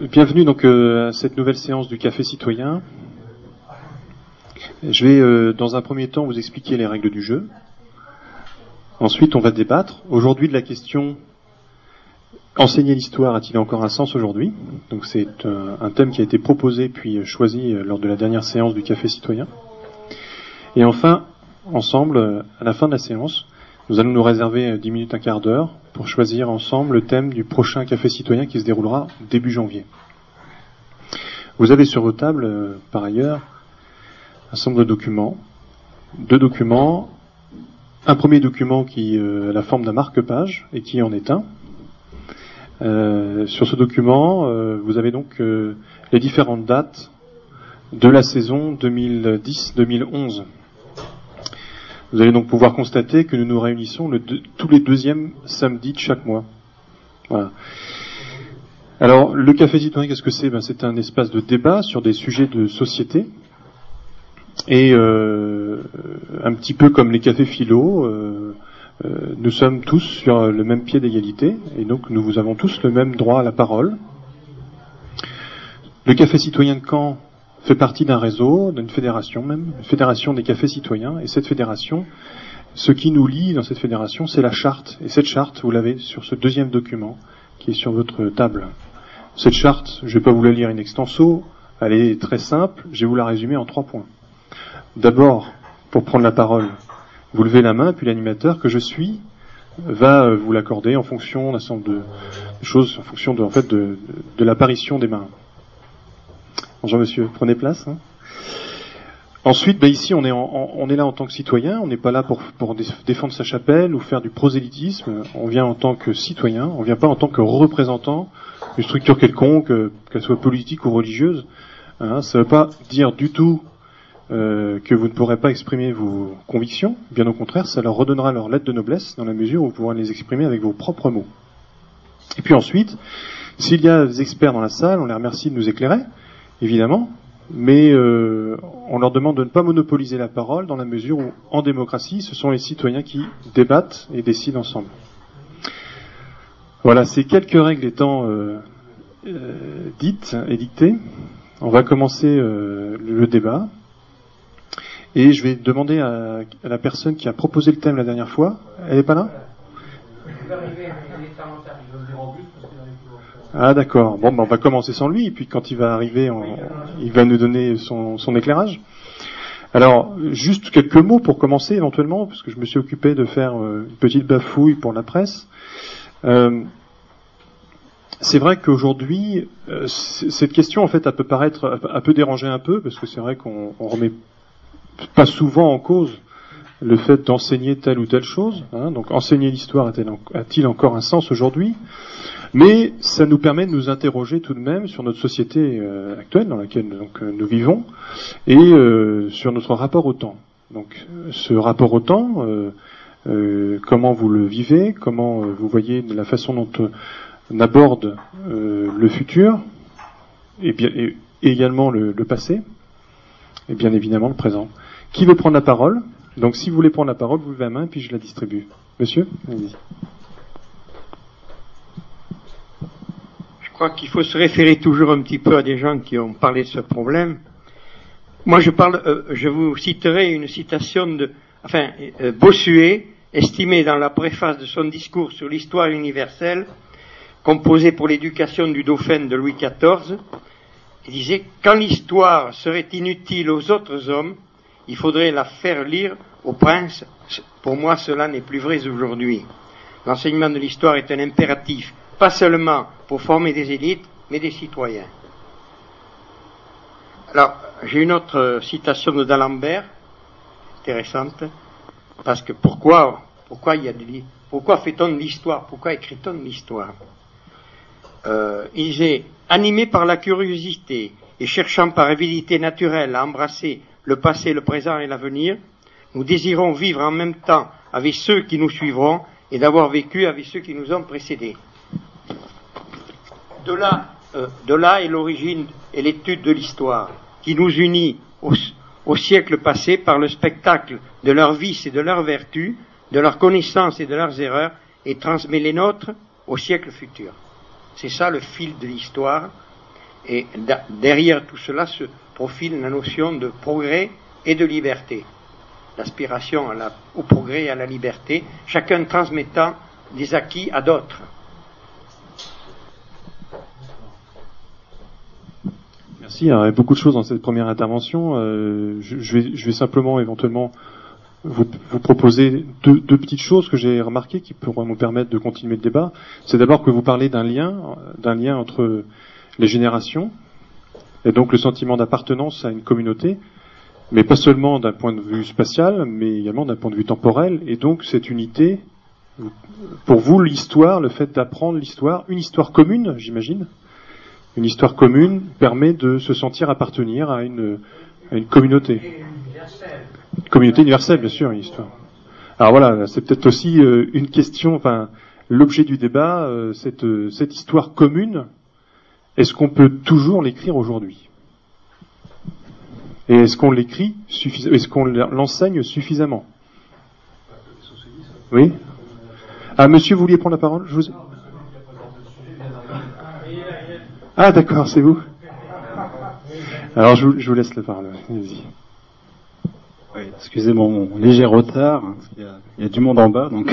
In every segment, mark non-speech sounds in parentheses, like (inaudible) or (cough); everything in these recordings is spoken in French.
Bienvenue donc euh, à cette nouvelle séance du Café Citoyen. Je vais euh, dans un premier temps vous expliquer les règles du jeu. Ensuite, on va débattre aujourd'hui de la question enseigner l'histoire a-t-il encore un sens aujourd'hui? Donc c'est euh, un thème qui a été proposé puis choisi lors de la dernière séance du Café Citoyen. Et enfin, ensemble, à la fin de la séance, nous allons nous réserver 10 minutes, un quart d'heure pour choisir ensemble le thème du prochain café citoyen qui se déroulera début janvier. Vous avez sur vos tables, euh, par ailleurs, un certain nombre de documents. Deux documents. Un premier document qui euh, a la forme d'un marque-page et qui en est un. Euh, sur ce document, vous avez donc les différentes dates de la saison 2010-2011. Vous allez donc pouvoir constater que nous nous réunissons tous les deuxièmes samedis de chaque mois. Voilà. Alors, le Café Citoyen, qu'est-ce que c'est? Ben, C'est un espace de débat sur des sujets de société. Et euh, un petit peu comme les cafés philo, euh, euh, nous sommes tous sur le même pied d'égalité, et donc nous avons tous le même droit à la parole. Le Café Citoyen de Caen fait partie d'un réseau, d'une fédération même, une fédération des cafés citoyens. Et cette fédération, ce qui nous lie dans cette fédération, c'est la charte. Et cette charte, vous l'avez sur ce deuxième document qui est sur votre table. Cette charte, je ne vais pas vous la lire in extenso, elle est très simple, je vais vous la résumer en trois points. D'abord, pour prendre la parole, vous levez la main, puis l'animateur que je suis va vous l'accorder en fonction d'un certain de choses, en fonction de, en fait, de l'apparition des mains. Bonjour monsieur, prenez place. Hein. Ensuite, bah, ici, on est, on est là en tant que citoyen, on n'est pas là pour, pour, défendre sa chapelle ou faire du prosélytisme, on vient en tant que citoyen, on vient pas en tant que représentant d'une structure quelconque, euh, qu'elle soit politique ou religieuse. Hein. Ça ne veut pas dire du tout euh, que vous ne pourrez pas exprimer vos convictions, bien au contraire, ça leur redonnera leur lettre de noblesse dans la mesure où vous pourrez les exprimer avec vos propres mots. Et puis ensuite, s'il y a des experts dans la salle, on les remercie de nous éclairer évidemment, mais euh, on leur demande de ne pas monopoliser la parole dans la mesure où, en démocratie, ce sont les citoyens qui débattent et décident ensemble. Voilà, ces quelques règles étant euh, euh, dites et dictées, on va commencer le débat. Et je vais demander à, la personne qui a proposé le thème la dernière fois. Elle n'est pas là? Ah d'accord. Bon, ben, on va commencer sans lui, et puis quand il va arriver, il va nous donner son, éclairage. Alors, juste quelques mots pour commencer éventuellement, parce que je me suis occupé de faire euh, une petite bafouille pour la presse. Euh, c'est vrai qu'aujourd'hui, euh, cette question, en fait, elle peut paraître, elle peut déranger un peu, parce que c'est vrai qu'on remet pas souvent en cause le fait d'enseigner telle ou telle chose. Hein. donc, enseigner l'histoire a-t-il encore un sens aujourd'hui? Mais ça nous permet de nous interroger tout de même sur notre société euh, actuelle dans laquelle donc, euh, nous vivons et euh, sur notre rapport au temps. Donc ce rapport au temps, comment vous le vivez, comment vous voyez la façon dont on aborde le futur et, également le, passé et bien évidemment le présent. Qui veut prendre la parole? Donc si vous voulez prendre la parole, vous levez la main puis je la distribue. Monsieur. Crois qu'il faut se référer toujours un petit peu à des gens qui ont parlé de ce problème. Moi, je parle, euh, je vous citerai une citation de, enfin, euh, Bossuet, estimé dans la préface de son discours sur l'histoire universelle, composé pour l'éducation du dauphin de Louis XIV, il disait quand l'histoire serait inutile aux autres hommes, il faudrait la faire lire aux princes. Pour moi, cela n'est plus vrai aujourd'hui. L'enseignement de l'histoire est un impératif pas seulement pour former des élites, mais des citoyens. Alors, j'ai une autre citation de d'Alembert, intéressante, parce que pourquoi, pourquoi il y a pourquoi fait-on de l'histoire, pourquoi écrit-on de l'histoire? Euh, Il disait, animé par la curiosité et cherchant par avidité naturelle à embrasser le passé, le présent et l'avenir, nous désirons vivre en même temps avec ceux qui nous suivront et d'avoir vécu avec ceux qui nous ont précédés. Euh, de là, est l'origine et l'étude de l'histoire, qui nous unit au, au, siècle passé par le spectacle de leurs vices et de leurs vertus, de leurs connaissances et de leurs erreurs, et transmet les nôtres au siècle futur. C'est ça le fil de l'histoire. Et derrière tout cela se profile la notion de progrès et de liberté. L'aspiration au progrès et à la liberté, chacun transmettant des acquis à d'autres. Merci. il y a beaucoup de choses dans cette première intervention. Euh, je, vais, simplement éventuellement vous, proposer deux, petites choses que j'ai remarquées qui pourront nous permettre de continuer le débat. C'est d'abord que vous parlez d'un lien, d'un lien entre les générations et donc le sentiment d'appartenance à une communauté, mais pas seulement d'un point de vue spatial, mais également d'un point de vue temporel. Et donc cette unité, pour vous, l'histoire, le fait d'apprendre l'histoire, une histoire commune, j'imagine, une histoire commune permet de se sentir appartenir à une, une communauté. Une communauté universelle, bien sûr, une histoire. Alors voilà, c'est peut-être aussi euh, une question, enfin, l'objet du débat, euh, cette, euh, cette histoire commune, est-ce qu'on peut toujours l'écrire aujourd'hui? Et est-ce qu'on l'écrit suffisamment Est-ce qu'on l'enseigne suffisamment? Oui? Ah, monsieur, vous vouliez prendre la parole? Je vous... Ah, d'accord, c'est vous Alors, je vous, laisse la parole. Vas-y. Oui, excusez mon léger retard, il, y a, du monde en bas, donc.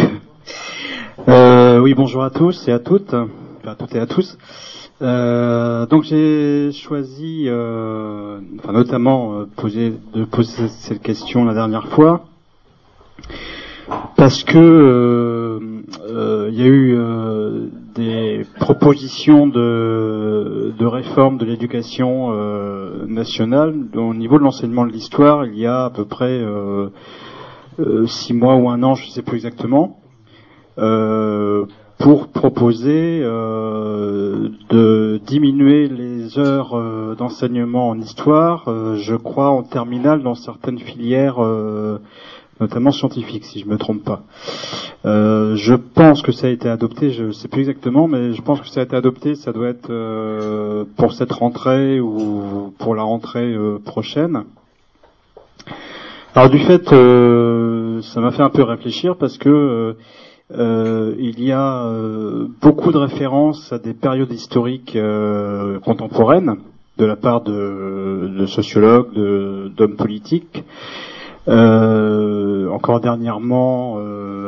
Euh, oui, bonjour à tous et à toutes, enfin, à toutes et à tous. Euh, donc j'ai choisi, euh, enfin notamment euh, poser, de poser cette question la dernière fois parce que euh, il y a eu des propositions de, de réforme de l'éducation nationale au niveau de l'enseignement de l'histoire. Il y a à peu près six mois ou un an, je ne sais plus exactement pour proposer euh, de diminuer les heures euh, d'enseignement en histoire, euh, je crois en terminale dans certaines filières, notamment scientifiques, si je me trompe pas. je pense que ça a été adopté, je ne sais plus exactement, mais je pense que ça a été adopté, ça doit être pour cette rentrée ou pour la rentrée prochaine. Alors du fait, ça m'a fait un peu réfléchir parce que euh, il y a euh, beaucoup de références à des périodes historiques euh, contemporaines de la part de, de sociologues, d'hommes politiques. Encore dernièrement,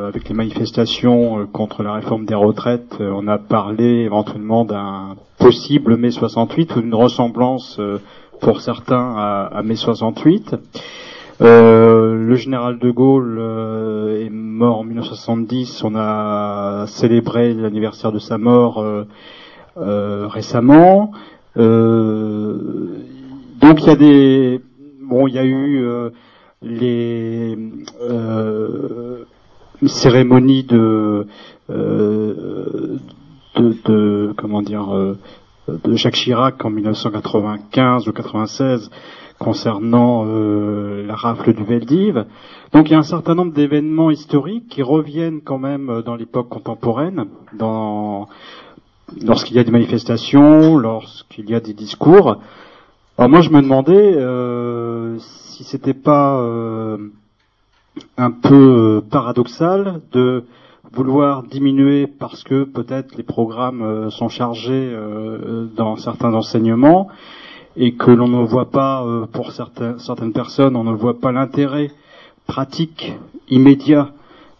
avec les manifestations contre la réforme des retraites, on a parlé éventuellement d'un possible mai 68 ou d'une ressemblance pour certains à, à mai 68. Euh, le général de Gaulle euh, est mort en 1970. On a célébré l'anniversaire de sa mort euh, récemment. donc il y a des bon, il y a eu les cérémonies de, de, de, comment dire de Jacques Chirac en 1995 ou 96 concernant euh, la rafle du Veldiv. Donc il y a un certain nombre d'événements historiques qui reviennent quand même euh, dans l'époque contemporaine, dans lorsqu'il y a des manifestations, lorsqu'il y a des discours. Alors moi je me demandais euh, si c'était pas euh, un peu paradoxal de vouloir diminuer parce que peut-être les programmes sont chargés dans certains enseignements et que l'on ne voit pas, euh, pour certaines personnes, on ne voit pas l'intérêt pratique immédiat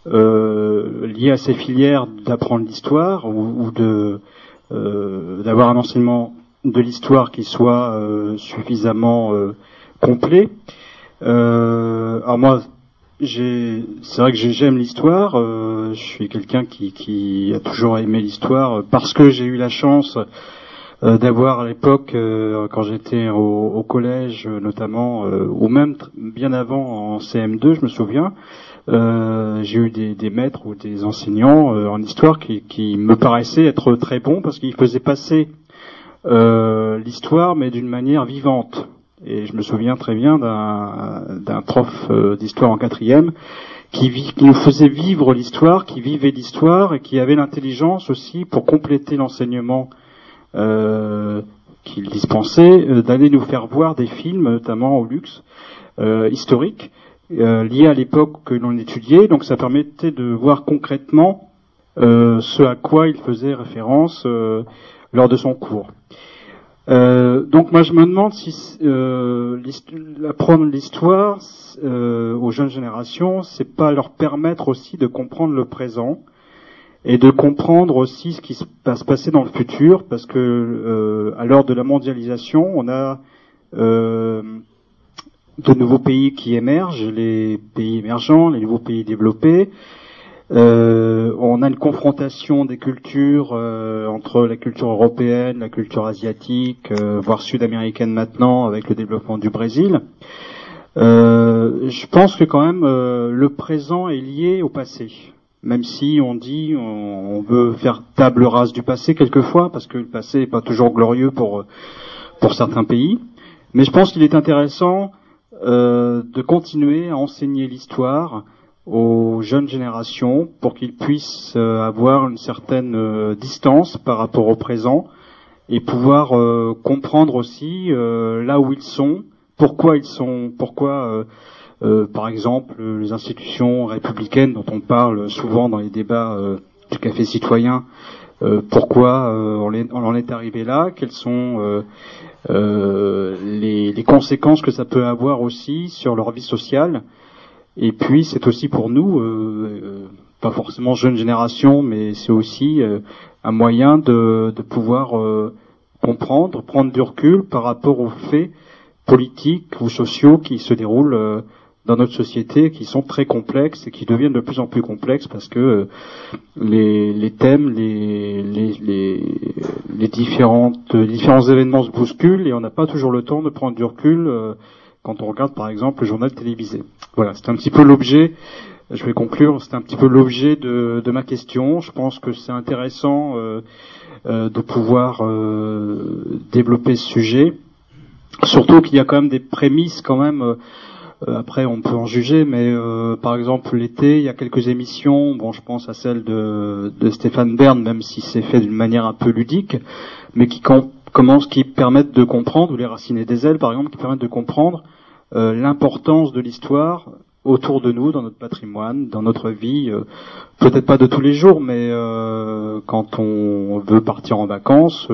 euh, lié à ces filières d'apprendre l'histoire ou, de euh, d'avoir un enseignement de l'histoire qui soit euh, suffisamment complet. alors moi, c'est vrai que j'aime l'histoire. je suis quelqu'un qui, qui a toujours aimé l'histoire parce que j'ai eu la chance euh, d'avoir à l'époque, euh, quand j'étais au, collège notamment, euh, ou même bien avant en CM2, je me souviens, j'ai eu des, des, maîtres ou des enseignants en histoire qui, qui, me paraissaient être très bons parce qu'ils faisaient passer l'histoire mais d'une manière vivante. Et je me souviens très bien d'un prof d'histoire en quatrième qui, qui, nous faisait vivre l'histoire, qui vivait l'histoire et qui avait l'intelligence aussi pour compléter l'enseignement euh, qu'il dispensait euh, d'aller nous faire voir des films, notamment au luxe, euh, historiques, liés à l'époque que l'on étudiait. Donc ça permettait de voir concrètement ce à quoi il faisait référence lors de son cours. Euh, donc moi je me demande si euh, apprendre l'histoire euh, aux jeunes générations, c'est pas leur permettre aussi de comprendre le présent et de comprendre aussi ce qui va se passer dans le futur, parce que euh, à l'heure de la mondialisation, on a euh, de nouveaux pays qui émergent, les pays émergents, les nouveaux pays développés. Euh, on a une confrontation des cultures euh, entre la culture européenne, la culture asiatique, euh, voire sud-américaine maintenant avec le développement du Brésil. je pense que quand même le présent est lié au passé, même si on dit on, veut faire table rase du passé quelquefois parce que le passé n'est pas toujours glorieux pour pour certains pays. Mais je pense qu'il est intéressant de continuer à enseigner l'histoire aux jeunes générations pour qu'ils puissent euh, avoir une certaine euh, distance par rapport au présent et pouvoir euh, comprendre aussi là où ils sont, pourquoi ils sont, pourquoi par exemple les institutions républicaines dont on parle souvent dans les débats du café citoyen, pourquoi on, en est arrivé là, quelles sont les, les, conséquences que ça peut avoir aussi sur leur vie sociale et puis c'est aussi pour nous, euh, euh, pas forcément jeune génération, mais c'est aussi euh, un moyen de, de pouvoir comprendre, prendre du recul par rapport aux faits politiques ou sociaux qui se déroulent dans notre société, qui sont très complexes et qui deviennent de plus en plus complexes parce que les, les thèmes, les, les, les, les différentes, différents événements se bousculent et on n'a pas toujours le temps de prendre du recul quand on regarde par exemple le journal télévisé. Voilà, c'est un petit peu l'objet, je vais conclure, c'est un petit peu l'objet de, ma question. Je pense que c'est intéressant euh, euh, de pouvoir euh, développer ce sujet, surtout qu'il y a quand même des prémices quand même. après, on peut en juger, mais par exemple l'été, il y a quelques émissions. Bon, je pense à celle de, de Stéphane Bern, même si c'est fait d'une manière un peu ludique, mais qui commence, qui permettent de comprendre, ou les racines des ailes, par exemple, qui permettent de comprendre euh, l'importance de l'histoire autour de nous, dans notre patrimoine, dans notre vie, euh, peut-être pas de tous les jours, mais euh, quand on veut partir en vacances,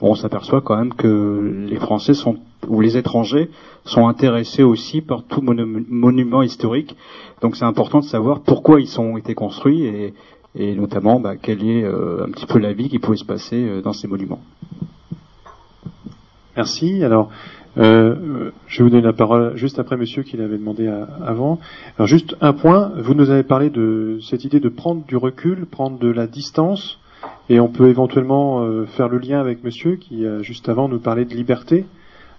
on s'aperçoit quand même que les Français sont ou les étrangers sont intéressés aussi par tout monument historique. Donc c'est important de savoir pourquoi ils ont été construits et, et notamment bah, quelle est un petit peu la vie qui pouvait se passer dans ces monuments. Merci. Alors, euh, je vais vous donner la parole juste après monsieur qui l'avait demandé avant. Alors juste un point, vous nous avez parlé de cette idée de prendre du recul, prendre de la distance, et on peut éventuellement euh, faire le lien avec monsieur qui a juste avant nous parlait de liberté.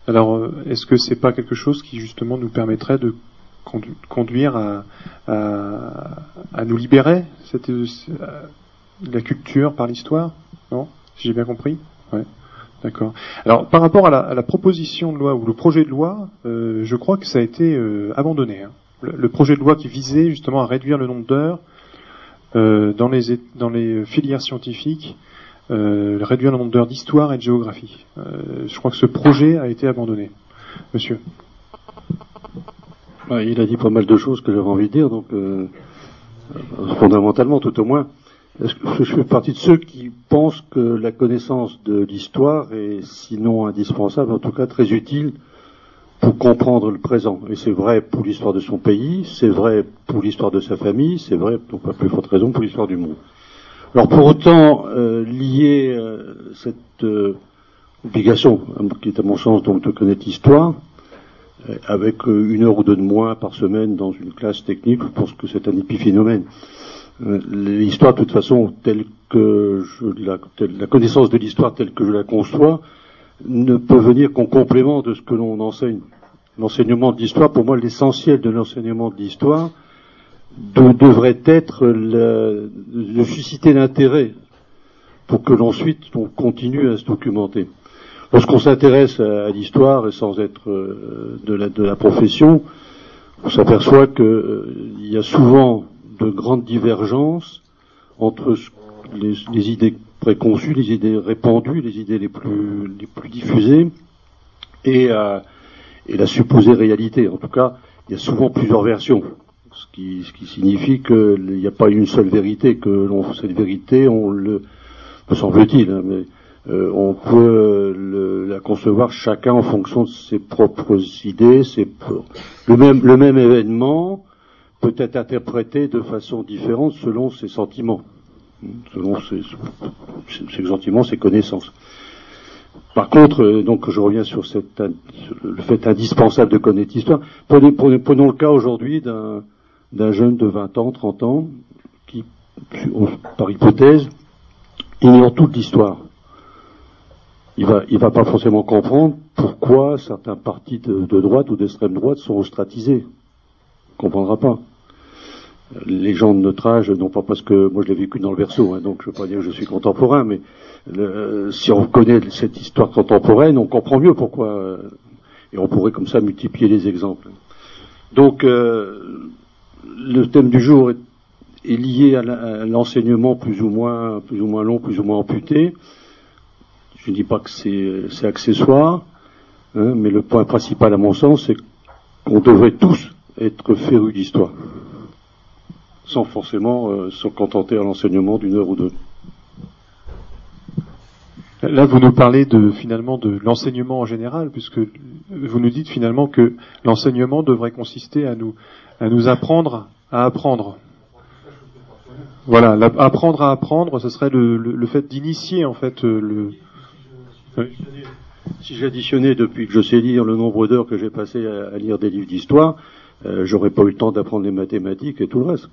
Alors euh, est-ce que c'est pas quelque chose qui justement nous permettrait de conduire à, à, nous libérer? Cette, la culture par l'histoire Non? Si j'ai bien compris ouais. D'accord. Alors par rapport à la, proposition de loi ou le projet de loi, euh, je crois que ça a été euh, abandonné. Hein. Le, projet de loi qui visait justement à réduire le nombre d'heures euh, dans, les, dans les filières scientifiques, réduire le nombre d'heures d'histoire et de géographie. je crois que ce projet a été abandonné. Monsieur. il a dit pas mal de choses que j'avais envie de dire, donc fondamentalement tout au moins. Je fais partie de ceux qui pensent que la connaissance de l'histoire est sinon indispensable, en tout cas très utile pour comprendre le présent? Et c'est vrai pour l'histoire de son pays, c'est vrai pour l'histoire de sa famille, c'est vrai, donc pas plus forte raison, pour l'histoire du monde. Alors pour autant, euh, lier euh, cette euh, obligation, qui est à mon sens donc de connaître l'histoire, avec une heure ou deux de moins par semaine dans une classe technique, je pense que c'est un épiphénomène. Euh, l'histoire, de toute façon, telle que je la, connaissance de l'histoire telle que je la conçois, ne peut venir qu'en complément de ce que l'on enseigne. L'enseignement de l'histoire, pour moi, l'essentiel de l'enseignement de l'histoire devrait être de susciter l'intérêt pour que l'ensuite on continue à se documenter. Lorsqu'on s'intéresse à, l'histoire, sans être euh, de, la, de, la, profession, on s'aperçoit qu'il euh, y a souvent de grandes divergences entre les, idées préconçues, les idées répandues, les idées les plus, les plus diffusées, et, euh, et, la supposée réalité. En tout cas, il y a souvent plusieurs versions, ce qui, ce qui signifie qu'il n'y a pas une seule vérité, que cette vérité, on le, me semble-t-il, hein, mais euh, on peut le, la concevoir chacun en fonction de ses propres idées. Ses, le, même, le même événement peut être interprété de façon différente selon ses sentiments, selon ses, sentiments, ses connaissances. Par contre, euh, donc je reviens sur, le fait indispensable de connaître l'histoire. Prenons, le cas aujourd'hui d'un jeune de 20 ans, 30 ans, qui, par hypothèse, ignore toute l'histoire il va, il va pas forcément comprendre pourquoi certains partis de, droite ou d'extrême droite sont ostratisés. Comprendra pas. Les gens de notre âge, non pas parce que moi je l'ai vécu dans le berceau, hein, donc je veux pas dire que je suis contemporain, mais si on connaît cette histoire contemporaine, on comprend mieux pourquoi. Euh, et on pourrait comme ça multiplier les exemples. Donc euh, le thème du jour est, est lié à l'enseignement plus ou moins plus ou moins long, plus ou moins amputé. Je ne dis pas que c'est accessoire, hein, mais le point principal à mon sens, c'est qu'on devrait tous être férus d'histoire, sans forcément euh, se contenter à l'enseignement d'une heure ou deux. Là, vous nous parlez de finalement de l'enseignement en général, puisque vous nous dites finalement que l'enseignement devrait consister à nous à nous apprendre à apprendre. Voilà, apprendre à apprendre, ce serait le, le fait d'initier en fait le, si j'additionnais depuis que je sais lire le nombre d'heures que j'ai passé à, lire des livres d'histoire, euh, j'aurais pas eu le temps d'apprendre les mathématiques et tout le reste.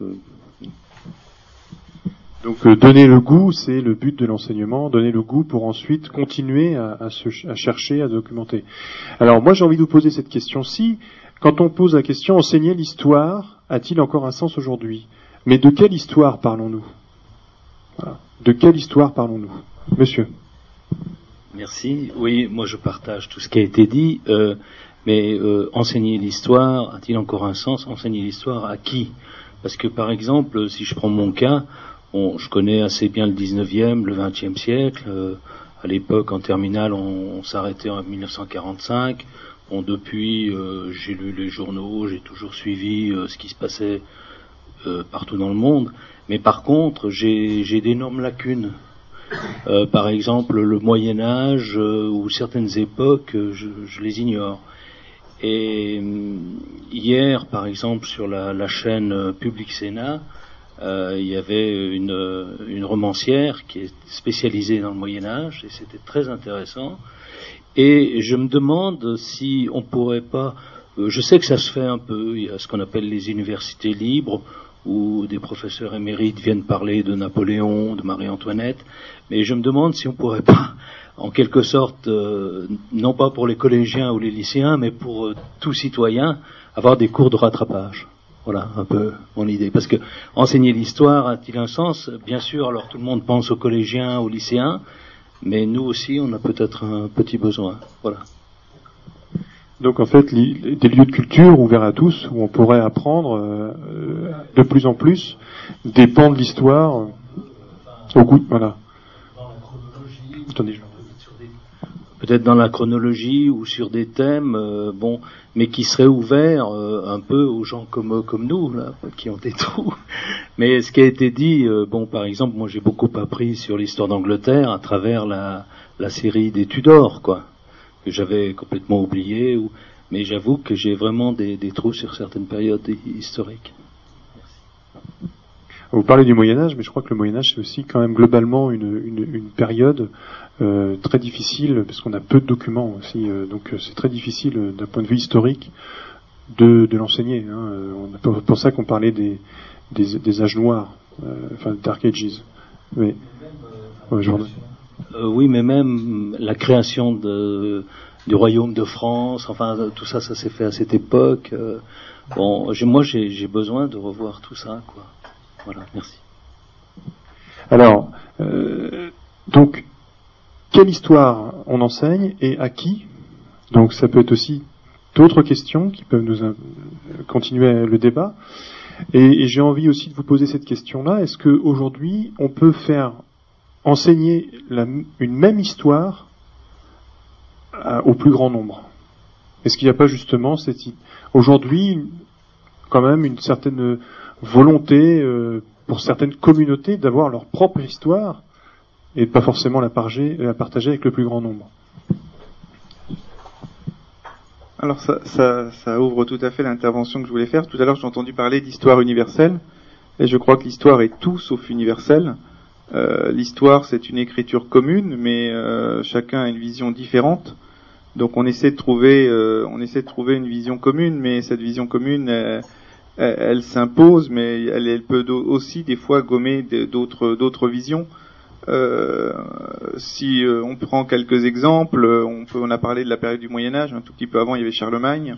Donc euh, donner le goût, c'est le but de l'enseignement, donner le goût pour ensuite continuer à, à, chercher, à documenter. Alors moi j'ai envie de vous poser cette question-ci. Quand on pose la question enseigner l'histoire, a-t-il encore un sens aujourd'hui? Mais de quelle histoire parlons-nous? De quelle histoire parlons-nous? Monsieur Merci. Oui, moi je partage tout ce qui a été dit, euh, mais euh, enseigner l'histoire a-t-il encore un sens Enseigner l'histoire à qui? Parce que par exemple, si je prends mon cas, je connais assez bien le 19e, le 20e siècle. Euh, à l'époque, en terminale, on, s'arrêtait en 1945. Bon, depuis, j'ai lu les journaux, j'ai toujours suivi ce qui se passait partout dans le monde. Mais par contre, j'ai d'énormes lacunes euh, par exemple, le Moyen Âge euh, ou certaines époques, euh, je, les ignore. Et hier, par exemple, sur la, chaîne Public Sénat, il y avait une, une, romancière qui est spécialisée dans le Moyen Âge, et c'était très intéressant. Et je me demande si on pourrait pas, je sais que ça se fait un peu, il y a ce qu'on appelle les universités libres, où des professeurs émérites viennent parler de Napoléon, de Marie-Antoinette, mais je me demande si on pourrait pas, en quelque sorte, euh, non pas pour les collégiens ou les lycéens, mais pour euh, tout citoyen, avoir des cours de rattrapage. Voilà un peu mon idée. Parce que enseigner l'histoire a-t-il un sens? Bien sûr, alors tout le monde pense aux collégiens, aux lycéens, mais nous aussi, on a peut-être un petit besoin. Voilà. Donc en fait, des lieux de culture ouverts à tous, où on pourrait apprendre euh, de plus en plus des pans de l'histoire euh, au goût, voilà. Peut-être dans la chronologie ou sur des thèmes, euh, bon, mais qui seraient ouverts un peu aux gens comme nous, là, qui ont des trous. (laughs) Mais ce qui a été dit, bon, par exemple, moi j'ai beaucoup appris sur l'histoire d'Angleterre à travers la, série des Tudors, quoi que j'avais complètement oublié, ou, mais j'avoue que j'ai vraiment des, trous sur certaines périodes historiques. Vous parlez du Moyen Âge, mais je crois que le Moyen Âge c'est aussi quand même globalement une, période euh, très difficile parce qu'on a peu de documents aussi, euh, donc euh, c'est très difficile d'un point de vue historique de, l'enseigner. Hein. C'est pour ça qu'on parlait des, des, âges noirs, enfin Dark Ages. Mais, euh, oui, mais même la création de, du royaume de France, enfin tout ça, ça s'est fait à cette époque. Euh, bon, moi j'ai besoin de revoir tout ça, quoi. Voilà, merci. Alors, euh, donc, quelle histoire on enseigne et à qui Donc ça peut être aussi d'autres questions qui peuvent nous continuer le débat. Et, et j'ai envie aussi de vous poser cette question-là. Est-ce qu'aujourd'hui, on peut faire enseigner une même histoire au plus grand nombre? Est-ce qu'il n'y a pas justement cette aujourd'hui quand même une certaine volonté euh, pour certaines communautés d'avoir leur propre histoire et pas forcément la partager, la partager avec le plus grand nombre. Alors ça, ouvre tout à fait l'intervention que je voulais faire. Tout à l'heure, j'ai entendu parler d'histoire universelle, et je crois que l'histoire est tout sauf universelle. Euh, l'histoire, c'est une écriture commune, mais euh, chacun a une vision différente. Donc on essaie de trouver, euh, on essaie de trouver une vision commune, mais cette vision commune, elle, elle s'impose, mais elle, elle, peut aussi des fois gommer d'autres d'autres visions. Euh, si euh, on prend quelques exemples, on, peut, on a parlé de la période du Moyen Âge, un tout petit peu avant il y avait Charlemagne.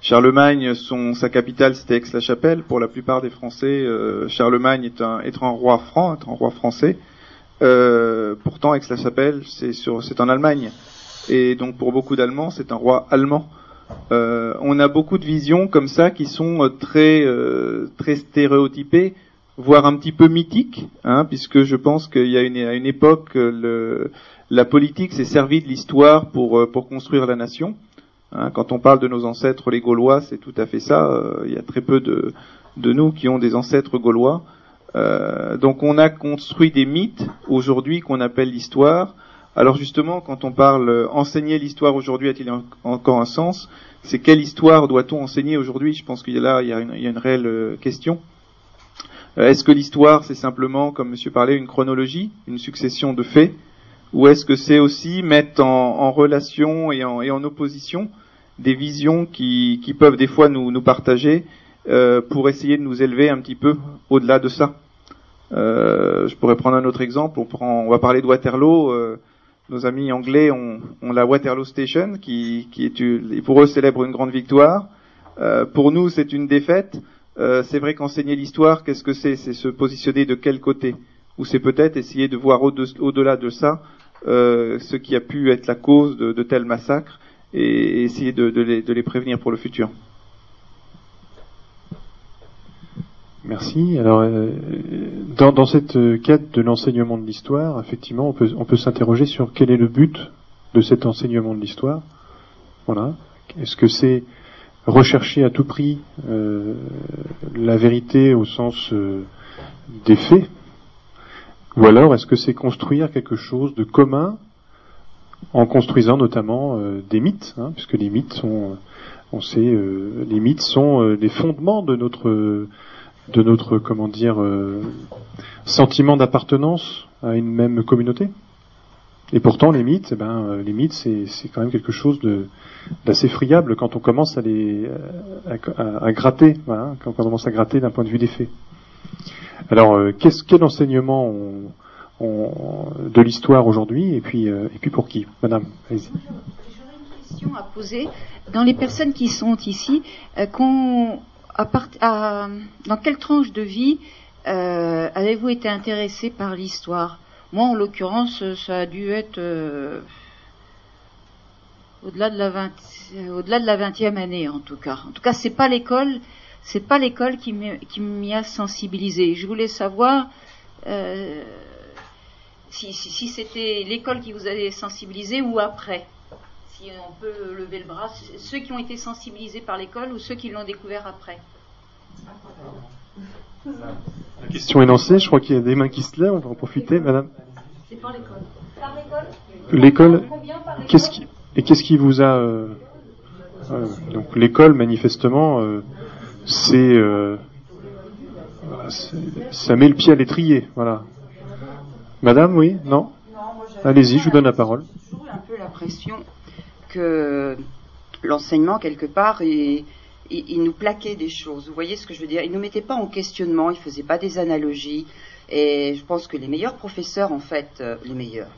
Charlemagne, son, sa capitale c'était Aix-la-Chapelle. Pour la plupart des Français, euh, Charlemagne est un, est un roi franc, est un roi français. Euh, pourtant, Aix-la-Chapelle, c'est, sur, c'est en Allemagne. Et donc pour beaucoup d'Allemands, c'est un roi allemand. Euh, on a beaucoup de visions comme ça qui sont très, très stéréotypées voire un petit peu mythique, hein, puisque je pense qu'il y a une, à une époque, le, la politique s'est servie de l'histoire pour, euh, pour construire la nation. Hein, quand on parle de nos ancêtres les Gaulois, c'est tout à fait ça. Euh, il y a très peu de, de nous qui ont des ancêtres gaulois. Euh, donc on a construit des mythes aujourd'hui qu'on appelle l'histoire. Alors justement, quand on parle euh, enseigner l'histoire aujourd'hui a-t-il encore un sens? C'est quelle histoire doit-on enseigner aujourd'hui? Je pense qu'il y a là il y a une, il y a une réelle question. Euh, est-ce que l'histoire, c'est simplement, comme monsieur parlait, une chronologie, une succession de faits? Ou est-ce que c'est aussi mettre en, relation et en, opposition des visions qui, peuvent des fois nous, partager euh, pour essayer de nous élever un petit peu au-delà de ça? Euh, Je pourrais prendre un autre exemple. On, prend, on va parler de Waterloo. Nos amis anglais ont, la Waterloo Station, qui, qui est, pour eux célèbre une grande victoire. Pour nous, c'est une défaite. Euh, c'est vrai qu'enseigner l'histoire, qu'est-ce que c'est? C'est se positionner de quel côté? Ou c'est peut-être essayer de voir au-delà de ça euh, ce qui a pu être la cause de, tels massacres et essayer de, les, prévenir pour le futur. Merci. Alors, euh, dans, dans, cette quête de l'enseignement de l'histoire, effectivement, on peut, on peut s'interroger sur quel est le but de cet enseignement de l'histoire. Voilà. Est-ce que c'est rechercher à tout prix euh, la vérité au sens euh, des faits Ou alors est-ce que c'est construire quelque chose de commun en construisant notamment euh, des mythes, hein, puisque les mythes sont, on sait, les mythes sont les fondements de notre, de notre, comment dire, sentiment d'appartenance à une même communauté. Et pourtant, les mythes, eh ben, les mythes, c'est, quand même quelque chose d'assez friable quand on commence à les à, gratter, quand on commence à gratter d'un point de vue des faits. Alors, euh, qu'est-ce quel enseignement de l'histoire aujourd'hui et puis euh, et puis pour qui, Madame? J'aurais une question à poser dans les personnes qui sont ici. Euh, dans quelle tranche de vie avez-vous été intéressé par l'histoire? Moi, en l'occurrence, ça a dû être au-delà de la 20, au-delà de la vingtième année en tout cas. En tout cas, c'est pas l'école, c'est pas l'école qui m'y a sensibilisé. Je voulais savoir euh, si, si, c'était l'école qui vous a sensibilisé ou après. Si on peut lever le bras, ceux qui ont été sensibilisés par l'école ou ceux qui l'ont découvert après. La question est lancée. Je crois qu'il y a des mains qui se lèvent. On va en profiter, madame. C'est par l'école. Par l'école. L'école. Qu'est-ce qui et qu'est-ce qui vous a euh, euh, donc l'école manifestement euh, c'est ça met le pied à l'étrier, voilà. Madame, oui, non, Allez-y, je vous donne la parole. J'ai un peu l'impression que l'enseignement quelque part il, nous plaquait des choses. Vous voyez ce que je veux dire? Il nous mettait pas en questionnement, il faisait pas des analogies. Et je pense que les meilleurs professeurs, en fait, les meilleurs,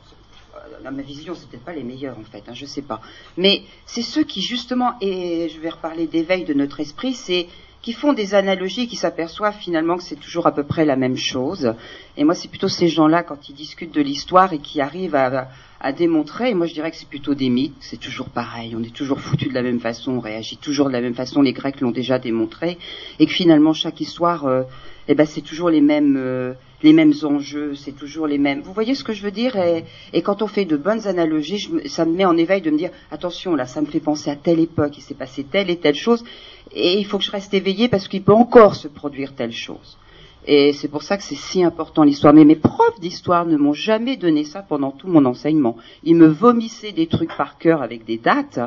dans ma vision, c'est peut-être pas les meilleurs en fait, hein, je sais pas. Mais c'est ceux qui justement, et je vais reparler d'éveil de notre esprit, c'est qui font des analogies, qui s'aperçoivent finalement que c'est toujours à peu près la même chose. Et moi, c'est plutôt ces gens-là, quand ils discutent de l'histoire et qui arrivent à, à démontrer, et moi je dirais que c'est plutôt des mythes, c'est toujours pareil, on est toujours foutu de la même façon, on réagit toujours de la même façon, les Grecs l'ont déjà démontré, et que finalement chaque histoire, euh, eh ben, c'est toujours les mêmes... Euh, les mêmes enjeux, c'est toujours les mêmes. Vous voyez ce que je veux dire? Et, quand on fait de bonnes analogies, ça me met en éveil de me dire attention là, ça me fait penser à telle époque, il s'est passé telle et telle chose, et il faut que je reste éveillé parce qu'il peut encore se produire telle chose. Et c'est pour ça que c'est si important l'histoire. Mais mes profs d'histoire ne m'ont jamais donné ça pendant tout mon enseignement. Ils me vomissaient des trucs par cœur avec des dates,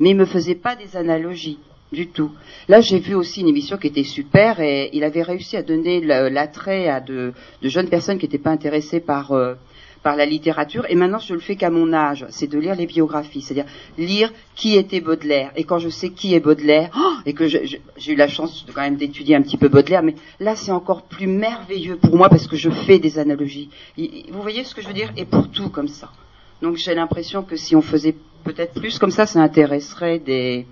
mais ils me faisaient pas des analogies du tout. Là, j'ai vu aussi une émission qui était super et il avait réussi à donner l'attrait à de, jeunes personnes qui n'étaient pas intéressées par euh, par la littérature. Et maintenant, je le fais qu'à mon âge, c'est de lire les biographies, c'est-à-dire lire qui était Baudelaire. Et quand je sais qui est Baudelaire, oh, et que j'ai eu la chance quand même d'étudier un petit peu Baudelaire, mais là, c'est encore plus merveilleux pour moi parce que je fais des analogies. Vous voyez ce que je veux dire? Et pour tout comme ça. Donc j'ai l'impression que si on faisait peut-être plus comme ça, ça intéresserait des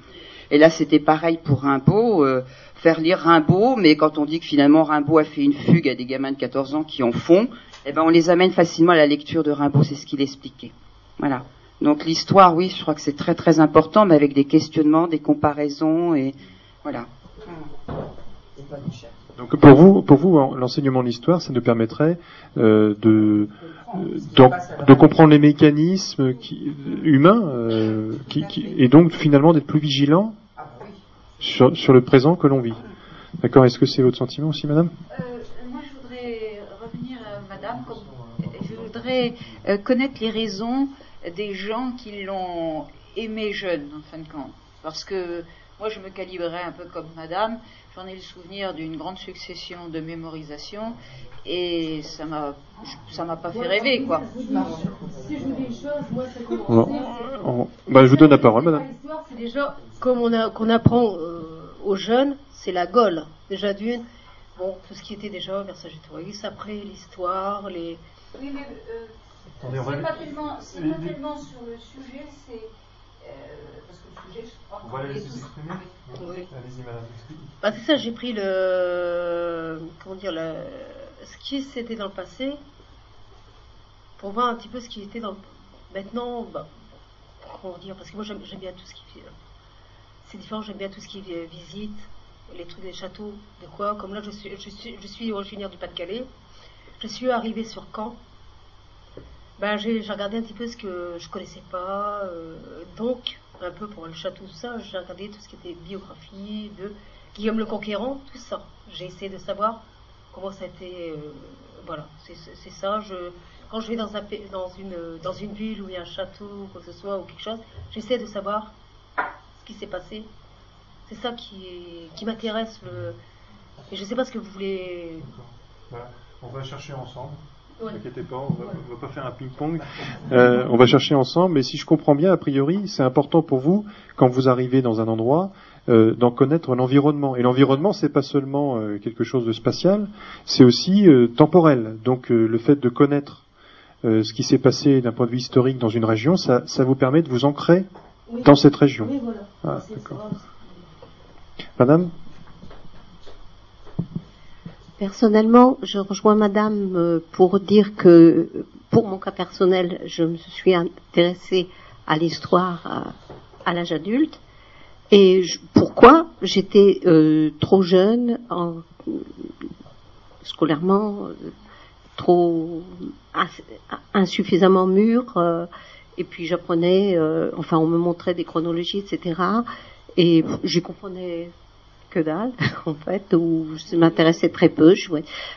et là, c'était pareil pour Rimbaud. Euh, faire lire Rimbaud, mais quand on dit que finalement Rimbaud a fait une fugue à des gamins de 14 ans qui en font, eh ben on les amène facilement à la lecture de Rimbaud, c'est ce qu'il expliquait. Voilà. Donc l'histoire, oui, je crois que c'est très très important, mais avec des questionnements, des comparaisons et voilà. Donc pour vous, pour vous, l'enseignement de l'histoire, ça nous permettrait euh, de donc, de comprendre les mécanismes qui, humains euh, qui, qui, et donc finalement d'être plus vigilant sur, sur, le présent que l'on vit. D'accord Est-ce que c'est votre sentiment aussi, madame? Euh, madame. Je voudrais euh, connaître les raisons des gens qui l'ont aimé jeune, en fin de compte. Parce que moi, je me calibrais un peu comme madame. J'en ai le souvenir d'une grande succession de mémorisation et ça m'a ça m'a pas fait rêver quoi. Si je vous dis une chose, moi ça commence. Bah, je vous donne la parole, madame. C'est déjà comme on qu'on apprend euh, aux jeunes, c'est la Gaule déjà d'une. Bon, tout ce qui était déjà Vercingétorix, après l'histoire, les. Oui, mais euh, c'est pas, tellement, pas tellement sur le sujet, c'est euh, parce que le sujet, je crois. On va les exprimer. Oui. Allez-y, madame. Bah, c'est ça, j'ai pris le comment dire le ce qui c'était dans le passé pour voir un petit peu ce qui était dans le... maintenant bah, comment dire parce que moi j'aime bien tout ce qui c'est différent j'aime bien tout ce qui est visite les trucs des châteaux de quoi comme là je suis je suis, je suis originaire du Pas-de-Calais je suis arrivée sur Caen ben, j'ai regardé un petit peu ce que je connaissais pas euh, donc un peu pour le château tout ça j'ai regardé tout ce qui était biographie de Guillaume le Conquérant tout ça j'ai essayé de savoir comment ça a été. Euh, voilà, c'est ça. Je, quand je vais dans, un, dans, une, dans une ville où il y a un château quoi que ce soit ou quelque chose, j'essaie de savoir ce qui s'est passé. C'est ça qui, qui m'intéresse. Le... Et je ne sais pas ce que vous voulez. on va chercher ensemble. Ne inquiétez pas, on va, va pas faire un ping-pong. Euh, on va chercher ensemble. Mais si je comprends bien, a priori, c'est important pour vous, quand vous arrivez dans un endroit, euh, d'en connaître l'environnement. Et l'environnement, c'est pas seulement euh, quelque chose de spatial, c'est aussi temporel. Donc le fait de connaître ce qui s'est passé d'un point de vue historique dans une région, ça, ça vous permet de vous ancrer dans cette région. Oui, voilà. Ah, Madame Personnellement, je rejoins Madame pour dire que, pour mon cas personnel, je me suis intéressée à l'histoire à l'âge adulte et pourquoi J'étais euh, trop jeune, en, scolairement, trop insuffisamment mûre, euh, et puis j'apprenais, euh, enfin on me montrait des chronologies, etc. Et j'y comprenais que dalle, (laughs) en fait, ou je m'intéressais très peu. Je...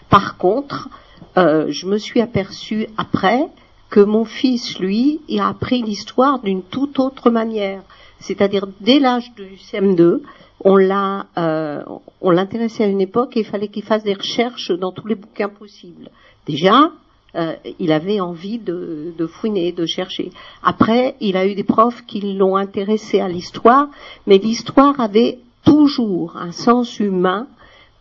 Par contre, je me suis aperçue après que mon fils, lui, a appris l'histoire d'une toute autre manière c'est-à-dire dès l'âge du CM2, on l'a, euh, on l'intéressait à une époque et il fallait qu'il fasse des recherches dans tous les bouquins possibles. Déjà, euh, il avait envie de, de, fouiner, de chercher. Après, il a eu des profs qui l'ont intéressé à l'histoire, mais l'histoire avait toujours un sens humain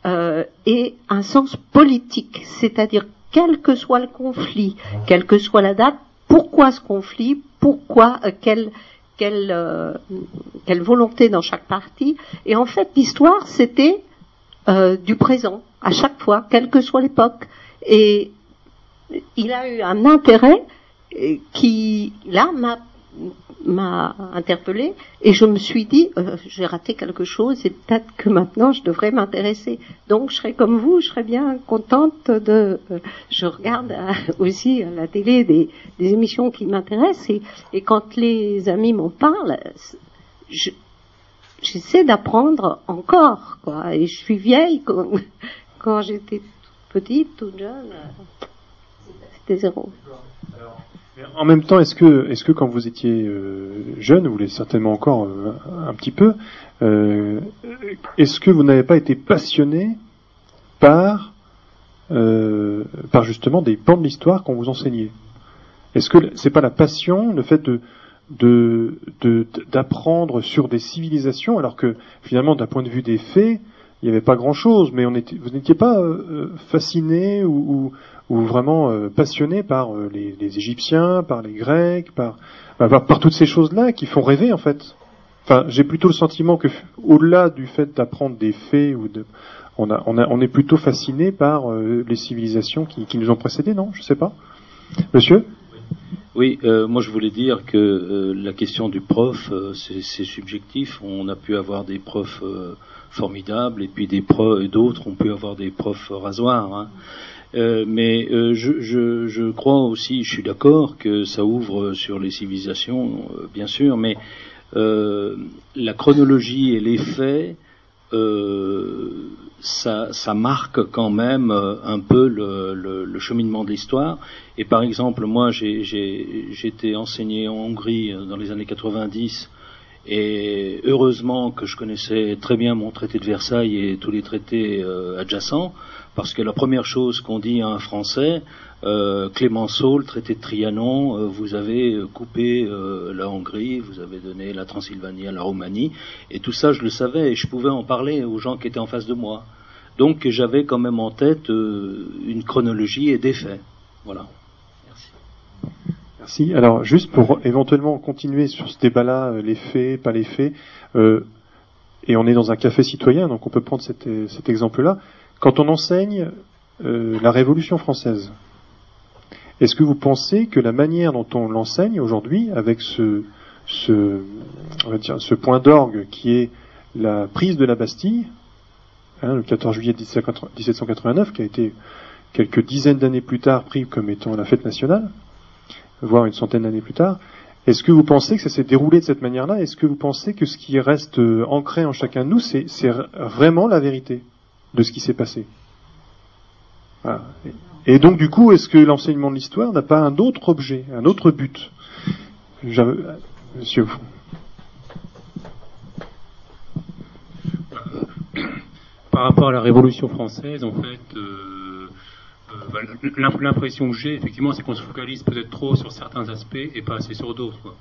euh, et un sens politique, c'est-à-dire quel que soit le conflit, quelle que soit la date, pourquoi ce conflit, pourquoi, euh, quelle, euh, quelle volonté dans chaque partie. Et en fait, l'histoire, c'était euh, du présent, à chaque fois, quelle que soit l'époque. Et il a eu un intérêt euh, qui, là, m'a m'a interpellée et je me suis dit euh, j'ai raté quelque chose et peut-être que maintenant je devrais m'intéresser. Donc je serais comme vous, je serais bien contente de. Euh, je regarde euh, aussi à la télé des, des émissions qui m'intéressent et, et, quand les amis m'en parlent, j'essaie d'apprendre encore quoi. Et je suis vieille quand, (laughs) quand j'étais petite, toute jeune, En même temps, est-ce que, est-ce que quand vous étiez jeune, vous l'êtes certainement encore un petit peu, est-ce que vous n'avez pas été passionné par, par justement des pans de l'histoire qu'on vous enseignait? Est-ce que c'est pas la passion, le fait de d'apprendre sur des civilisations, alors que finalement, d'un point de vue des faits, il n'y avait pas grand-chose, mais vous n'étiez pas euh, euh, fasciné ou, vraiment euh, passionné par les, les, Égyptiens, par les Grecs, par, par, par toutes ces choses-là qui font rêver en fait. Enfin, j'ai plutôt le sentiment que, au-delà du fait d'apprendre des faits ou de, on, a, on, a, on est plutôt fasciné par les civilisations qui, qui nous ont précédés, non? Je sais pas. Monsieur? Oui, euh, moi je voulais dire que euh, la question du prof, euh, c'est subjectif. On a pu avoir des profs formidables et puis des profs d'autres ont pu avoir des profs rasoirs. Hein. Mais je, je, je, crois aussi, je suis d'accord que ça ouvre sur les civilisations, bien sûr, mais la chronologie et les faits ça, ça, marque quand même euh, un peu le, le, le cheminement de l'histoire. Et par exemple, moi, j'ai été enseigné en Hongrie euh, dans les années 90, et heureusement que je connaissais très bien mon traité de Versailles et tous les traités euh, adjacents, parce que la première chose qu'on dit à un Français, euh, Clémenceau, le traité de Trianon, euh, vous avez euh, coupé la Hongrie, vous avez donné la Transylvanie à la Roumanie, et tout ça je le savais et je pouvais en parler aux gens qui étaient en face de moi. Donc j'avais quand même en tête une chronologie et des faits. Voilà. Merci. Merci. Alors juste pour éventuellement continuer sur ce débat-là, les faits, pas les faits, et on est dans un café citoyen, donc on peut prendre cet, cet exemple-là. Quand on enseigne la Révolution française, est-ce que vous pensez que la manière dont on l'enseigne aujourd'hui, avec ce point d'orgue qui est la prise de la Bastille, hein, le 14 juillet 1789, qui a été quelques dizaines d'années plus tard pris comme étant la fête nationale, voire une centaine d'années plus tard, est-ce que vous pensez que ça s'est déroulé de cette manière-là? Est-ce que vous pensez que ce qui reste euh, ancré en chacun de nous, c'est vraiment la vérité? De ce qui s'est passé voilà. Et donc, du coup, est-ce que l'enseignement de l'histoire n'a pas un autre objet, un autre but? Monsieur. Par rapport à la Révolution française, en fait, euh, euh, l'impression que j'ai, effectivement, c'est qu'on se focalise peut-être trop sur certains aspects et pas assez sur d'autres.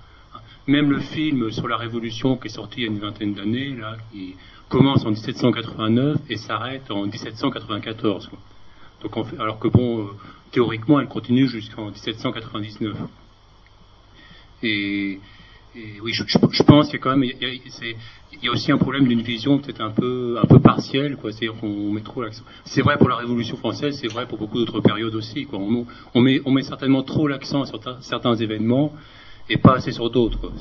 Même le film sur la Révolution qui est sorti il y a une vingtaine d'années, là, qui commence en 1789 et s'arrête en 1794. Quoi alors que bon, euh, théoriquement, elle continue jusqu'en 1799. Et, oui, je, pense qu'il y a quand même, il y a, aussi un problème d'une vision peut-être un peu, un peu partielle, quoi. Qu'on met trop l'accent. C'est vrai pour la Révolution française, c'est vrai pour beaucoup d'autres périodes aussi, on met certainement trop l'accent sur certains événements et pas assez sur d'autres.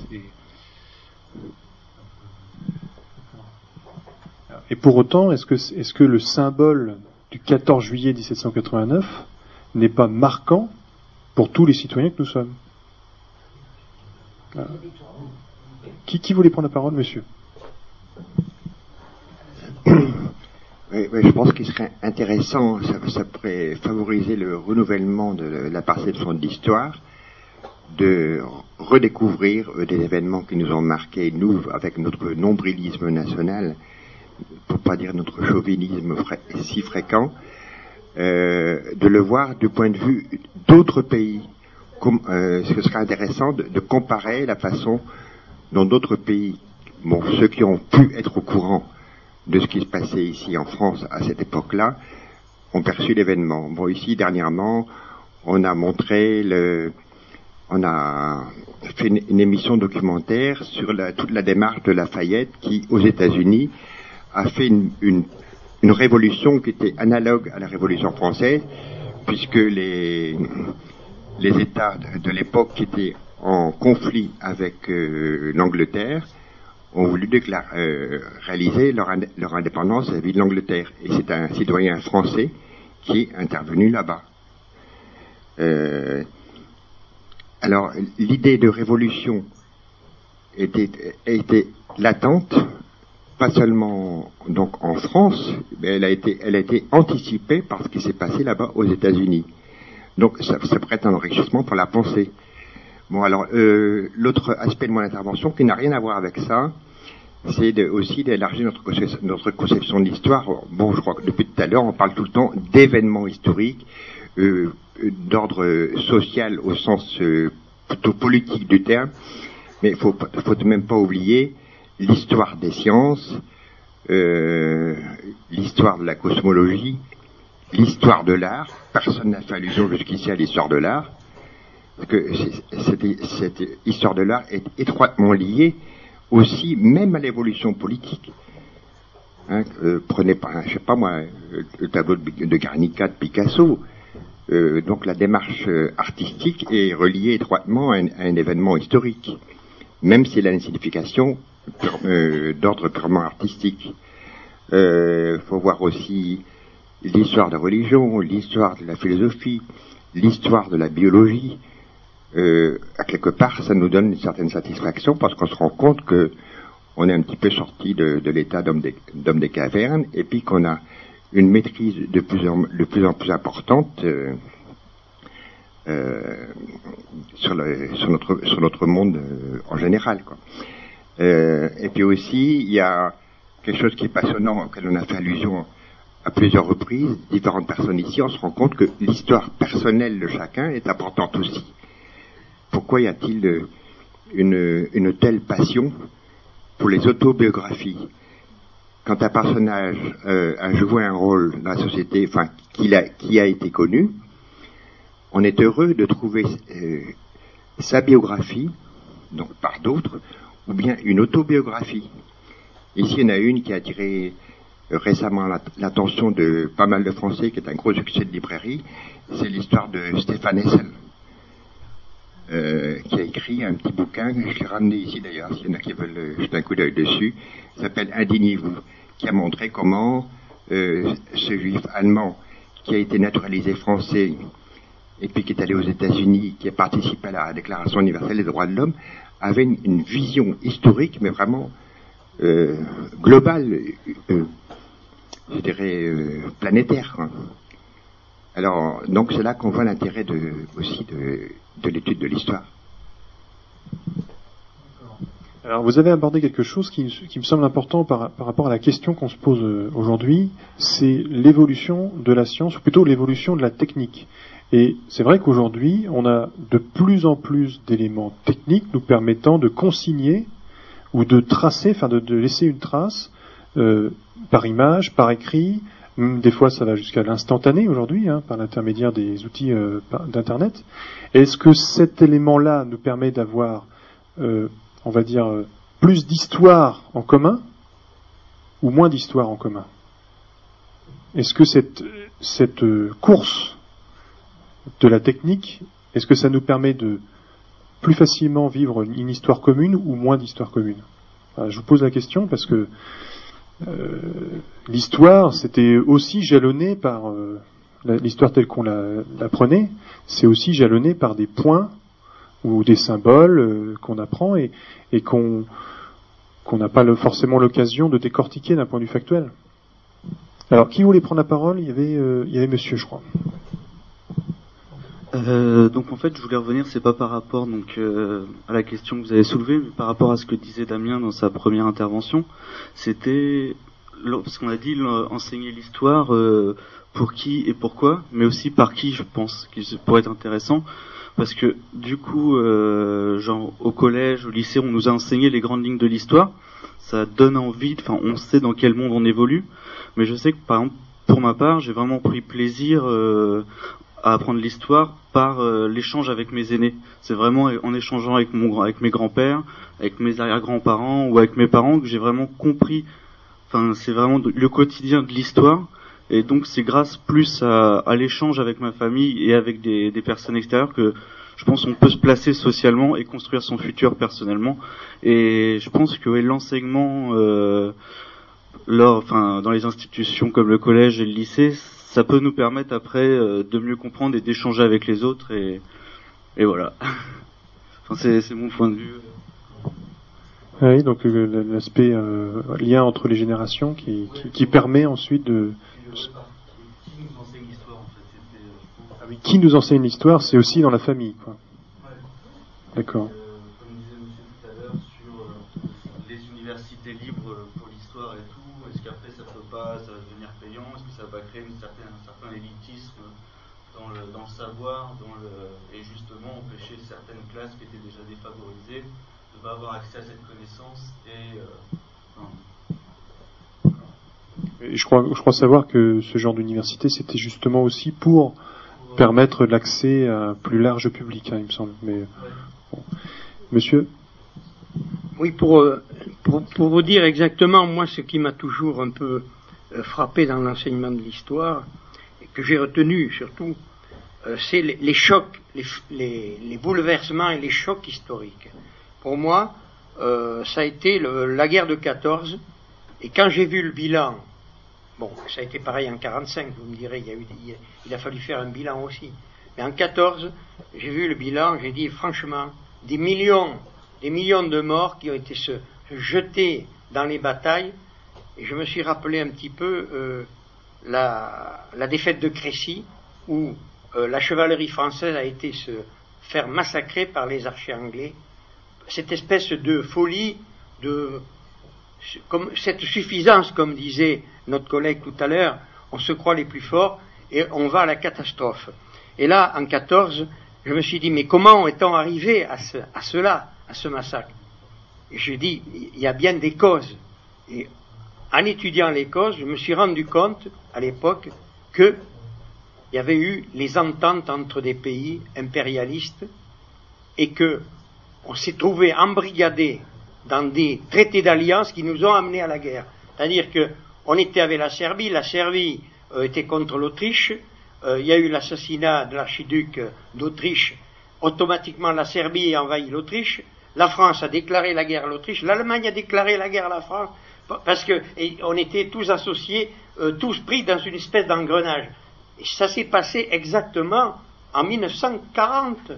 Et pour autant, est-ce que, est-ce que le symbole du 14 juillet 1789 n'est pas marquant pour tous les citoyens que nous sommes? Qui, voulait prendre la parole, monsieur? (coughs) Oui, je pense qu'il serait intéressant, ça, pourrait favoriser le renouvellement de la perception de l'histoire, de redécouvrir euh, des événements qui nous ont marqués, nous, avec notre nombrilisme national, pour pas dire notre chauvinisme si fréquent, euh, de le voir du point de vue d'autres pays. Comme, euh, ce serait intéressant de, comparer la façon dont d'autres pays, bon, ceux qui ont pu être au courant de ce qui se passait ici en France à cette époque-là, ont perçu l'événement. Bon, ici dernièrement, on a montré le, on a fait une, émission documentaire sur toute la démarche de Lafayette qui, aux États-Unis, a fait une, révolution qui était analogue à la révolution française, puisque les, États de, l'époque qui étaient en conflit avec euh, l'Angleterre ont voulu euh, réaliser leur, leur indépendance vis-à-vis de l'Angleterre. Et c'est un citoyen français qui est intervenu là-bas. Euh, alors, l'idée de révolution était, était latente pas seulement donc en France, mais elle a été, elle a été anticipée par ce qui s'est passé là-bas aux États-Unis. Donc ça, ça prête un enrichissement pour la pensée. Bon alors euh, l'autre aspect de mon intervention qui n'a rien à voir avec ça, c'est aussi d'élargir notre, conception- notre conception de l'histoire. Bon, je crois que depuis tout à l'heure, on parle tout le temps d'événements historiques, euh, d'ordre social au sens euh, plutôt politique du terme, mais il faut, faut même pas oublier l'histoire des sciences, euh, l'histoire de la cosmologie, l'histoire de l'art. Personne n'a fait allusion jusqu'ici à l'histoire de l'art. Parce que cette, histoire de l'art est étroitement liée aussi même à l'évolution politique. Hein, euh, prenez par, je sais pas moi, euh, le tableau de, de Guernica de Picasso. Euh, donc la démarche artistique est reliée étroitement à un, événement historique, même s'il a une signification d'ordre purement artistique. Il faut voir aussi l'histoire de la religion, l'histoire de la philosophie, l'histoire de la biologie. Euh, à quelque part, ça nous donne une certaine satisfaction parce qu'on se rend compte que on est un petit peu sorti de, l'état d'homme des, des cavernes et puis qu'on a une maîtrise de plus en, de plus, en plus importante euh, euh, sur, notre, sur notre monde euh, en général. Euh, et puis aussi, il y a quelque chose qui est passionnant auquel on a fait allusion à plusieurs reprises, différentes personnes ici, on se rend compte que l'histoire personnelle de chacun est importante aussi. Pourquoi y a-t-il une, telle passion pour les autobiographies? Quand un personnage euh, a joué un rôle dans la société, enfin, qui a, qui a été connu, on est heureux de trouver euh, sa biographie, donc par d'autres, ou bien une autobiographie. Ici, il y en a une qui a attiré euh, récemment la- l'attention de pas mal de Français, qui est un gros succès de librairie, c'est l'histoire de Stéphane Hessel, euh, qui a écrit un petit bouquin, je l'ai ramené ici d'ailleurs, s'il y en a qui veulent euh, jeter un coup d'œil dessus, s'appelle Indignez-vous, qui a montré comment ce juif allemand qui a été naturalisé français et puis qui est allé aux États-Unis, qui a participé à la Déclaration universelle des droits de l'homme, avait une, vision historique, mais vraiment euh, globale, euh, je dirais euh, planétaire. quoi. Alors, donc c'est là qu'on voit l'intérêt de, aussi de, de l'étude de l'histoire. Alors, vous avez abordé quelque chose qui, me semble important par, rapport à la question qu'on se pose aujourd'hui, c'est l'évolution de la science, ou plutôt l'évolution de la technique. Et c'est vrai qu'aujourd'hui, on a de plus en plus d'éléments techniques nous permettant de consigner ou de tracer, enfin de, laisser une trace euh, par image, par écrit. Des fois, ça va jusqu'à l'instantané aujourd'hui, hein, par l'intermédiaire des outils euh, d'Internet. Est-ce que cet élément-là nous permet d'avoir, euh, on va dire, euh, plus d'histoire en commun ou moins d'histoire en commun? Est-ce que cette, cette euh, course de la technique, est-ce que ça nous permet de plus facilement vivre une histoire commune ou moins d'histoire commune Je vous pose la question parce que euh, l'histoire, c'était aussi jalonné par euh, l'histoire telle qu'on la- l'apprenait, c'est aussi jalonné par des points ou des symboles euh, qu'on apprend et, qu'on n'a pas forcément l'occasion de décortiquer d'un point de vue factuel. Alors, qui voulait prendre la parole? Il y avait Monsieur, je crois. Euh, donc en fait, je voulais revenir, c'est pas par rapport donc euh, à la question que vous avez soulevée, mais par rapport à ce que disait Damien dans sa première intervention. C'était parce qu'on a dit enseigner l'histoire euh, pour qui et pourquoi, mais aussi par qui, je pense, qui pourrait être intéressant, parce que du coup, genre au collège, au lycée, on nous a enseigné les grandes lignes de l'histoire. Ça donne envie, enfin, on sait dans quel monde on évolue, mais je sais que par exemple, pour ma part, j'ai vraiment pris plaisir à apprendre l'histoire par euh, l'échange avec mes aînés. C'est vraiment en échangeant avec mon avec mes grands-pères, avec mes arrière-grands-parents ou avec mes parents que j'ai vraiment compris. Enfin, c'est vraiment le quotidien de l'histoire. Et donc, c'est grâce plus à, à l'échange avec ma famille et avec des, des personnes extérieures que je pense qu'on peut se placer socialement et construire son futur personnellement. Et je pense que ouais, l'enseignement, euh, lors, enfin, dans les institutions comme le collège et le lycée, ça peut nous permettre après euh, de mieux comprendre et d'échanger avec les autres et, et voilà. (laughs) Enfin, c'est, c'est mon point de vue. Oui, donc euh, l'aspect euh, lien entre les générations qui, qui, qui permet ensuite de. Ah qui nous enseigne l'histoire, c'est aussi dans la famille, quoi. D'accord. Comme disait monsieur tout à l'heure sur les universités libres pour l'histoire et tout, est-ce qu'après ça peut pas, ça va devenir payant, est-ce que ça va créer une certaine, dans le, dans le savoir, dans le, et justement empêcher certaines classes qui étaient déjà défavorisées de pas avoir accès à cette connaissance et euh, enfin, Et je crois, je crois savoir que ce genre d'université, c'était justement aussi pour permettre l'accès à un plus large public, hein, il me semble. Mais bon. Monsieur, Oui, pour, euh, pour, pour vous dire exactement, moi, ce qui m'a toujours un peu euh, frappé dans l'enseignement de l'histoire, et que j'ai retenu surtout, c'est les, chocs, les, bouleversements et les chocs historiques. Pour moi, euh, ça a été la guerre de 14, et quand j'ai vu le bilan, bon, ça a été pareil en 45, vous me direz, il, a fallu faire un bilan aussi. Mais en 14, j'ai vu le bilan, j'ai dit franchement, des millions, des millions de morts qui ont été jetés dans les batailles, et je me suis rappelé un petit peu euh, la, la défaite de Crécy, où euh, la chevalerie française a été se faire massacrer par les archers anglais. Cette espèce de folie, de cette suffisance, comme disait notre collègue tout à l'heure, on se croit les plus forts et on va à la catastrophe. Et là, en 14, je me suis dit, mais comment est-on arrivé à cela, à ce massacre? Et je dis, il y a bien des causes. Et en étudiant les causes, je me suis rendu compte, à l'époque, que il y avait eu les ententes entre des pays impérialistes et que on s'est trouvé embrigadé dans des traités d'alliance qui nous ont amenés à la guerre. C'est-à-dire que on était avec la Serbie, la Serbie euh, était contre l'Autriche, euh, il y a eu l'assassinat de l'archiduc d'Autriche, automatiquement la Serbie a envahi l'Autriche, la France a déclaré la guerre à l'Autriche, l'Allemagne a déclaré la guerre à la France, pa- parce que et on était tous associés, euh, tous pris dans une espèce d'engrenage. Ça s'est passé exactement en 1940.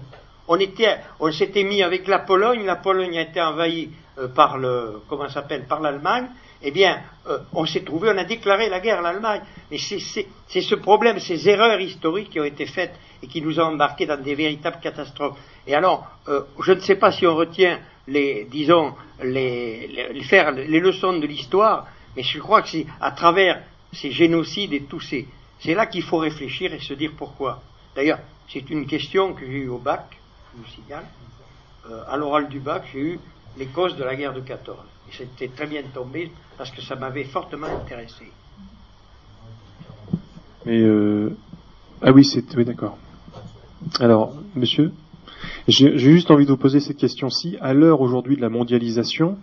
On était, on s'était mis avec la Pologne, la Pologne a été envahie euh, par le, comment s'appelle, par l'Allemagne. Eh bien, euh, on s'est trouvé, on a déclaré la guerre à l'Allemagne. Mais c'est- ce problème, ces erreurs historiques qui ont été faites et qui nous ont embarqués dans des véritables catastrophes. Et alors, euh, je ne sais pas si on retient disons, les- faire les leçons de l'histoire, mais je crois que c'est à travers ces génocides et tous ces, c'est là qu'il faut réfléchir et se dire pourquoi. D'ailleurs, c'est une question que j'ai eue au bac, je vous signale. Euh, à l'oral du bac, j'ai eu les causes de la guerre de 14. Et c'était très bien tombé parce que ça m'avait fortement intéressé. mais euh, ah oui, c'est oui, d'accord. Alors, monsieur, j'ai juste envie de vous poser cette question-ci. À l'heure aujourd'hui de la mondialisation,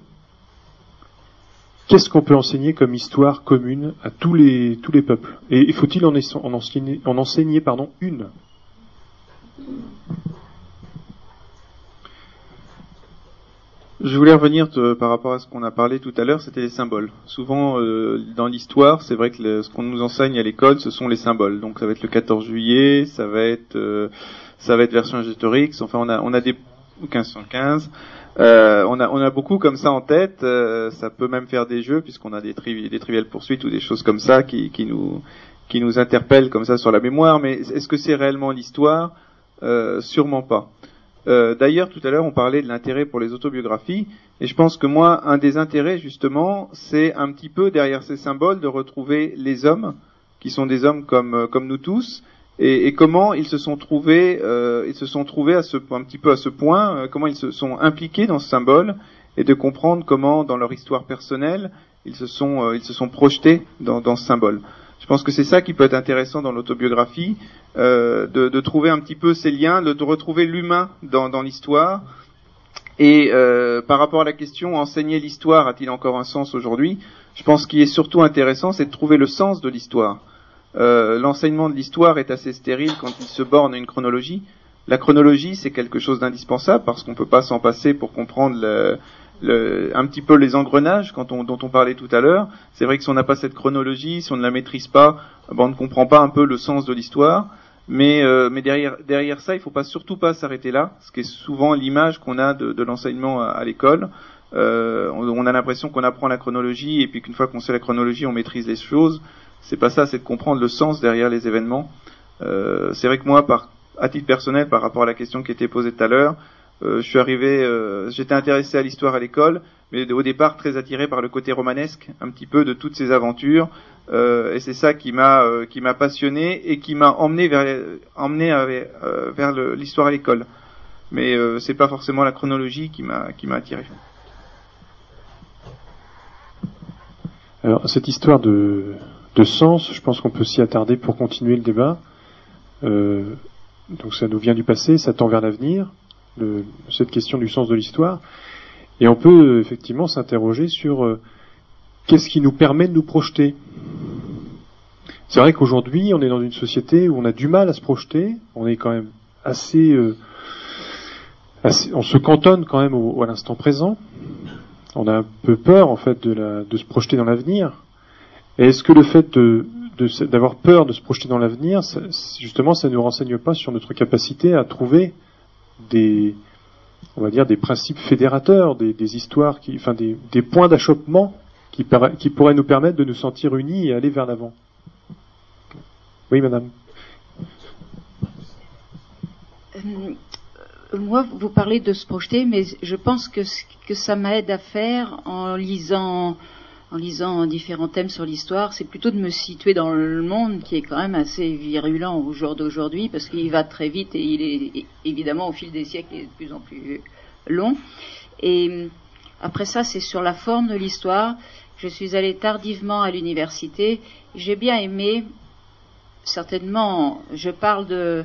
qu'est-ce qu'on peut enseigner comme histoire commune à tous les tous les peuples? Et faut-il en, enseigner, en enseigner pardon une? Je voulais revenir euh, par rapport à ce qu'on a parlé tout à l'heure, c'était les symboles. Souvent, euh, dans l'histoire, c'est vrai que ce qu'on nous enseigne à l'école, ce sont les symboles. Donc, ça va être le 14 juillet, ça va être, euh, ça va être Vercingétorix. Enfin, on a, on a des 1515. Euh, on a, on a beaucoup comme ça en tête. euh, ça peut même faire des jeux puisqu'on a des, trivi- des triviales poursuites ou des choses comme ça qui, qui nous, qui nous interpellent comme ça sur la mémoire. Mais est-ce que c'est réellement l'histoire? Euh, Sûrement pas. Euh, D'ailleurs, tout à l'heure, on parlait de l'intérêt pour les autobiographies, et je pense que moi, un des intérêts, justement, c'est un petit peu derrière ces symboles de retrouver les hommes, qui sont des hommes comme comme nous tous, et, et comment ils se sont trouvés, euh, ils se sont trouvés à ce un petit peu à ce point, euh, comment ils se sont impliqués dans ce symbole, et de comprendre comment, dans leur histoire personnelle, ils se sont euh, ils se sont projetés dans, dans ce symbole. Je pense que c'est ça qui peut être intéressant dans l'autobiographie, euh, de, de trouver un petit peu ces liens, de, de retrouver l'humain dans, dans l'histoire. Et euh, par rapport à la question, enseigner l'histoire a-t-il encore un sens aujourd'hui? Je pense qu'il est surtout intéressant, c'est de trouver le sens de l'histoire. Euh, L'enseignement de l'histoire est assez stérile quand il se borne à une chronologie. La chronologie, c'est quelque chose d'indispensable parce qu'on ne peut pas s'en passer pour comprendre le, le, un petit peu les engrenages dont on parlait tout à l'heure. C'est vrai que si on n'a pas cette chronologie, si on ne la maîtrise pas, ben on ne comprend pas un peu le sens de l'histoire. Mais, euh, derrière, derrière ça, il ne faut pas surtout pas s'arrêter là, ce qui est souvent l'image qu'on a de, l'enseignement à, l'école. euh, on a l'impression qu'on apprend la chronologie et puis qu'une fois qu'on sait la chronologie, on maîtrise les choses. C'est pas ça, c'est de comprendre le sens derrière les événements. Euh, c'est vrai que moi, à titre personnel, par rapport à la question qui était posée tout à l'heure, euh, je suis arrivé, euh, j'étais intéressé à l'histoire à l'école, mais au départ très attiré par le côté romanesque, un petit peu de toutes ces aventures, et c'est ça qui m'a qui m'a passionné et qui m'a emmené vers emmené vers l'histoire à l'école. Mais c'est pas forcément la chronologie qui m'a qui m'a attiré. Alors, cette histoire de, de sens, je pense qu'on peut s'y attarder pour continuer le débat. Euh, donc, ça nous vient du passé, ça tend vers l'avenir, cette question du sens de l'histoire. Et on peut euh, effectivement s'interroger sur euh, qu'est-ce qui nous permet de nous projeter. C'est vrai qu'aujourd'hui, on est dans une société où on a du mal à se projeter, on est quand même assez, on se cantonne quand même au- à l'instant présent on a un peu peur en fait de, de se projeter dans l'avenir. Est-ce que le fait d'avoir peur de se projeter dans l'avenir, justement, ça ne nous renseigne pas sur notre capacité à trouver des, on va dire, des principes fédérateurs, des, histoires, enfin des, points d'achoppement qui, pourraient nous permettre de nous sentir unis et aller vers l'avant? Oui, madame. Euh, moi, vous parlez de se projeter, mais je pense que que ça m'aide à faire en lisant, en lisant différents thèmes sur l'histoire, c'est plutôt de me situer dans le monde qui est quand même assez virulent au jour d'aujourd'hui, parce qu'il va très vite et il est évidemment au fil des siècles de plus en plus long. Et après ça, c'est sur la forme de l'histoire. Je suis allée tardivement à l'université. J'ai bien aimé, certainement, je parle de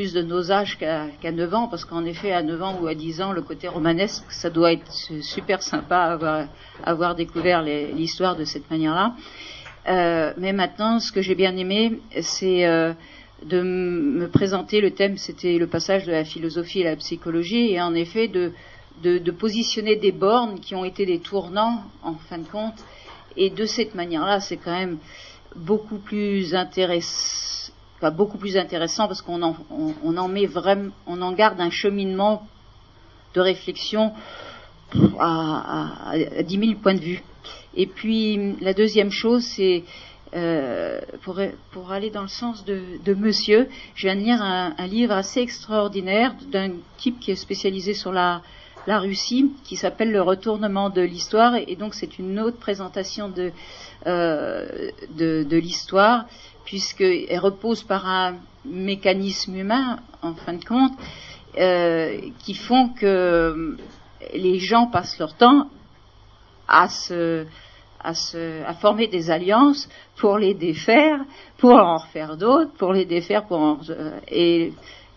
plus de nos âges qu'à qu'à 9 ans, parce qu'en effet, à 9 ans ou à 10 ans, le côté romanesque, ça doit être super sympa à avoir, avoir découvert l'histoire de cette manière-là. Euh, mais maintenant, ce que j'ai bien aimé, c'est euh, de me présenter le thème, c'était le passage de la philosophie et la psychologie, et en effet de positionner des bornes qui ont été des tournants, en fin de compte, et de cette manière-là, c'est quand même beaucoup plus intéressant, beaucoup plus intéressant parce qu'on en, on, en met vraiment, on en garde un cheminement de réflexion à, à, à 10 000 points de vue. Et puis la deuxième chose, c'est euh, pour, pour aller dans le sens de, de Monsieur, je viens de lire un, livre assez extraordinaire d'un type qui est spécialisé sur la, la Russie, qui s'appelle Le retournement de l'histoire, et, donc c'est une autre présentation de, euh, de l'histoire, puisqu'elle repose par un mécanisme humain, en fin de compte, euh, qui font que les gens passent leur temps à se, à se, à former des alliances pour les défaire, pour en refaire d'autres, pour les défaire, pour en, et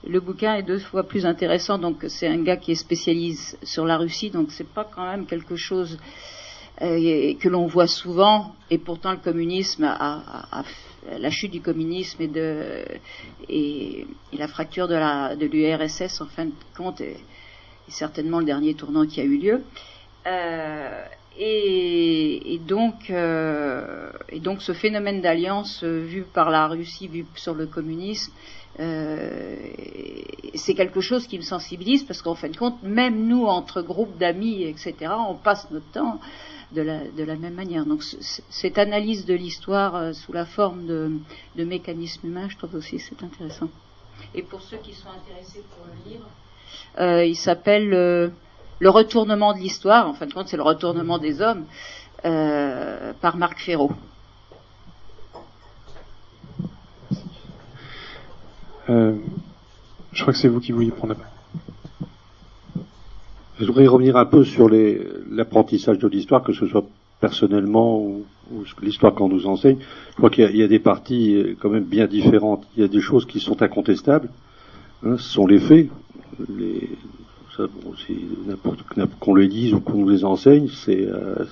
le bouquin est deux fois plus intéressant, donc c'est un gars qui est spécialiste sur la Russie, donc c'est pas quand même quelque chose euh, que l'on voit souvent, et pourtant le communisme a, a, a la chute du communisme et de et, la fracture de la de l'URSS en fin de compte est, certainement le dernier tournant qui a eu lieu. Euh, et, donc, euh, et donc ce phénomène d'alliance euh, vu par la Russie, vu sur le communisme, c'est quelque chose qui me sensibilise parce qu'en fin de compte, même nous, entre groupes d'amis, etc., on passe notre temps de la, de la même manière. Donc cette analyse de l'histoire euh, sous la forme de, de mécanismes humains, je trouve aussi c'est intéressant. Et pour ceux qui sont intéressés pour le livre, euh, il s'appelle euh, Le retournement de l'histoire. En fin de compte, c'est le retournement des hommes euh, par Marc Ferraud. Euh, je crois que c'est vous qui vouliez prendre la parole. Je voudrais revenir un peu sur l'apprentissage de l'histoire, que ce soit personnellement ou, ou l'histoire qu'on nous enseigne. Je crois qu'il y, y, a des parties quand même bien différentes. Il y a des choses qui sont incontestables. Hein, ce sont les faits. Les, n'importe qu'on les dise ou qu'on nous les enseigne, c'est euh,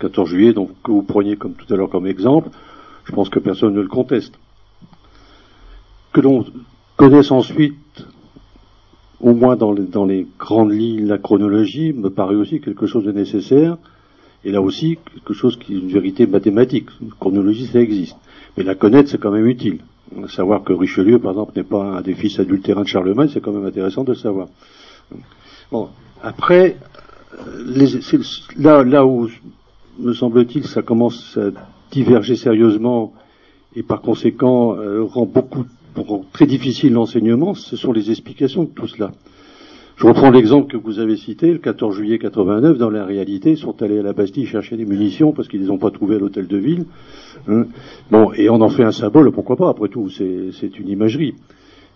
14 juillet, donc que vous preniez comme tout à l'heure comme exemple. Je pense que personne ne le conteste. Que l'on connaisse ensuite au moins dans les, dans les, grandes lignes, la chronologie me paraît aussi quelque chose de nécessaire. Et là aussi, quelque chose qui est une vérité mathématique. Une chronologie, ça existe. Mais la connaître, c'est quand même utile. Savoir que Richelieu, par exemple, n'est pas un des fils adultérins de Charlemagne, c'est quand même intéressant de le savoir. Bon, après, là, là où, me semble-t-il, ça commence à diverger sérieusement et par conséquent euh, rend beaucoup très difficile l'enseignement, ce sont les explications de tout cela. Je reprends l'exemple que vous avez cité, le 14 juillet 89, dans la réalité, ils sont allés à la Bastille chercher des munitions parce qu'ils les ont pas trouvées à l'hôtel de ville. Hein. Bon, et on en fait un symbole, pourquoi pas, après tout, c'est une imagerie.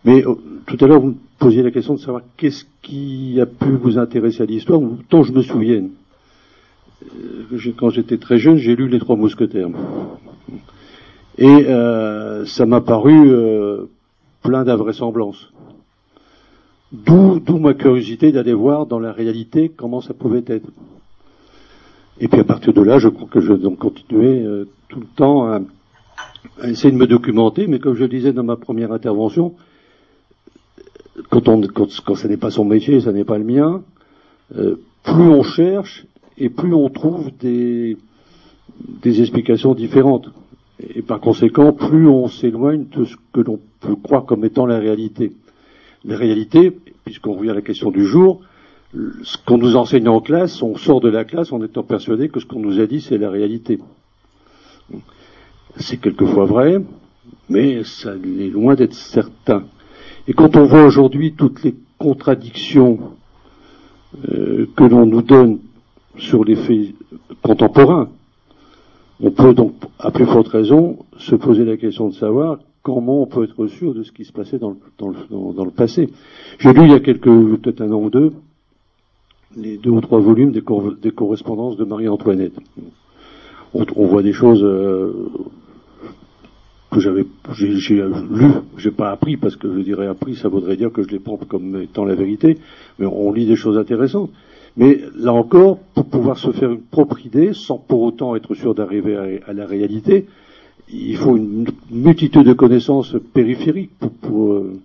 Mais euh, tout à l'heure, vous me posiez la question de savoir qu'est-ce qui a pu vous intéresser à l'histoire, tant je me souvienne. Euh, quand j'étais très jeune, j'ai lu Les Trois Mousquetaires. Et euh, ça m'a paru euh, plein d'invraisemblances. D'où, ma curiosité d'aller voir dans la réalité comment ça pouvait être. Et puis à partir de là, je crois que je vais donc continuer euh, tout le temps à, essayer de me documenter, mais comme je le disais dans ma première intervention, quand, on, quand, quand ça n'est pas son métier, ça n'est pas le mien, plus on cherche et plus on trouve des, des explications différentes. Et par conséquent, plus on s'éloigne de ce que l'on peut croire comme étant la réalité. La réalité, puisqu'on revient à la question du jour, ce qu'on nous enseigne en classe, on sort de la classe en étant persuadé que ce qu'on nous a dit, c'est la réalité. C'est quelquefois vrai, mais ça est loin d'être certain. Et quand on voit aujourd'hui toutes les contradictions euh, que l'on nous donne sur les faits contemporains, on peut donc, à plus forte raison, se poser la question de savoir comment on peut être sûr de ce qui se passait dans le, dans le, passé. J'ai lu il y a quelques, peut-être un an ou deux, les deux ou trois volumes des, des correspondances de Marie-Antoinette. On, voit des choses euh, que j'avais, j'ai, lu, j'ai pas appris parce que je dirais appris, ça voudrait dire que je les prends comme étant la vérité, mais on lit des choses intéressantes. Mais là encore, pour pouvoir se faire une propre idée, sans pour autant être sûr d'arriver à, la réalité, il faut une multitude de connaissances périphériques. Pour, euh,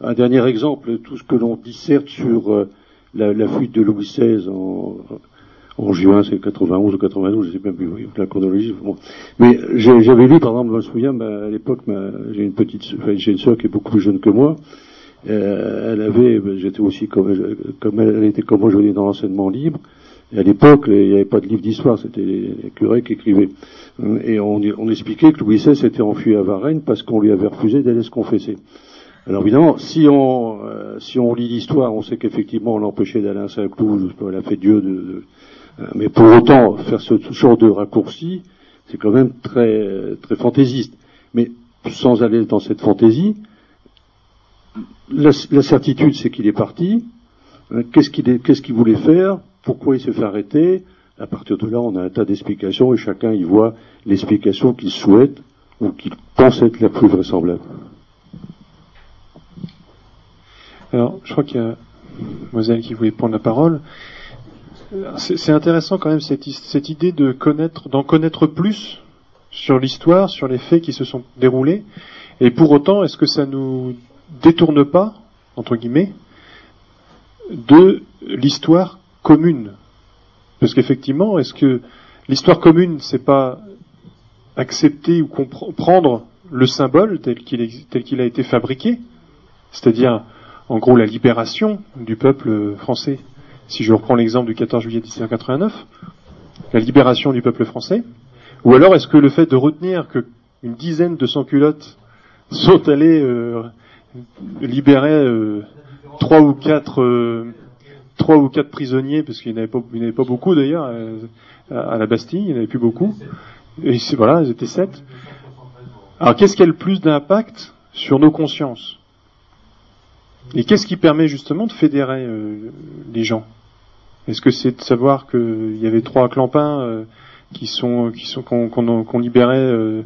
un dernier exemple, tout ce que l'on disserte sur euh, la, fuite de Louis XVI en, juin, c'est 91 ou 92, je sais même plus la chronologie. Mais j'avais lu, par exemple, je me souviens, à l'époque, j'ai une petite, j'ai une sœur qui est beaucoup plus jeune que moi, euh, elle avait, ben, j'étais aussi comme, comme elle était comme moi, je venais dans l'enseignement libre. Et à l'époque, il n'y avait pas de livre d'histoire, c'était les, curés qui écrivaient. Et on, on, expliquait que Louis XVI s'était enfui à Varennes parce qu'on lui avait refusé d'aller se confesser. Alors évidemment, si on euh, si on lit l'histoire, on sait qu'effectivement on l'empêchait d'aller à Saint-Cloud, elle a fait Dieu de, de euh, mais pour autant faire ce, genre de raccourci, c'est quand même très très fantaisiste. Mais sans aller dans cette fantaisie, la, certitude, c'est qu'il est parti. Euh, qu'est-ce qu'il voulait faire? Pourquoi il s'est fait arrêter? À partir de là, on a un tas d'explications et chacun y voit l'explication qu'il souhaite ou qu'il pense être la plus vraisemblable. Alors, je crois qu'il y a Moselle qui voulait prendre la parole. C'est intéressant quand même cette, cette idée de connaître, d'en connaître plus sur l'histoire, sur les faits qui se sont déroulés. Et pour autant, est-ce que ça nous détourne pas, entre guillemets, de l'histoire commune. Parce qu'effectivement, est-ce que l'histoire commune, c'est pas accepter ou comprendre le symbole tel qu'il a été fabriqué, c'est-à-dire en gros la libération du peuple français. Si je reprends l'exemple du 14 juillet 1789, la libération du peuple français, ou alors est-ce que le fait de retenir que une dizaine de sans-culottes sont allés euh, libérait euh, trois ou quatre euh, trois ou quatre prisonniers parce qu'il n'y avait pas il avait pas beaucoup d'ailleurs euh, à la Bastille il n'y en avait plus beaucoup. Et voilà ils étaient sept. Alors qu'est-ce qui a le plus d'impact sur nos consciences? Et qu'est-ce qui permet justement de fédérer les gens? Est-ce que c'est de savoir qu'il y avait trois clampins qui sont qui sont qu'on libérait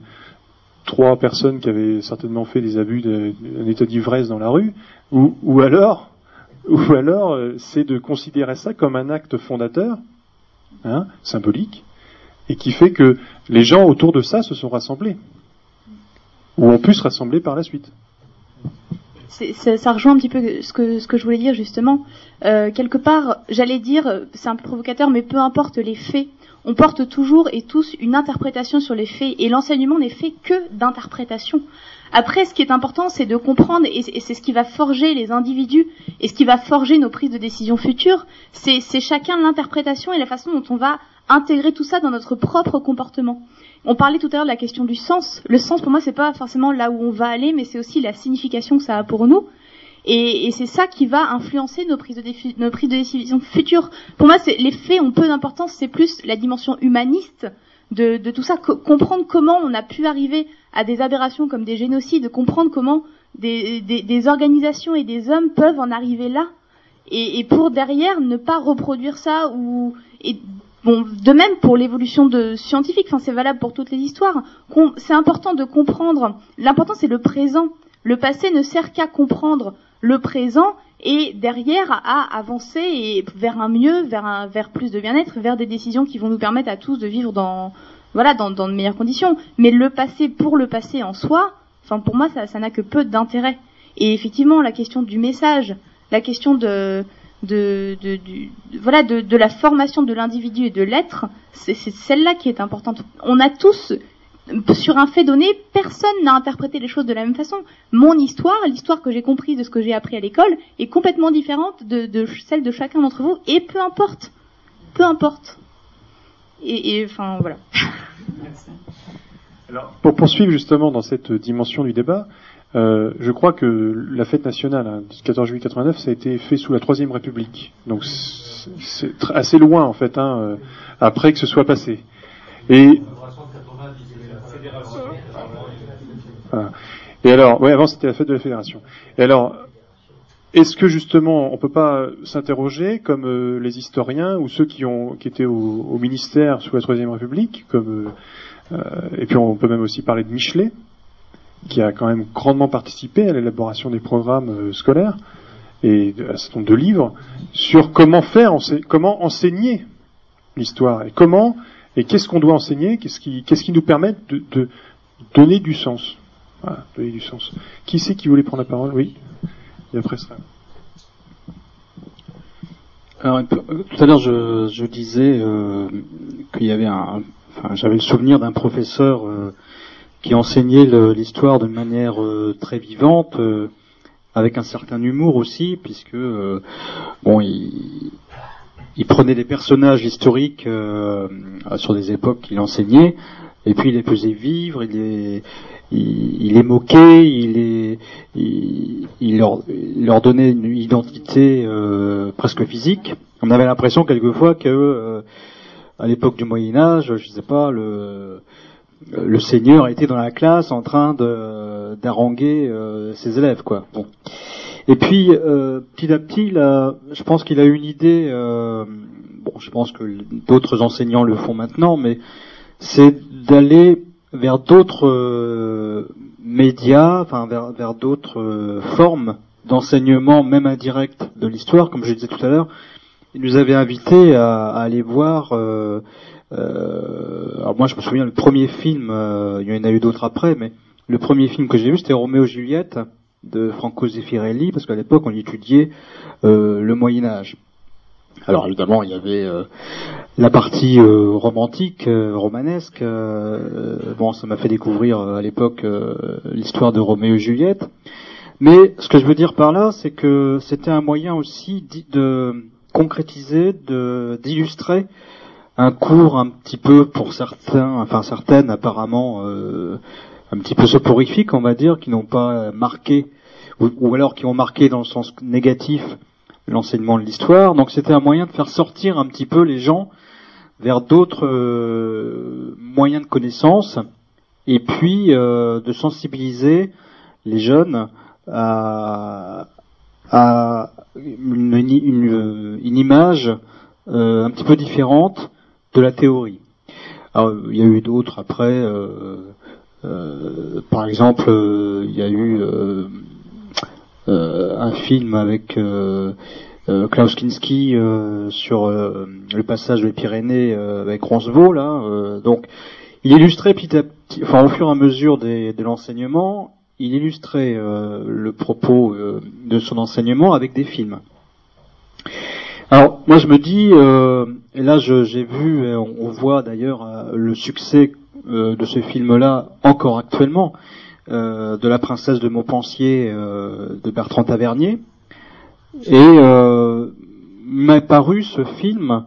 trois personnes qui avaient certainement fait des abus d'un état d'ivresse dans la rue, ou, alors, (laughs) ou alors euh, c'est de considérer ça comme un acte fondateur, hein, symbolique, et qui fait que les gens autour de ça se sont rassemblés, ou ont pu se rassembler par la suite. ça, rejoint un petit peu ce que, je voulais dire justement. Euh, quelque part, j'allais dire, c'est un peu provocateur, mais peu importe les faits, on porte toujours et tous une interprétation sur les faits, et l'enseignement n'est fait que d'interprétation. Après, ce qui est important, c'est de comprendre, et c'est ce qui va forger les individus, et ce qui va forger nos prises de décision futures, c'est chacun l'interprétation et la façon dont on va intégrer tout ça dans notre propre comportement. On parlait tout à l'heure de la question du sens. Le sens, pour moi, c'est pas forcément là où on va aller, mais c'est aussi la signification que ça a pour nous. Et, c'est ça qui va influencer nos prises de, de décision futures. Pour moi, les faits ont peu d'importance, c'est plus la dimension humaniste de, tout ça, comprendre comment on a pu arriver à des aberrations comme des génocides, comprendre comment des, organisations et des hommes peuvent en arriver là, et, pour derrière ne pas reproduire ça ou et Bon, de même pour l'évolution de scientifique, enfin c'est valable pour toutes les histoires. C'est important de comprendre. L'important c'est le présent. Le passé ne sert qu'à comprendre le présent et derrière à avancer et vers un mieux, vers un, vers plus de bien-être, vers des décisions qui vont nous permettre à tous de vivre dans, de meilleures conditions. Mais le passé pour le passé en soi, enfin pour moi ça, n'a que peu d'intérêt. Et effectivement la question du message, la question de, voilà, de la formation de l'individu et de l'être, c'est celle-là qui est importante. On a tous sur un fait donné, personne n'a interprété les choses de la même façon. Mon histoire, l'histoire que j'ai comprise de ce que j'ai appris à l'école, est complètement différente de, celle de chacun d'entre vous, et peu importe. Peu importe. Et, enfin, voilà. Alors, pour poursuivre justement dans cette dimension du débat, euh, je crois que la fête nationale hein, du 14 juillet 89, ça a été fait sous la Troisième République. Donc c'est assez loin en fait, hein, euh, après que ce soit passé. Et Et alors, ouais, avant c'était la fête de la fédération. Et alors, est-ce que justement, on peut pas s'interroger, comme euh, les historiens ou ceux qui ont qui étaient au, ministère sous la Troisième République, comme euh, euh, et puis on peut même aussi parler de Michelet, qui a quand même grandement participé à l'élaboration des programmes scolaires et à certain nombre de livres sur comment faire, comment enseigner l'histoire et comment et qu'est-ce qu'on doit enseigner, qu'est-ce qui, qu'est-ce qui nous permet de, de donner du sens. Voilà, donner du sens. Qui c'est qui voulait prendre la parole? Oui. Et après ça. Alors, tout à l'heure, je, disais euh, qu'il y avait un. Enfin, j'avais le souvenir d'un professeur euh, qui enseignait l'histoire de manière euh, très vivante, avec un certain humour aussi, puisque bon, il, il, prenait des personnages historiques sur des époques qu'il enseignait, et puis il les faisait vivre, il les, il, les moquait, il, les, il, leur, leur, donnait une identité euh, presque physique. On avait l'impression quelquefois que euh, à l'époque du Moyen Âge, je sais pas, le, le Seigneur était dans la classe en train de d'haranguer euh, ses élèves, quoi. Bon. Et puis petit à petit, là, je pense qu'il a une idée. bon, je pense que d'autres enseignants le font maintenant, mais c'est d'aller vers d'autres euh, médias, enfin vers, vers d'autres euh, formes d'enseignement, même indirect, de l'histoire, comme je disais tout à l'heure. Il nous avait invités à, aller voir. Euh, alors moi, je me souviens le premier film. il y en a eu d'autres après, mais le premier film que j'ai vu, c'était Roméo et Juliette de Franco Zeffirelli, parce qu'à l'époque, on étudiait le Moyen Âge. Alors évidemment, il y avait euh, la partie euh, romantique, euh, romanesque. bon, ça m'a fait découvrir à l'époque l'histoire de Roméo et Juliette. Mais ce que je veux dire par là, c'est que c'était un moyen aussi de concrétiser, de d'illustrer un cours un petit peu pour certains, enfin certaines apparemment un petit peu soporifiques, on va dire, qui n'ont pas marqué ou alors qui ont marqué dans le sens négatif l'enseignement de l'histoire. Donc c'était un moyen de faire sortir un petit peu les gens vers d'autres euh, moyens de connaissance et puis euh, de sensibiliser les jeunes à, une, une, image euh, un petit peu différente de la théorie. Alors, il y a eu d'autres après. par exemple, il y a eu un film avec euh, euh, Klaus Kinski sur le passage des Pyrénées avec Roncevaux là. donc, il illustrait petit à petit, enfin au fur et à mesure des, de l'enseignement, il illustrait euh, le propos euh, de son enseignement avec des films. Alors moi je me dis, euh, et là j'ai vu, et on, on voit d'ailleurs euh, le succès euh, de ce film-là encore actuellement, euh, de la princesse de Montpensier de Bertrand Tavernier, et m'est paru ce film.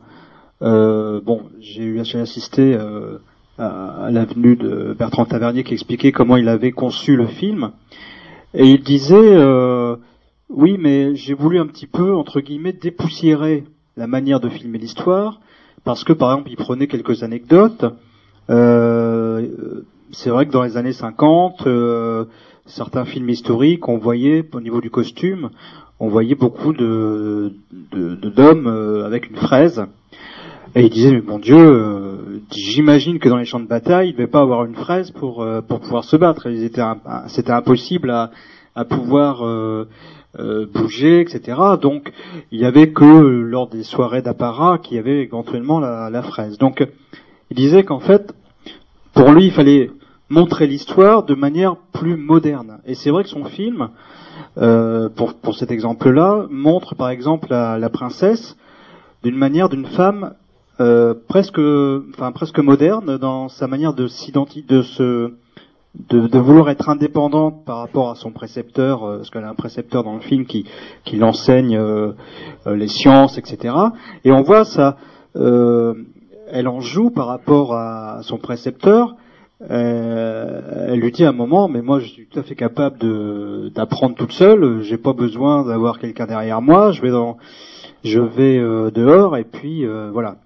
bon, j'ai eu j'ai assisté à, l'avenue de Bertrand Tavernier qui expliquait comment il avait conçu le film, et il disait oui, mais j'ai voulu un petit peu, entre guillemets, dépoussiérer la manière de filmer l'histoire, parce que, par exemple, il prenait quelques anecdotes. Euh, c'est vrai que dans les années 50, euh, certains films historiques, on voyait, au niveau du costume, on voyait beaucoup de d'hommes euh, avec une fraise. Et il disait, mais mon Dieu, euh, j'imagine que dans les champs de bataille, il ne devait pas avoir une fraise pour, pour pouvoir se battre. C'était impossible à, à pouvoir euh, bouger, etc. Donc il y avait que lors des soirées d'apparat qu'il y avait éventuellement la, la, fraise. Donc il disait qu'en fait, pour lui, il fallait montrer l'histoire de manière plus moderne. Et c'est vrai que son film, euh, pour, pour cet exemple-là, montre par exemple la, la princesse d'une manière d'une femme euh, presque, enfin presque moderne dans sa manière de s'identifier, de vouloir être indépendante par rapport à son précepteur, euh, parce qu'elle a un précepteur dans le film qui, qui l'enseigne euh, euh, les sciences, etc. Et on voit ça, elle en joue par rapport à son précepteur. Elle lui dit à un moment, mais moi je suis tout à fait capable de d'apprendre toute seule. J'ai pas besoin d'avoir quelqu'un derrière moi. Je vais dans, je vais dehors et puis voilà.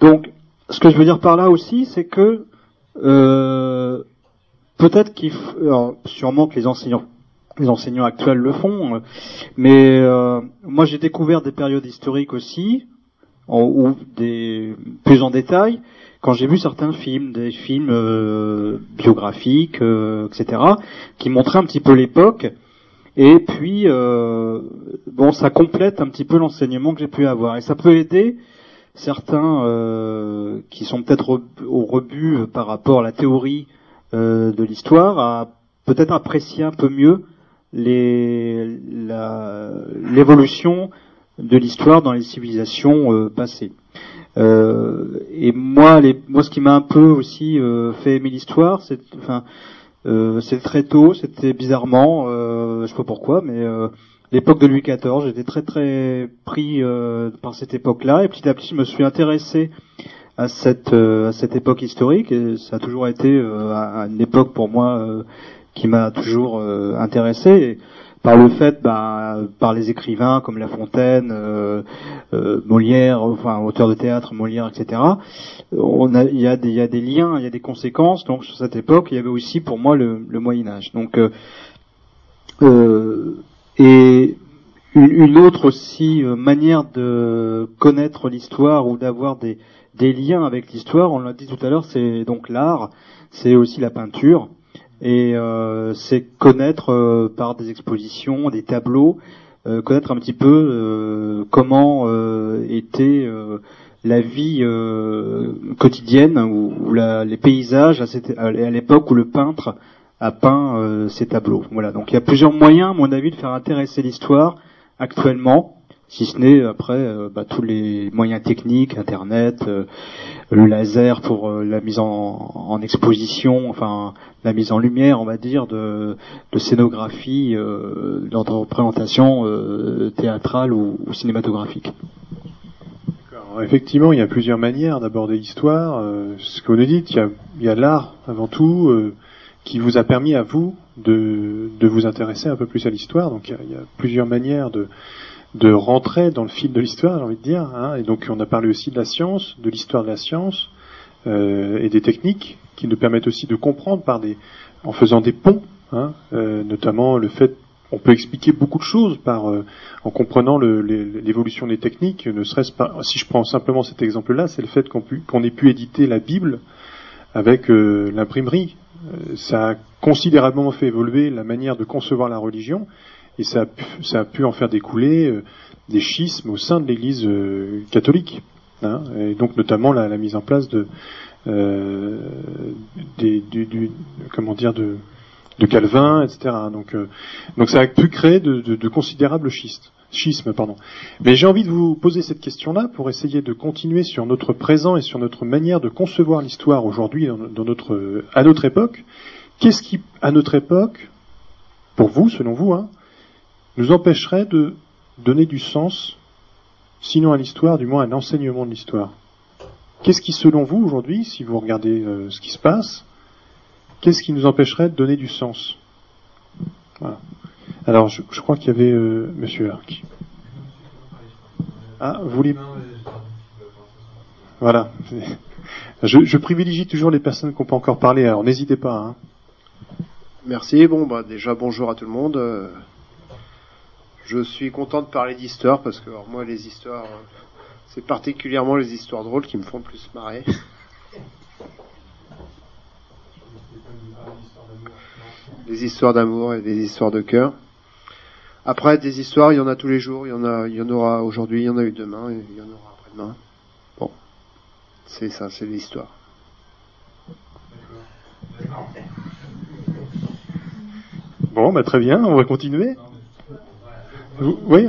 Donc, ce que je veux dire par là aussi, c'est que Peut-être qu'il, sûrement que les enseignants, les enseignants actuels le font, euh, mais euh, moi j'ai découvert des périodes historiques aussi, ou des plus en détail, quand j'ai vu certains films, des films euh, biographiques, etc., qui montraient un petit peu l'époque. Et puis, bon, ça complète un petit peu l'enseignement que j'ai pu avoir, et ça peut aider certains qui sont peut-être au rebut par rapport à la théorie euh, de l'histoire à peut-être apprécier un peu mieux l'évolution de l'histoire dans les civilisations euh, passées. Euh, et moi, les, moi, ce qui m'a un peu aussi euh, fait aimer l'histoire, c'est, enfin, c'est très tôt, c'était bizarrement, je sais pas pourquoi, mais l'époque de Louis XIV, j'étais très très pris par cette époque-là, et petit à petit, je me suis intéressé à cette euh, à cette époque historique. Et ça a toujours été euh, une époque pour moi euh, qui m'a toujours intéressé par le fait, bah, par les écrivains comme La Fontaine, Molière, enfin auteur de théâtre, Molière, etc. On a, il y a des, liens, il y a des conséquences. Donc sur cette époque, il y avait aussi pour moi le, Moyen Âge. Donc et une autre aussi manière de connaître l'histoire ou d'avoir des liens avec l'histoire. On l'a dit tout à l'heure, c'est donc l'art, c'est aussi la peinture, et euh, c'est connaître euh, par des expositions, des tableaux, euh, connaître un petit peu comment était la vie quotidienne ou, les paysages à, l'époque où le peintre a peint ces tableaux. Voilà. Donc il y a plusieurs moyens, à mon avis, de faire intéresser l'histoire actuellement si ce n'est après euh, bah, tous les moyens techniques, Internet, euh, le laser pour euh, la mise en, exposition, enfin la mise en lumière, on va dire, de, scénographie, de représentation théâtrale ou, cinématographique. effectivement, il y a plusieurs manières d'aborder l'histoire. ce que vous nous dites, il y a, l'art avant tout qui vous a permis à vous de vous intéresser un peu plus à l'histoire. Donc il y, a, plusieurs manières de, de rentrer dans le fil de l'histoire, j'ai envie de dire. Hein. Et donc on a parlé aussi de la science, de l'histoire de la science euh, et des techniques qui nous permettent aussi de comprendre par des, en faisant des ponts, hein, euh, notamment le fait on peut expliquer beaucoup de choses par euh, en comprenant l'évolution des techniques, ne serait-ce pas si je prends simplement cet exemple-là, c'est le fait qu'on ait pu éditer la Bible avec l'imprimerie. ça a considérablement fait évoluer la manière de concevoir la religion et ça a pu, en faire découler euh, des schismes au sein de l'Église euh, catholique, hein, et donc notamment la, mise en place de euh, comment dire de de Calvin, etc. Donc, donc ça a pu créer de, considérables schistes. Schisme, pardon. Mais j'ai envie de vous poser cette question-là pour essayer de continuer sur notre présent et sur notre manière de concevoir l'histoire aujourd'hui notre, à notre époque. Qu'est-ce qui, à notre époque, pour vous, selon vous, hein, nous empêcherait de donner du sens, sinon à l'histoire, du moins à l'enseignement de l'histoire Qu'est-ce qui, selon vous, aujourd'hui, si vous regardez euh, ce qui se passe, qu'est-ce qui nous empêcherait de donner du sens? Voilà. Alors, je, crois qu'il y avait euh, Monsieur Arc. Ah, vous voulez Voilà. (laughs) Je, privilégie toujours les personnes n'ont pas encore parlé, alors n'hésitez pas. Hein. Merci. Bon, bah déjà bonjour à tout le monde. Je suis content de parler d'histoire parce que moi les histoires, euh, c'est particulièrement les histoires drôles qui me font plus marrer. des histoires d'amour et des histoires de cœur. Après, des histoires, il y en a tous les jours, il y en a, il y en aura aujourd'hui, il y en a eu demain, et il y en aura après-demain. Bon, c'est ça, c'est l'histoire. Bon, bah très bien, on va continuer. Oui,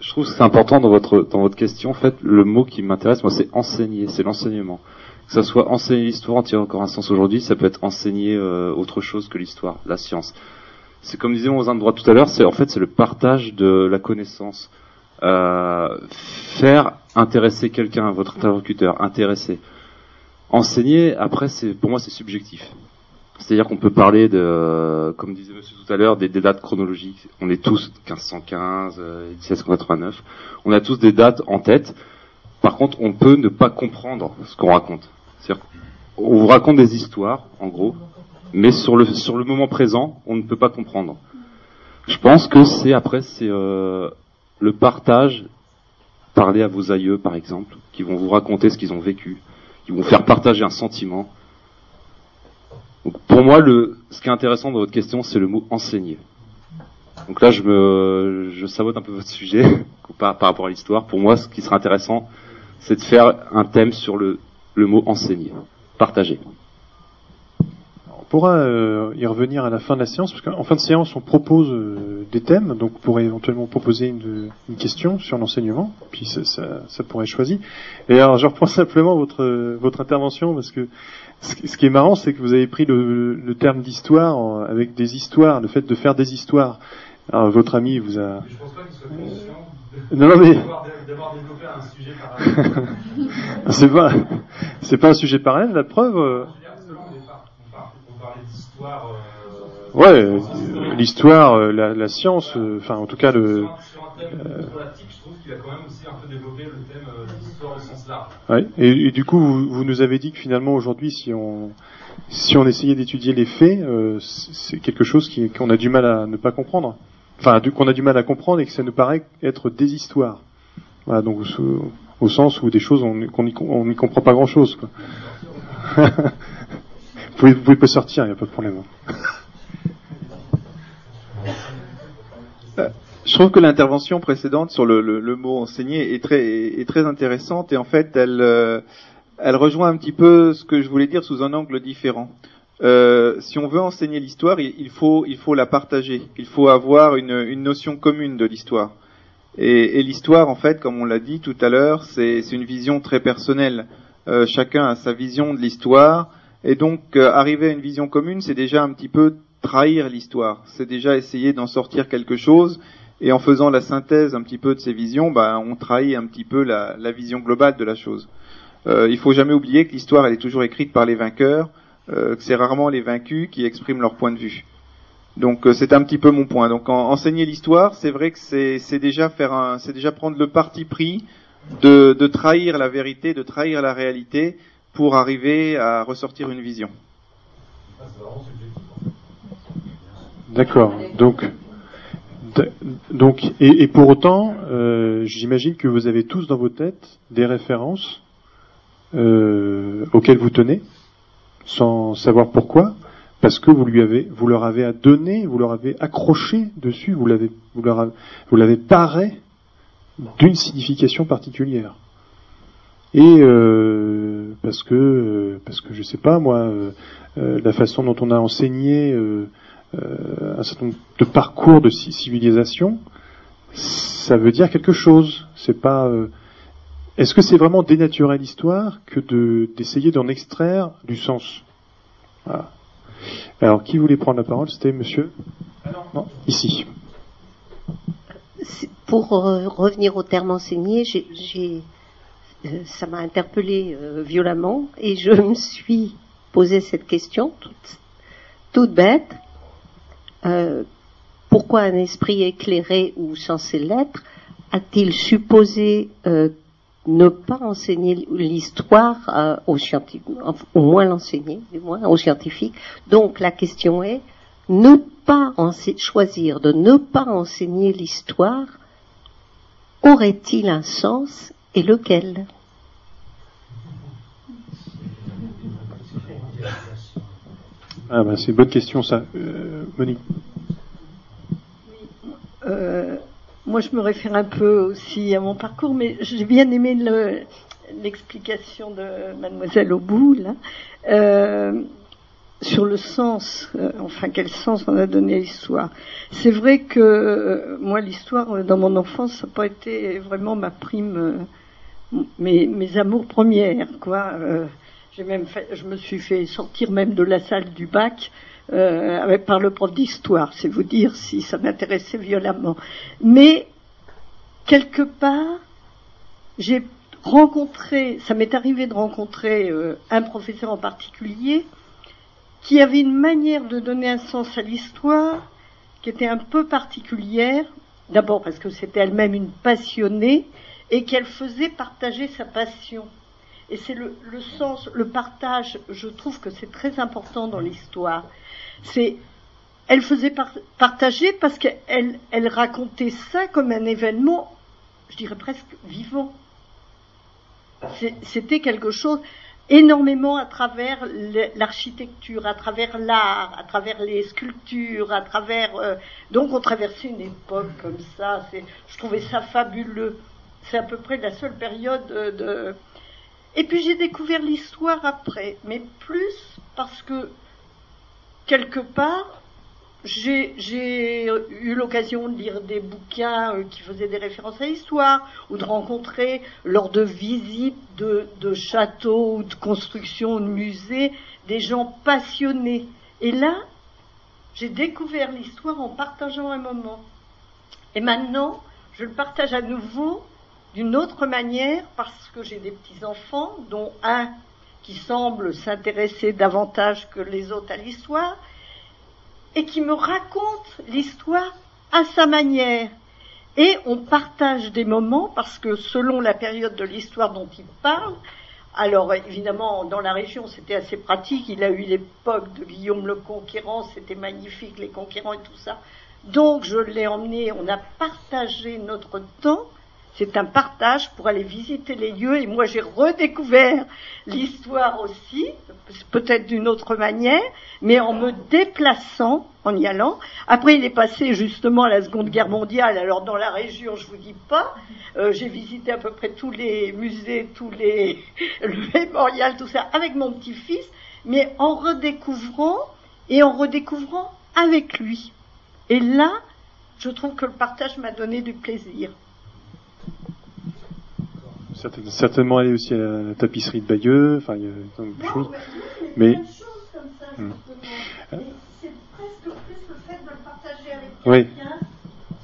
Je trouve que c'est important dans votre dans votre question. En fait, le mot qui m'intéresse, moi, c'est enseigner, c'est l'enseignement. Que ça soit enseigner l'histoire en tirant encore un sens aujourd'hui, ça peut être enseigner euh, autre chose que l'histoire, la science c'est comme disait mon voisin de droite tout à l'heure, c'est en fait c'est le partage de la connaissance. Euh, faire intéresser quelqu'un, votre interlocuteur, intéresser. Enseigner, après, c'est pour moi c'est subjectif. C'est-à-dire qu'on peut parler de, comme disait Monsieur tout à l'heure, des, dates chronologiques. On est tous 1515, 1689. On a tous des dates en tête. Par contre, on peut ne pas comprendre ce qu'on raconte. C'est-à-dire qu'on vous raconte des histoires, en gros, mais sur le sur le moment présent, on ne peut pas comprendre. Je pense que c'est après c'est euh, le partage, parler à vos aïeux par exemple, qui vont vous raconter ce qu'ils ont vécu, qui vont faire partager un sentiment. Donc pour moi, le ce qui est intéressant dans votre question, c'est le mot enseigner. Donc là, je me je sabote un peu votre sujet (laughs) par, par rapport à l'histoire. Pour moi, ce qui serait intéressant, c'est de faire un thème sur le le mot enseigner, partager pourra euh, y revenir à la fin de la séance, parce qu'en fin de séance, on propose euh, des thèmes, donc on pourrait éventuellement proposer une, une question sur l'enseignement, puis ça, ça, pourrait être choisi. Et alors, je reprends (laughs) simplement votre, votre intervention, parce que ce, qui est marrant, c'est que vous avez pris le, le terme d'histoire avec des histoires, le fait de faire des histoires. Alors, votre ami vous a... Je pense pas qu'il soit conscient non, non, mais... d'avoir développé un sujet (laughs) parallèle. c'est pas, c'est pas un sujet parallèle, la preuve... Euh, euh, ouais, l'histoire, euh, la, la, science, euh, enfin en tout cas le. Sur un thème je trouve qu'il a quand même aussi un peu développé le thème d'histoire au sens large. Ouais, et, et, du coup, vous, vous, nous avez dit que finalement aujourd'hui, si on si on essayait d'étudier les faits, euh, c'est quelque chose qu'on a du mal à ne pas comprendre. Enfin, qu'on a du mal à comprendre et que ça nous paraît être des histoires. Voilà, donc au, sens où des choses on n'y comprend pas grand chose. Quoi. (laughs) Vous pouvez, pas sortir, il n'y a pas de problème. (laughs) Je trouve que l'intervention précédente sur le, mot enseigner est très, intéressante et en fait elle, euh, elle rejoint un petit peu ce que je voulais dire sous un angle différent. Euh, si on veut enseigner l'histoire, il faut, la partager. Il faut avoir une, notion commune de l'histoire. Et, l'histoire, en fait, comme on l'a dit tout à l'heure, c'est une vision très personnelle. Euh, chacun a sa vision de l'histoire. Et donc, arriver à une vision commune, c'est déjà un petit peu trahir l'histoire. C'est déjà essayer d'en sortir quelque chose. Et en faisant la synthèse un petit peu de ces visions, bah, on trahit un petit peu la, vision globale de la chose. Euh, il faut jamais oublier que l'histoire, elle est toujours écrite par les vainqueurs, euh, que c'est rarement les vaincus qui expriment leur point de vue. Donc euh, c'est un petit peu mon point. Donc enseigner l'histoire, c'est vrai que c'est déjà faire un, c'est déjà prendre le parti pris de, de trahir la vérité, de trahir la réalité, pour arriver à ressortir une vision. D'accord. Donc, donc, et, pour autant, euh, j'imagine que vous avez tous dans vos têtes des références euh, auxquelles vous tenez, sans savoir pourquoi, parce que vous lui avez, vous leur avez donné, vous leur avez accroché dessus, vous l'avez, vous leur vous l'avez paré d'une signification particulière. Et euh, parce que euh, parce que je sais pas moi euh, euh, la façon dont on a enseigné un certain nombre de parcours de civilisation, ça veut dire quelque chose. C'est pas est-ce que c'est vraiment dénaturer l'histoire que de d'essayer d'en extraire du sens? Voilà. Alors, qui voulait prendre la parole? C'était monsieur? Non, ici. Pour revenir au terme enseigné, j'ai euh, ça m'a interpellé euh, violemment et je me suis posé cette question toute, bête. Euh, pourquoi un esprit éclairé ou censé l'être a-t-il supposé ne pas enseigner l'histoire aux scientifiques, au moins l'enseigner, du moins aux scientifiques? Donc la question est ne pas choisir de ne pas enseigner l'histoire aurait-il un sens et lequel? Ah ben c'est une bonne question ça. Euh, Monique euh, Moi je me réfère un peu aussi à mon parcours, mais j'ai bien aimé l'explication de mademoiselle Aubout là, euh, sur le sens, enfin quel sens on a donné à l'histoire. C'est vrai que moi l'histoire dans mon enfance n'a pas été vraiment ma prime mes, mes amours premières, quoi. J'ai même fait, je me suis fait sortir même de la salle du bac euh, avec, par le prof d'histoire. C'est vous dire si ça m'intéressait violemment. Mais quelque part, j'ai rencontré, ça m'est arrivé de rencontrer euh, un professeur en particulier qui avait une manière de donner un sens à l'histoire qui était un peu particulière. D'abord parce que c'était elle-même une passionnée et qu'elle faisait partager sa passion. Et c'est le, sens, le partage, je trouve que c'est très important dans l'histoire. C'est, elle faisait partager parce qu'elle elle racontait ça comme un événement, je dirais presque vivant. C'était quelque chose énormément à travers l'architecture, à travers l'art, à travers les sculptures, à travers. Euh, donc on traversait une époque comme ça. Je trouvais ça fabuleux. C'est à peu près la seule période de. Et puis j'ai découvert l'histoire après, mais plus parce que quelque part, j'ai eu l'occasion de lire des bouquins euh, qui faisaient des références à l'histoire, ou de rencontrer lors de visites de, châteaux ou de constructions de musées des gens passionnés. Et là, j'ai découvert l'histoire en partageant un moment. Et maintenant, je le partage à nouveau d'une autre manière parce que j'ai des petits-enfants, dont un qui semble s'intéresser davantage que les autres à l'histoire, et qui me raconte l'histoire à sa manière. Et on partage des moments parce que selon la période de l'histoire dont il parle, alors évidemment dans la région c'était assez pratique, il a eu l'époque de Guillaume le Conquérant, c'était magnifique les conquérants et tout ça. Donc je l'ai emmené, on a partagé notre temps c'est un partage pour aller visiter les lieux et moi j'ai redécouvert l'histoire aussi, peut-être d'une autre manière, mais en me déplaçant, en y allant. Après il est passé justement à la Seconde Guerre mondiale, alors dans la région je vous dis pas, euh, j'ai visité à peu près tous les musées, tous les (laughs) le mémorial, tout ça avec mon petit-fils, mais en redécouvrant et en redécouvrant avec lui. Et là, je trouve que le partage m'a donné du plaisir certainement aller aussi à la, tapisserie de Bayeux, enfin il y a plein de choses. Mais, hmm. c'est presque plus le fait de le partager avec quelqu'un.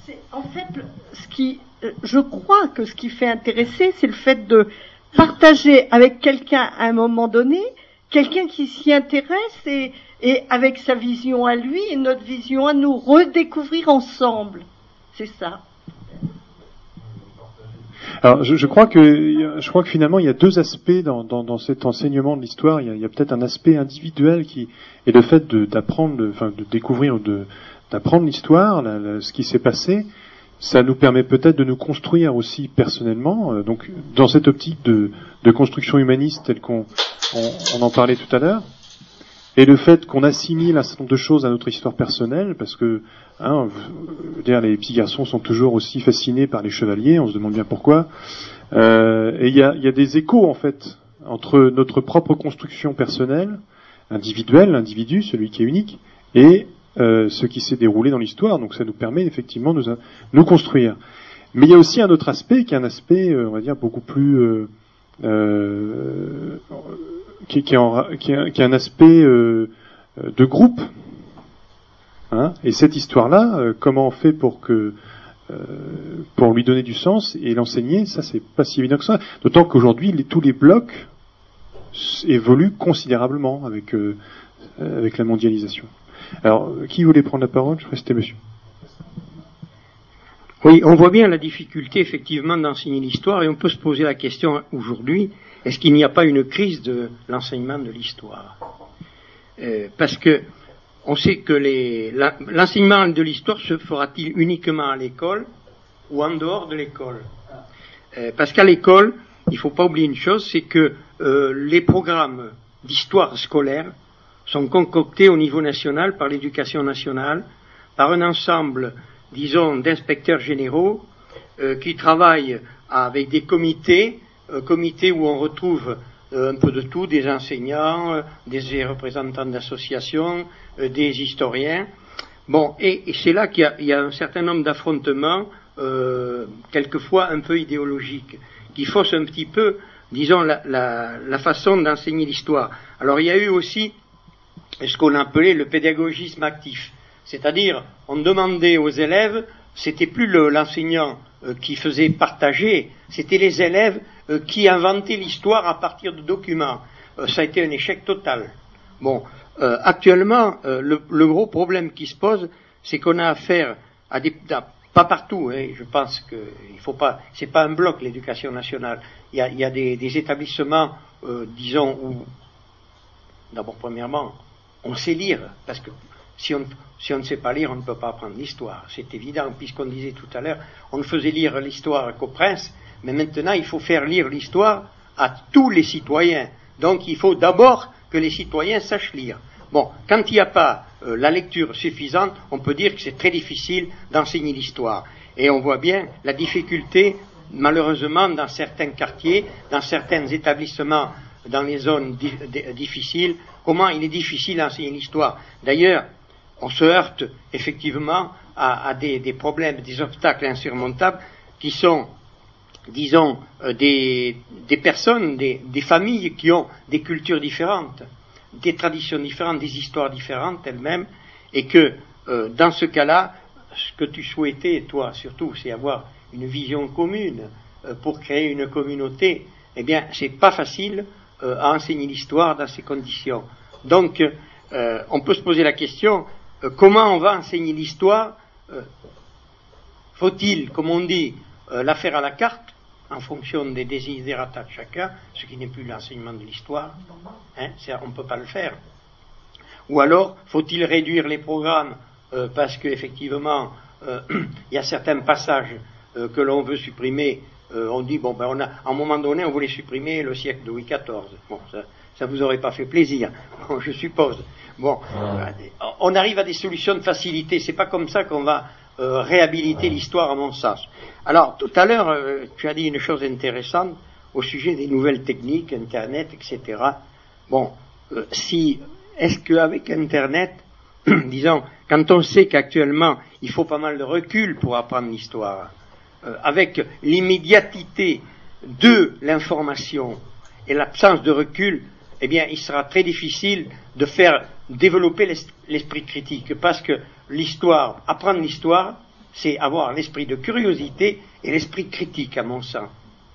C'est en fait ce qui, euh, je crois que ce qui fait intéresser, c'est le fait de partager avec quelqu'un à un moment donné, quelqu'un qui s'y intéresse et, et avec sa vision à lui et notre vision à nous, redécouvrir ensemble. C'est ça. Alors, je, crois que je crois que finalement il y a deux aspects dans, dans, cet enseignement de l'histoire. Il y a, peut-être un aspect individuel qui est le fait d'apprendre, enfin de découvrir, de d'apprendre l'histoire, ce qui s'est passé. Ça nous permet peut-être de nous construire aussi personnellement. Euh, donc, dans cette optique de, de construction humaniste telle qu'on on, on en parlait tout à l'heure, et le fait qu'on assimile un certain nombre de choses à notre histoire personnelle, parce que hein, dire, les petits garçons sont toujours aussi fascinés par les chevaliers, on se demande bien pourquoi. Euh, et il y a, y a, des échos en fait entre notre propre construction personnelle, individuelle, l'individu, celui qui est unique, et euh, ce qui s'est déroulé dans l'histoire. Donc ça nous permet effectivement de nous, nous construire. Mais il y a aussi un autre aspect qui est un aspect, euh, on va dire, beaucoup plus euh, euh qui, qui, est un aspect euh, de groupe. Hein et cette histoire-là, comment on fait pour que pour lui donner du sens et l'enseigner, ça c'est pas si évident que ça. D'autant qu'aujourd'hui, tous les blocs évoluent considérablement avec avec la mondialisation. Alors, qui voulait prendre la parole? Je crois que c'était monsieur. Oui, on voit bien la difficulté effectivement d'enseigner l'histoire et on peut se poser la question aujourd'hui, est-ce qu'il n'y a pas une crise de l'enseignement de l'histoire? Euh, Parce que on sait que l'enseignement de l'histoire se fera-t-il uniquement à l'école ou en dehors de l'école? Euh, Parce qu'à l'école, il ne faut pas oublier une chose, c'est que euh, les programmes d'histoire scolaire sont concoctés au niveau national par l'éducation nationale, par un ensemble, disons, d'inspecteurs généraux qui travaillent avec des comités, euh, comités où on retrouve euh, un peu de tout, des enseignants, des représentants d'associations, des historiens. Bon, et, c'est là qu'il y, a un certain nombre d'affrontements, quelquefois un peu idéologiques, qui faussent un petit peu, disons, la, la façon d'enseigner l'histoire. Alors il y a eu aussi ce qu'on appelait le pédagogisme actif. C'est-à-dire, on demandait aux élèves, c'était plus l'enseignant euh, qui faisait partager, c'était les élèves euh, qui inventaient l'histoire à partir de documents. Euh, ça a été un échec total. Bon, actuellement, le, gros problème qui se pose, c'est qu'on a affaire à des, pas partout, hein, je pense que il faut pas, c'est pas un bloc l'éducation nationale. Il y a, des, établissements, disons, où, d'abord premièrement, on sait lire, parce que si on, ne sait pas lire, on ne peut pas apprendre l'histoire. C'est évident, puisqu'on disait tout à l'heure, on ne faisait lire l'histoire qu'aux princes, mais maintenant il faut faire lire l'histoire à tous les citoyens. Donc il faut d'abord que les citoyens sachent lire. Bon, quand il n'y a pas euh, la lecture suffisante, on peut dire que c'est très difficile d'enseigner l'histoire. Et on voit bien la difficulté, malheureusement, dans certains quartiers, dans certains établissements, dans les zones difficiles, comment il est difficile d'enseigner l'histoire. D'ailleurs, on se heurte effectivement à, des, problèmes, des obstacles insurmontables qui sont, disons, euh, des, personnes, des, familles qui ont des cultures différentes, des traditions différentes, des histoires différentes elles-mêmes, et que euh, dans ce cas-là, ce que tu souhaitais, toi surtout, c'est avoir une vision commune euh, pour créer une communauté. Eh bien, c'est pas facile à enseigner l'histoire dans ces conditions. Donc, on peut se poser la question, comment on va enseigner l'histoire Faut-il, comme on dit, la faire à la carte, en fonction des désiderata de chacun, ce qui n'est plus l'enseignement de l'histoire hein, On ne peut pas le faire. Ou alors, faut-il réduire les programmes parce qu'effectivement, (clears throat) il y a certains passages que l'on veut supprimer on dit bon ben on a à un moment donné on voulait supprimer le siècle de Louis XIV. Bon, ça, ça vous aurait pas fait plaisir, (laughs) je suppose. Bon, on arrive à des solutions de facilité. C'est pas comme ça qu'on va euh, réhabiliter l'histoire, à mon sens. Alors, tout à l'heure, euh, tu as dit une chose intéressante au sujet des nouvelles techniques, Internet, etc. Bon, euh, si est-ce qu'avec Internet, (clears throat) disons, quand on sait qu'actuellement il faut pas mal de recul pour apprendre l'histoire, avec l'immédiatité de l'information et l'absence de recul, eh bien, il sera très difficile de faire développer l'esprit critique, parce que l'histoire, apprendre l'histoire, c'est avoir l'esprit de curiosité et l'esprit critique, à mon sens.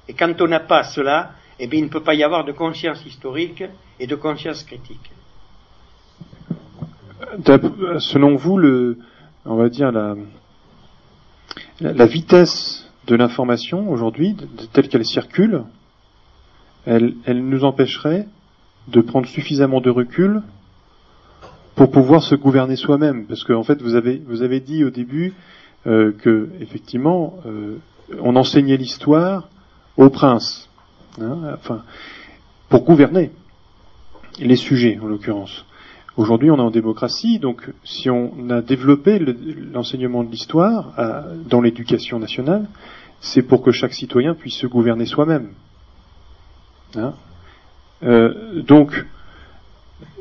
Et quand on n'a pas cela, eh bien, il ne peut pas y avoir de conscience historique et de conscience critique. Selon vous, on va dire la, vitesse de l'information aujourd'hui, telle qu'elle circule, elle nous empêcherait de prendre suffisamment de recul pour pouvoir se gouverner soi-même. Parce qu'en en fait, vous avez, vous avez dit au début euh, que, effectivement, euh, on enseignait l'histoire aux princes, hein, enfin, pour gouverner les sujets, en l'occurrence. Aujourd'hui, on est en démocratie, donc si on a développé l'enseignement de l'histoire dans l'éducation nationale, c'est pour que chaque citoyen puisse se gouverner soi-même. Hein Euh, donc,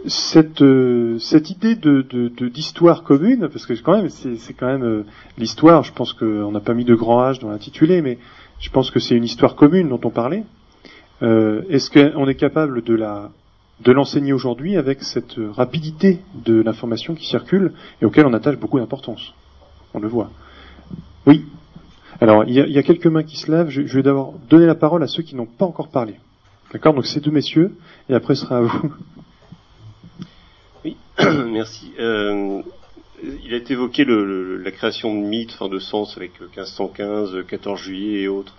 cette, euh, cette idée de, de, d'histoire commune, parce que quand même, c'est, c'est quand même euh, l'histoire, je pense qu'on n'a pas mis de grand H dans l'intitulé, mais je pense que c'est une histoire commune dont on parlait. Euh, est-ce qu'on est capable de la de l'enseigner aujourd'hui avec cette rapidité de l'information qui circule et auquel on attache beaucoup d'importance? On le voit. Oui. Alors, il y, a, y a quelques mains qui se lèvent. Je, je vais d'abord donner la parole à ceux qui n'ont pas encore parlé. D'accord? Donc, ces deux messieurs, et après, ce sera à vous. (coughs) Merci. Euh, il a été évoqué la création de mythes, enfin de sens avec 1515, 14 juillet et autres.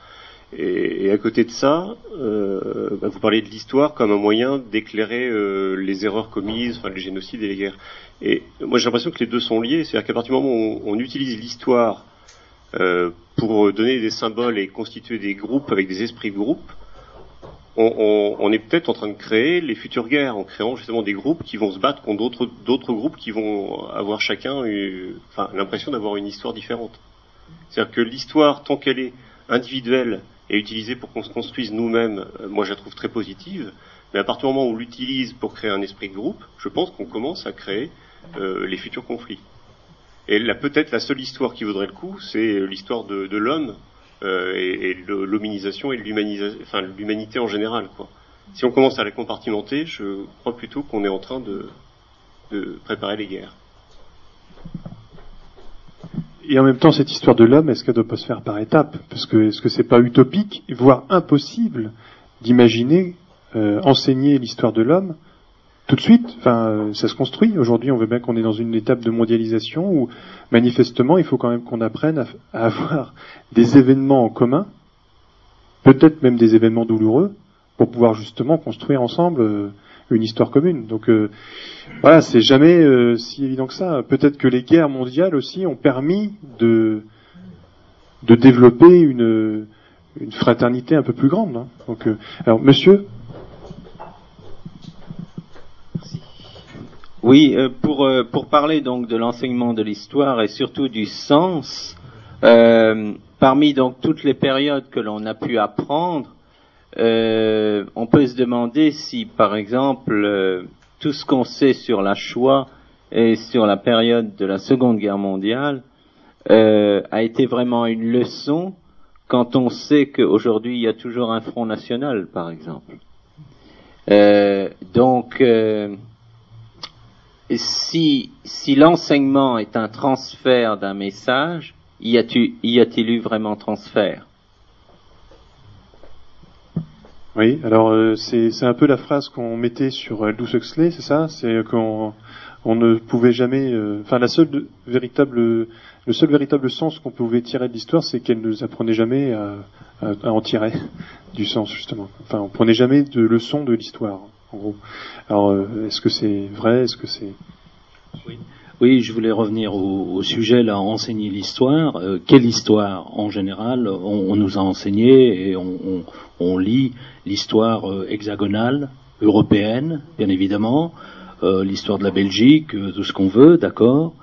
Et, à côté de ça, euh, bah vous parlez de l'histoire comme un moyen d'éclairer euh, les erreurs commises, enfin les génocides et les guerres. Et moi j'ai l'impression que les deux sont liés, c'est-à-dire qu'à partir du moment où on, on utilise l'histoire euh, pour donner des symboles et constituer des groupes avec des esprits de groupe, on, est peut-être en train de créer les futures guerres en créant justement des groupes qui vont se battre contre d'autres groupes qui vont avoir chacun l'impression d'avoir une histoire différente. C'est-à-dire que l'histoire, tant qu'elle est individuelle et utilisée pour qu'on se construise nous-mêmes, euh, moi je la trouve très positive. Mais à partir du moment où on l'utilise pour créer un esprit de groupe, je pense qu'on commence à créer euh, les futurs conflits. Et peut-être la seule histoire qui vaudrait le coup, c'est l'histoire de, de l'homme euh, et, et l'hominisation et enfin l'humanité en général. Quoi. Si on commence à la compartimenter, je crois plutôt qu'on est en train de, de préparer les guerres. Et en même temps, cette histoire de l'homme, est-ce qu'elle ne doit pas se faire par étapes? Parce que est-ce que c'est pas utopique, voire impossible, d'imaginer euh, enseigner l'histoire de l'homme tout de suite Enfin, ça se construit. Aujourd'hui, on veut bien qu'on est dans une étape de mondialisation où, manifestement, il faut quand même qu'on apprenne à, avoir des événements en commun, peut-être même des événements douloureux, pour pouvoir justement construire ensemble euh, une histoire commune. Donc euh, voilà, c'est jamais euh, si évident que ça. Peut-être que les guerres mondiales aussi ont permis de développer une fraternité un peu plus grande. Hein. Donc, alors, monsieur. Oui, euh, pour euh, pour parler donc de l'enseignement de l'histoire et surtout du sens, euh, parmi donc toutes les périodes que l'on a pu apprendre, on peut se demander si, par exemple, tout ce qu'on sait sur la Shoah et sur la période de la Seconde Guerre mondiale a été vraiment une leçon quand on sait qu'aujourd'hui il y a toujours un front national, par exemple. Donc, si, si l'enseignement est un transfert d'un message, y a-t-il eu vraiment transfert? Oui, alors euh, c'est un peu la phrase qu'on mettait sur Aldous Huxley, c'est ça? C'est qu'on on ne pouvait jamais, euh, enfin la seule véritable, le seul véritable sens qu'on pouvait tirer de l'histoire, c'est qu'elle ne nous apprenait jamais à, à, en tirer (laughs) du sens justement. Enfin, on prenait jamais de leçons de l'histoire, Alors, euh, est-ce que c'est vrai? Est-ce que c'est oui. Je voulais revenir au, sujet là, enseigner l'histoire. Euh, quelle histoire En général, on, nous a enseigné et on, lit l'histoire euh, hexagonale, européenne, bien évidemment, l'histoire de la Belgique, tout ce qu'on veut, d'accord.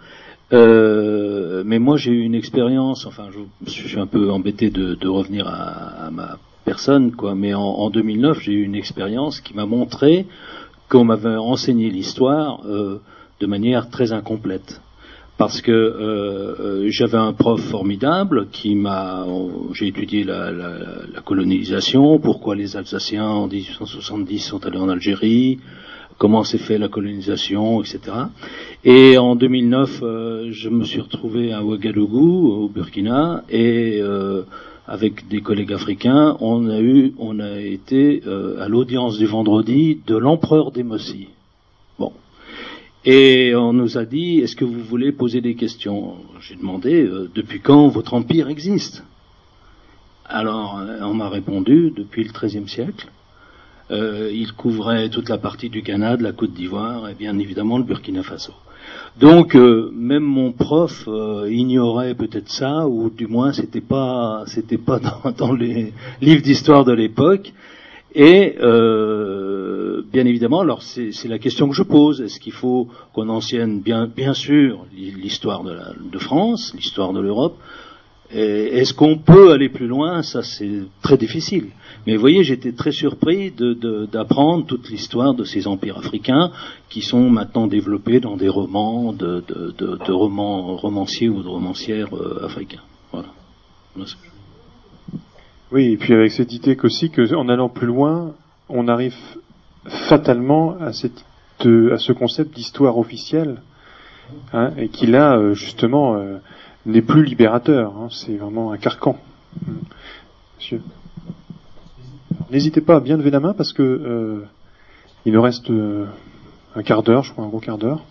Mais moi, j'ai eu une expérience. Enfin, je, suis un peu embêté de, revenir à, ma personne, quoi. Mais en, en 2009, j'ai eu une expérience qui m'a montré qu'on m'avait enseigné l'histoire de manière très incomplète parce que euh, j'avais un prof formidable qui m'a j'ai étudié la, colonisation pourquoi les Alsaciens en 1870 sont allés en Algérie comment s'est fait la colonisation etc et en 2009 euh, je me suis retrouvé à Ouagadougou au Burkina et euh, avec des collègues africains on a eu on a été euh, à l'audience du vendredi de l'empereur des Mossi bon et on nous a dit, est-ce que vous voulez poser des questions? J'ai demandé, euh, depuis quand votre empire existe? Alors, euh, on m'a répondu, depuis le XIIIe siècle. Il couvrait toute la partie du Canada, la Côte d'Ivoire et bien évidemment le Burkina Faso. Donc euh, même mon prof euh, ignorait peut-être ça, ou du moins c'était pas c'était pas (laughs) dans, les livres d'histoire de l'époque. Et euh, bien évidemment, alors c'est la question que je pose est-ce qu'il faut qu'on enseigne bien, bien sûr l'histoire de, France, l'histoire de l'Europe, Est-ce qu'on peut aller plus loin? Ça, c'est très difficile. Mais vous voyez, j'étais très surpris d'apprendre toute l'histoire de ces empires africains qui sont maintenant développés dans des romans de, romans romanciers ou de romancières euh, africains. Voilà. Oui, et puis avec cette idée qu'aussi qu'en allant plus loin, on arrive fatalement à, cette, à ce concept d'histoire officielle, hein, et qui là, euh, justement, euh, n'est plus libérateur. Hein, c'est vraiment un carcan. Monsieur. N'hésitez pas à bien lever la main parce que euh, il nous reste un quart d'heure, je crois, un gros quart d'heure.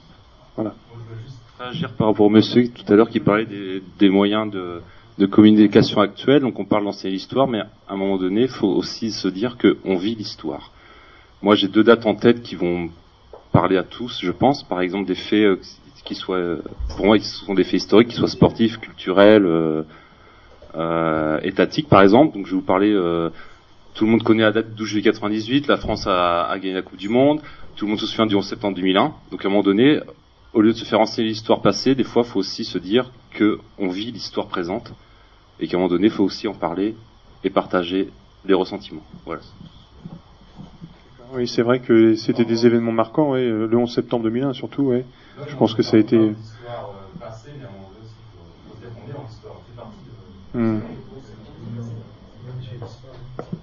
Voilà. Je vais juste réagir par rapport au monsieur tout à l'heure qui parlait des, des moyens de, de communication actuelle. Donc on parle d'enseigner l'histoire, mais à un moment donné, il faut aussi se dire qu'on vit l'histoire. Moi, j'ai deux dates en tête qui vont parler à tous, je pense. Par exemple, des faits euh, qui soient, pour moi, qui sont des faits historiques, qui soient sportifs, culturels, euh, euh, étatiques, par exemple. Donc, je vais vous parler. Euh, tout le monde connaît la date du 12 juillet 98. La France a, gagné la Coupe du Monde. Tout le monde se souvient du 11 septembre 2001. Donc, à un moment donné, au lieu de se faire enseigner l'histoire passée, des fois, il faut aussi se dire que on vit l'histoire présente et qu'à un moment donné, il faut aussi en parler et partager les ressentiments. Voilà. Oui, c'est vrai que c'était des événements marquants, le 11 septembre 2001 surtout, oui. Je pense que ça a été. Hmm.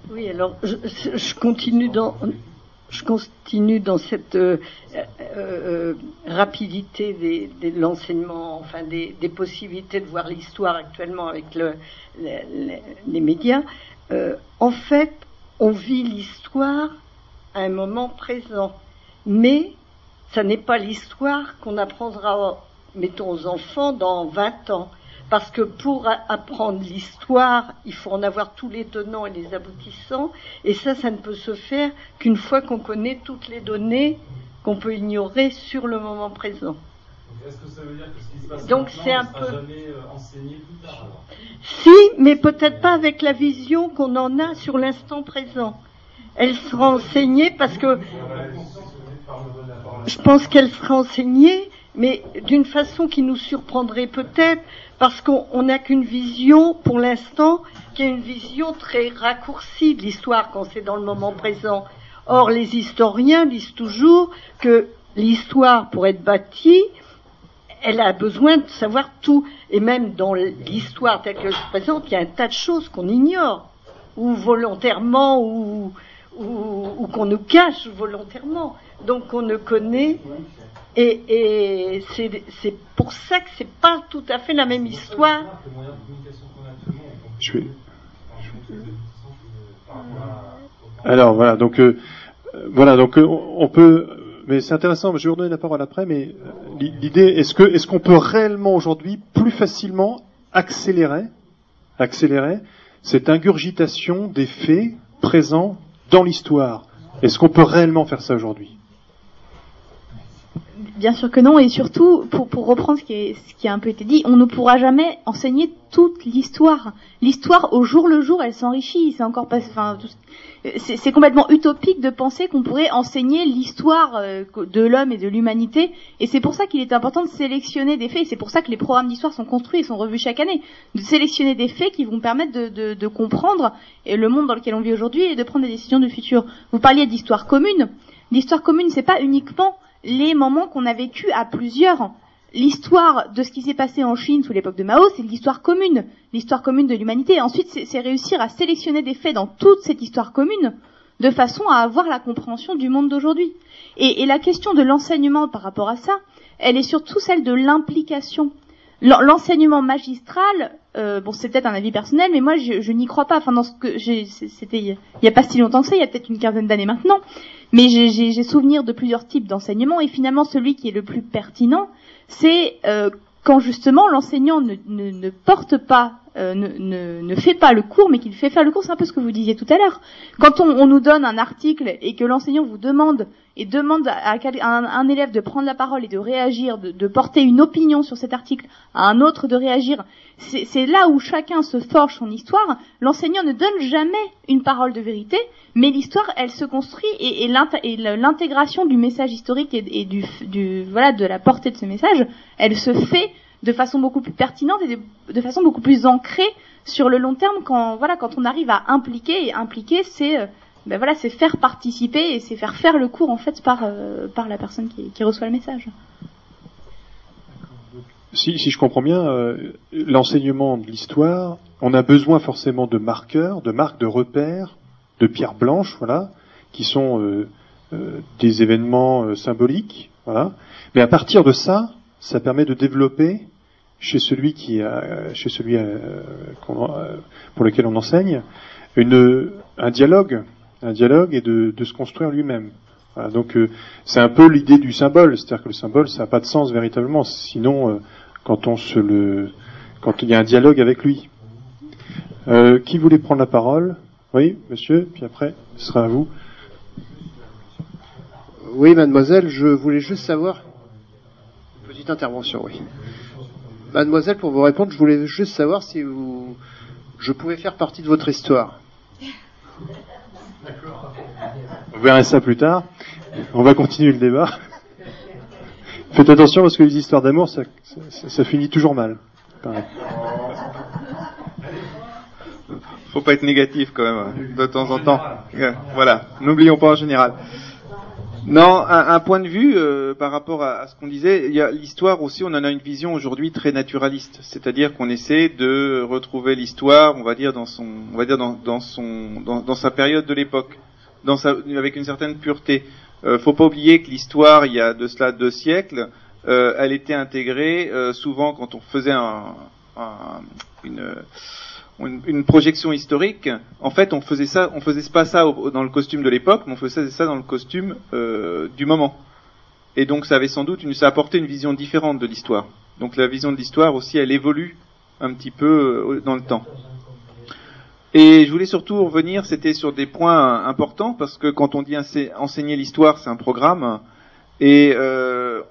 Oui, alors je, continue dans je continue dans cette euh, euh, rapidité de l'enseignement, enfin des, possibilités de voir l'histoire actuellement avec le, le, les médias. Euh, en fait, on vit l'histoire à un moment présent. Mais ça n'est pas l'histoire qu'on apprendra, mettons, aux enfants dans 20 ans. Parce que pour apprendre l'histoire, il faut en avoir tous les tenants et les aboutissants. Et ça, ça ne peut se faire qu'une fois qu'on connaît toutes les données qu'on peut ignorer sur le moment présent. Est-ce que ça veut dire que ce qui se passe Donc c'est un peu jamais euh, enseigné plus tard alors Si, mais peut-être pas avec la vision qu'on en a sur l'instant présent elle sera enseignée parce que je pense qu'elle sera enseignée, mais d'une façon qui nous surprendrait peut-être, parce qu'on n'a qu'une vision, pour l'instant, qui est une vision très raccourcie de l'histoire quand c'est dans le moment présent. Or, les historiens disent toujours que l'histoire, pour être bâtie, elle a besoin de savoir tout. Et même dans l'histoire telle que se présente, il y a un tas de choses qu'on ignore, ou volontairement, ou, ou qu'on nous cache volontairement. Donc on ne connaît. Et, c'est pour ça que c'est pas tout à fait la même histoire. Je. Alors voilà, donc euh, voilà, donc euh, on peut, mais c'est intéressant. Je vais vous redonner la parole après, mais euh, l'idée, est-ce que est-ce qu'on peut réellement aujourd'hui plus facilement accélérer, accélérer cette ingurgitation des faits présents dans l'histoire? Est-ce qu'on peut réellement faire ça aujourd'hui? Bien sûr que non, et surtout, pour, pour reprendre ce qui, est, ce qui a un peu été dit, on ne pourra jamais enseigner toute l'histoire. L'histoire, au jour le jour, elle s'enrichit. C'est encore pas, enfin, c'est complètement utopique de penser qu'on pourrait enseigner l'histoire euh, de l'homme et de l'humanité. Et c'est pour ça qu'il est important de sélectionner des faits. C'est pour ça que les programmes d'histoire sont construits et sont revus chaque année. De sélectionner des faits qui vont permettre de, de, de comprendre le monde dans lequel on vit aujourd'hui et de prendre des décisions du futur. Vous parliez d'histoire commune. L'histoire commune, c'est pas uniquement les moments qu'on a vécu à plusieurs. L'histoire de ce qui s'est passé en Chine sous l'époque de Mao, c'est l'histoire commune, l'histoire commune de l'humanité. Ensuite, c'est réussir à sélectionner des faits dans toute cette histoire commune, de façon à avoir la compréhension du monde d'aujourd'hui. Et, la question de l'enseignement par rapport à ça, elle est surtout celle de l'implication. L'enseignement magistral, euh, bon, c'est peut-être un avis personnel, mais moi, je, n'y crois pas. Enfin, dans ce que c'était il y a pas si longtemps que ça, il y a peut-être une quinzaine d'années maintenant. Mais j'ai souvenir de plusieurs types d'enseignement, et finalement, celui qui est le plus pertinent, c'est euh, quand justement l'enseignant ne, ne, ne, porte pas, euh, ne, ne, fait pas le cours, mais qu'il fait faire le cours, c'est un peu ce que vous disiez tout à l'heure. Quand on, on, nous donne un article et que l'enseignant vous demande et demande à, un, élève de prendre la parole et de réagir, de, porter une opinion sur cet article, à un autre de réagir, c'est là où chacun se forge son histoire. L'enseignant ne donne jamais une parole de vérité, mais l'histoire, elle se construit et, et l'intégration du message historique et, et du, du, voilà de la portée de ce message, elle se fait de façon beaucoup plus pertinente et de, façon beaucoup plus ancrée sur le long terme quand voilà quand on arrive à impliquer et impliquer c'est euh, ben voilà c'est faire participer et c'est faire faire le cours en fait par euh, par la personne qui, qui reçoit le message. Si, si je comprends bien, euh, l'enseignement de l'histoire, on a besoin forcément de marqueurs, de marques, de repères, de pierres blanches, voilà, qui sont des événements symboliques, voilà. Mais à partir de ça, ça permet de développer chez celui qui a, chez celui euh, qu'on- euh, pour lequel on enseigne, une, un dialogue, un dialogue et de, de se construire lui-même. Voilà, donc euh, c'est un peu l'idée du symbole, c'est-à-dire que le symbole ça n'a pas de sens véritablement, sinon euh, quand on se le, quand il y a un dialogue avec lui. Euh, qui voulait prendre la parole? Oui, monsieur, puis après ce sera à vous. Oui, mademoiselle, je voulais juste savoir. Petite intervention, oui. Mademoiselle, pour vous répondre, je voulais juste savoir si vous... je pouvais faire partie de votre histoire. Vous verrez ça plus tard. On va continuer le débat. Faites attention parce que les histoires d'amour, ça, ça- ça finit toujours mal. Pareil. Faut pas être négatif quand même, hein, de temps en temps. Voilà, n'oublions pas en général. Non, un, un point de vue euh, par rapport à, à ce qu'on disait, il y a l'histoire aussi, on en a une vision aujourd'hui très naturaliste, c'est-à-dire qu'on essaie de retrouver l'histoire, on va dire dans son, on va dire dans, dans son, dans, dans sa période de l'époque, dans sa, avec une certaine pureté. Euh, faut pas oublier que l'histoire, il y a de cela deux siècles, euh, elle était intégrée euh, souvent quand on faisait un, un- une une, projection historique, en fait, on faisait ça, on faisait pas ça dans le costume de l'époque, mais on faisait ça dans le costume euh, du moment. Et donc, ça avait sans doute une, ça apportait une vision différente de l'histoire. Donc, la vision de l'histoire aussi, elle évolue un petit peu euh, dans le temps. Et je voulais surtout revenir, c'était sur des points importants, parce que quand on dit ense- enseigner l'histoire, c'est un programme. Et euh,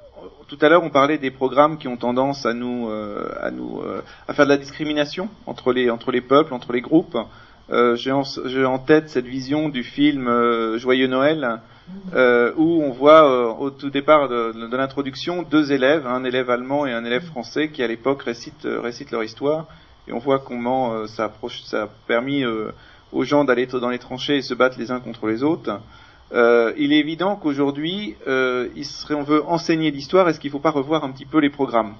tout à l'heure, on parlait des programmes qui ont tendance à nous, euh, à nous, euh, à faire de la discrimination entre les, entre les peuples, entre les groupes. Euh, J'ai en, tête cette vision du film Joyeux Noël, où on voit au tout départ de, l'introduction deux élèves, un élève allemand et un élève français, qui à l'époque récitent, leur histoire, et on voit comment ça, a permis aux gens d'aller dans les tranchées et se battre les uns contre les autres. Euh, il est évident qu'aujourd'hui, euh, on veut enseigner l'histoire, est-ce qu'il ne faut pas revoir un petit peu les programmes?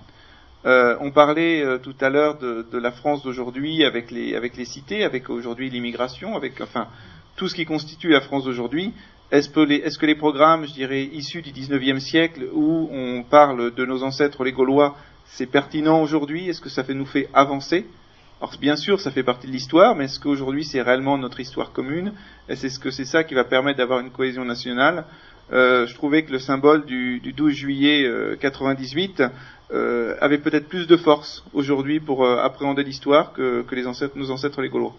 Euh, On parlait tout à l'heure de, la France d'aujourd'hui avec les, cités, avec aujourd'hui l'immigration, avec enfin tout ce qui constitue la France d'aujourd'hui. Est-ce que, les, est-ce que les programmes, je dirais, issus du 19e siècle, où on parle de nos ancêtres les Gaulois, c'est pertinent aujourd'hui? Est-ce que ça nous fait avancer? Alors bien sûr, ça fait partie de l'histoire, mais est-ce qu'aujourd'hui c'est réellement notre histoire commune? Est-ce que c'est ça qui va permettre d'avoir une cohésion nationale. Euh, Je trouvais que le symbole du, du 12 juillet euh, 98 euh, avait peut-être plus de force aujourd'hui pour euh, appréhender l'histoire que, les ancêtres, nos ancêtres les Gaulois.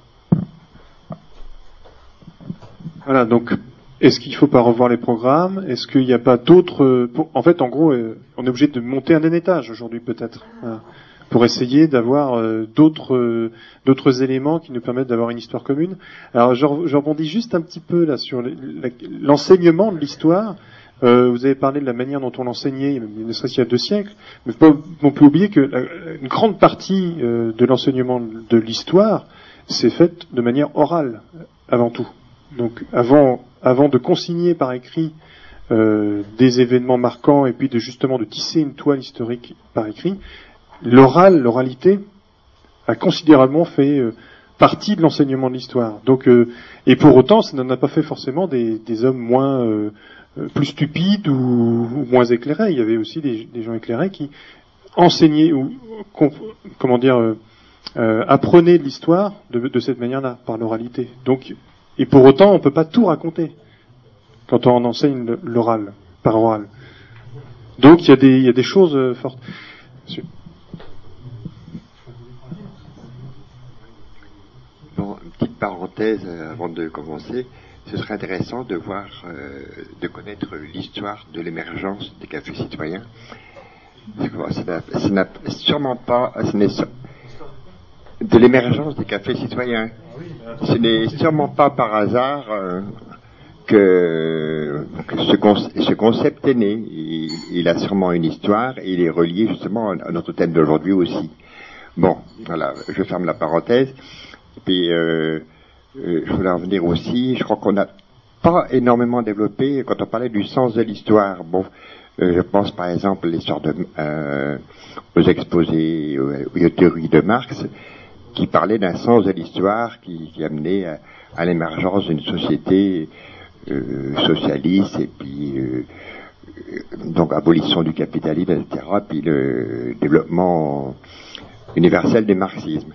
Voilà, donc est-ce qu'il ne faut pas revoir les programmes? Est-ce qu'il n'y a pas d'autres... En fait, en gros, on est obligé de monter un étage aujourd'hui peut-être, voilà, pour essayer d'avoir euh, d'autres euh, d'autres éléments qui nous permettent d'avoir une histoire commune. Alors, je, re- je rebondis juste un petit peu là sur l'enseignement de l'histoire. Euh, vous avez parlé de la manière dont on l'enseignait, ne serait-ce qu'il y a deux siècles, mais faut non oublier que une grande partie euh, de l'enseignement de l'histoire s'est faite de manière orale avant tout. Donc avant, avant de consigner par écrit euh, des événements marquants et puis de justement de tisser une toile historique par écrit, l'oral, l'oralité a considérablement fait euh, partie de l'enseignement de l'histoire. Donc euh, et pour autant, ça n'en a pas fait forcément des, hommes moins euh, plus stupides ou, moins éclairés. Il y avait aussi des, gens éclairés qui enseignaient ou com- comment dire euh, apprenaient l'histoire de, cette manière-là par l'oralité. Donc et pour autant, on peut pas tout raconter quand on enseigne l'oral, par oral. Donc il y a des, choses fortes. Monsieur. Bon, une petite parenthèse euh, avant de commencer. Ce serait intéressant de voir, euh, de connaître l'histoire de l'émergence des cafés citoyens. N'a sûrement pas, ce n'est de l'émergence des cafés citoyens. Ce n'est sûrement pas par hasard euh, que, ce, ce concept est né. Il, il a sûrement une histoire et il est relié justement à notre thème d'aujourd'hui aussi. Bon, voilà, je ferme la parenthèse. Et puis, euh, euh, je voulais en venir aussi, je crois qu'on n'a pas énormément développé quand on parlait du sens de l'histoire. Bon, euh, je pense par exemple l'histoire de, euh, aux exposés, aux, aux théories de Marx, qui parlaient d'un sens de l'histoire qui, qui amenait à, à l'émergence d'une société euh, socialiste et puis euh, donc abolition du capitalisme, etc. Puis le développement universel du marxisme.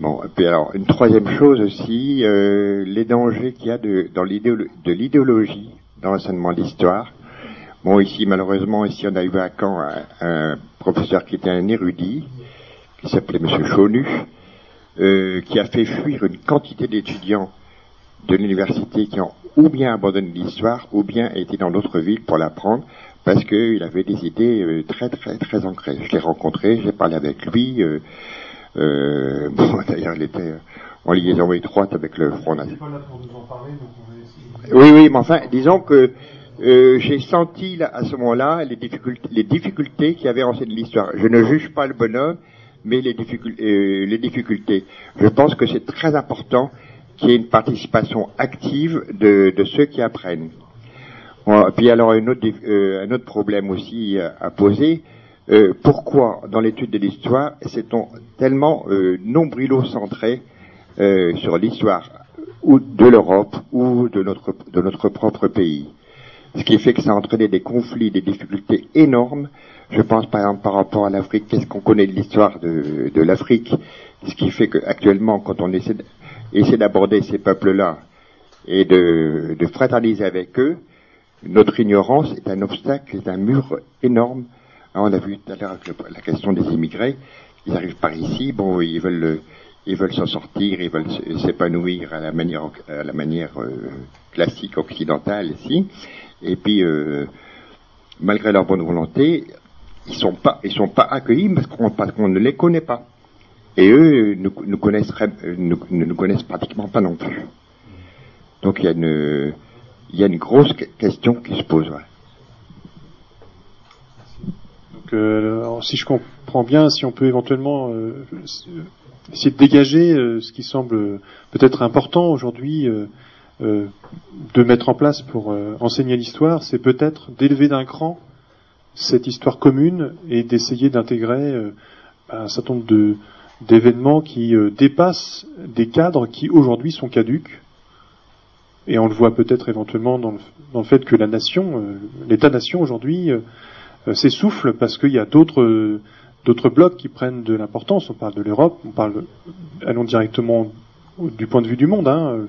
Bon, et puis alors une troisième chose aussi, euh, les dangers qu'il y a de, dans de l'idéologie dans l'enseignement d'histoire. Bon, ici malheureusement, ici on a eu à Caen un, un professeur qui était un érudit, qui s'appelait Monsieur Chaunu, euh, qui a fait fuir une quantité d'étudiants de l'université qui ont ou bien abandonné l'histoire ou bien été dans d'autres villes pour l'apprendre parce qu'il avait des idées euh, très très très ancrées. Je l'ai rencontré, j'ai parlé avec lui. euh, euh, (laughs) bon, d'ailleurs, il était euh, en liaison étroite avec le Front National. Oui, oui, mais enfin, disons que euh, j'ai senti là, à ce moment-là les difficultés, les difficultés qu'il y avait en cette l'histoire. Je ne juge pas le bonhomme, mais les, difficul- euh, les difficultés. Je pense que c'est très important qu'il y ait une participation active de, de ceux qui apprennent. Bon, puis alors un autre, euh, un autre problème aussi euh, à poser. Euh, pourquoi dans l'étude de l'histoire s'est-on tellement euh, nombrilo-centré euh, sur l'histoire ou de l'Europe ou de notre, de notre propre pays? Ce qui fait que ça a entraîné des conflits, des difficultés énormes. Je pense par exemple par rapport à l'Afrique, qu'est-ce qu'on connaît de l'histoire de, de l'Afrique? Ce qui fait qu'actuellement, quand on essaie d'aborder ces peuples-là et de, de fraterniser avec eux, notre ignorance est un obstacle, est un mur énorme. Alors, on a vu tout à l'heure avec la question des immigrés, ils arrivent par ici, bon, ils veulent, ils veulent s'en sortir, ils veulent s'épanouir à la manière, à la manière euh, classique occidentale ici, et puis euh, malgré leur bonne volonté, ils sont pas, ils sont pas accueillis parce qu'on parce qu'on ne les connaît pas, et eux ne nous connaissent, euh, nous connaissent pratiquement pas non plus. Donc il y a une, il y a une grosse que- question qui se pose. ouais. Donc, si je comprends bien, si on peut éventuellement euh, essayer de dégager euh, ce qui semble peut-être important aujourd'hui euh, de mettre en place pour enseigner l'histoire, c'est peut-être d'élever d'un cran cette histoire commune et d'essayer d'intégrer un certain nombre d'événements qui dépassent des cadres qui aujourd'hui sont caduques. Et on le voit peut-être éventuellement dans le, fait que la nation, l'État-nation aujourd'hui, s'essouffle parce qu'il y a d'autres euh, d'autres blocs qui prennent de l'importance. On parle de l'Europe, on parle, allons directement du point de vue du monde. Hein, euh,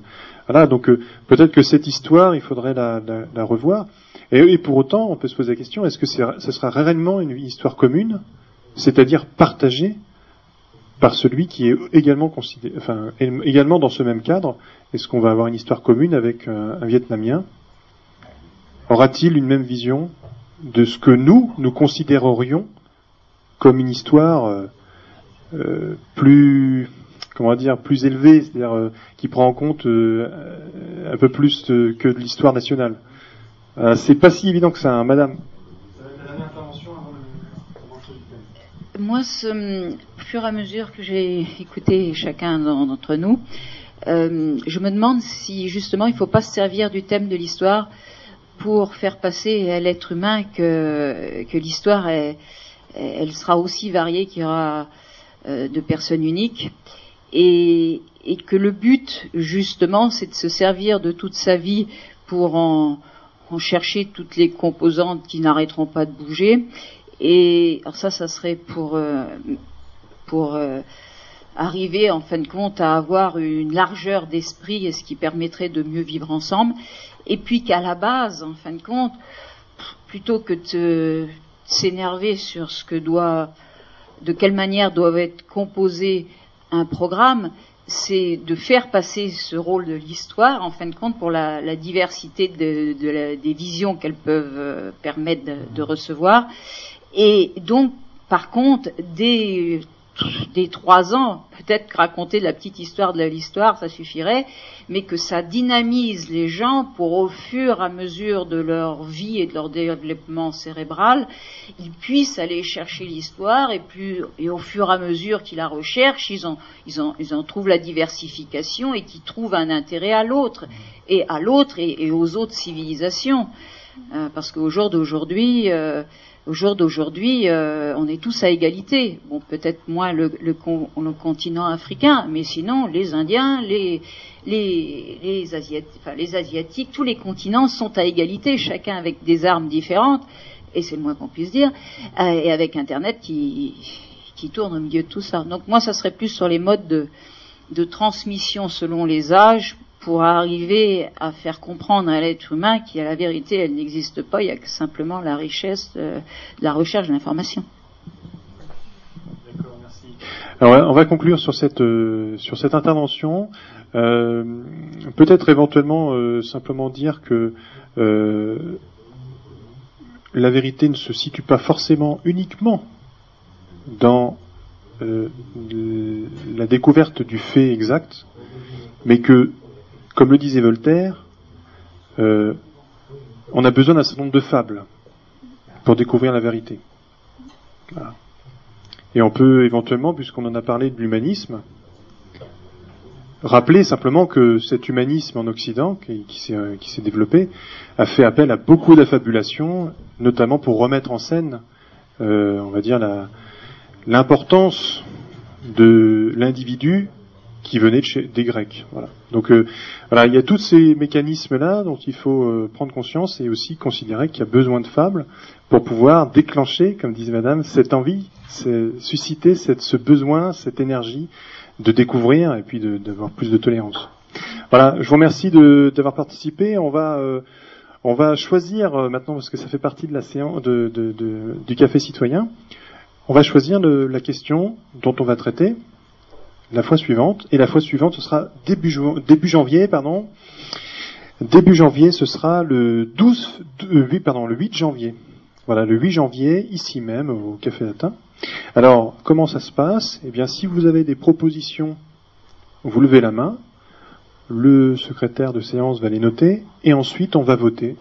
voilà, donc euh, peut-être que cette histoire, il faudrait la, la- la revoir. Et, pour autant, on peut se poser la question est-ce que ce sera réellement une histoire commune, c'est-à-dire partagée par celui qui est également considéré, enfin également dans ce même cadre Est-ce qu'on va avoir une histoire commune avec euh, un Vietnamien? Aura-t-il une même vision? De ce que nous, nous considérerions comme une histoire euh, euh, plus, comment dire, plus élevée, c'est-à-dire euh, qui prend en compte un peu plus que de l'histoire nationale C'est pas si évident que ça, hein, Madame. Moi, au fur et à mesure que j'ai écouté chacun d'en- d'entre nous, je me demande si justement il ne faut pas se servir du thème de l'histoire pour faire passer à l'être humain que, l'histoire elle sera aussi variée qu'il y aura euh, de personnes uniques. Et, que le but justement c'est de se servir de toute sa vie pour en, chercher toutes les composantes qui n'arrêteront pas de bouger. Et ça ça serait pour euh, pour euh, arriver en fin de compte à avoir une largeur d'esprit et ce qui permettrait de mieux vivre ensemble et puis qu'à la base en fin de compte plutôt que de s'énerver sur ce que doit de quelle manière doit être composé un programme, c'est de faire passer ce rôle de l'histoire, en fin de compte, pour la, diversité des visions qu'elles peuvent euh, permettre de, recevoir. Et donc, par contre, dès des trois ans, peut-être raconter la petite histoire de l'histoire, ça suffirait, mais que ça dynamise les gens pour au fur et à mesure de leur vie et de leur développement cérébral, ils puissent aller chercher l'histoire et plus et au fur et à mesure qu'ils la recherchent, ils en, ils en, ils en trouvent la diversification et qu'ils trouvent un intérêt à l'autre et à l'autre et, aux autres civilisations, euh, parce qu'au jour d'aujourd'hui euh, au jour d'aujourd'hui, euh, on est tous à égalité. Bon, peut-être moins le, le, continent africain, mais sinon, les Indiens, les, les, les, les Asiatiques, tous les continents sont à égalité, chacun avec des armes différentes, et c'est le moins qu'on puisse dire, euh, et avec Internet qui, qui tourne au milieu de tout ça. Donc moi, ça serait plus sur les modes de, de transmission selon les âges, pour arriver à faire comprendre à l'être humain qu'il y a la vérité, elle n'existe pas, il y a que simplement la richesse de, la recherche de l'information. D'accord, merci. Alors, on va conclure sur cette, euh, sur cette intervention. Euh, peut-être éventuellement euh, simplement dire que la vérité ne se situe pas forcément uniquement dans la découverte du fait exact, mais que comme le disait Voltaire, euh, on a besoin d'un certain nombre de fables pour découvrir la vérité. Et on peut éventuellement, puisqu'on en a parlé de l'humanisme, rappeler simplement que cet humanisme en Occident, qui, s'est développé, a fait appel à beaucoup d'affabulations, notamment pour remettre en scène, euh, on va dire, l'importance de l'individu qui venait de chez, des Grecs. Voilà. Donc euh, voilà, il y a tous ces mécanismes-là dont il faut euh, prendre conscience et aussi considérer qu'il y a besoin de fables pour pouvoir déclencher, comme disait Madame, cette envie, susciter cette, ce besoin, cette énergie de découvrir et puis d'avoir plus de tolérance. Voilà, je vous remercie d'avoir participé. On va euh, on va choisir maintenant parce que ça fait partie de la séance de, de, du café citoyen. On va choisir la question dont on va traiter la fois suivante. Et la fois suivante, ce sera début, janvier, pardon. Début janvier, ce sera le 12, euh, pardon, le 8 janvier. Voilà, le 8 janvier, ici même, au Café Latin. Alors, comment ça se passe? Eh bien, si vous avez des propositions, vous levez la main, le secrétaire de séance va les noter, et ensuite on va voter.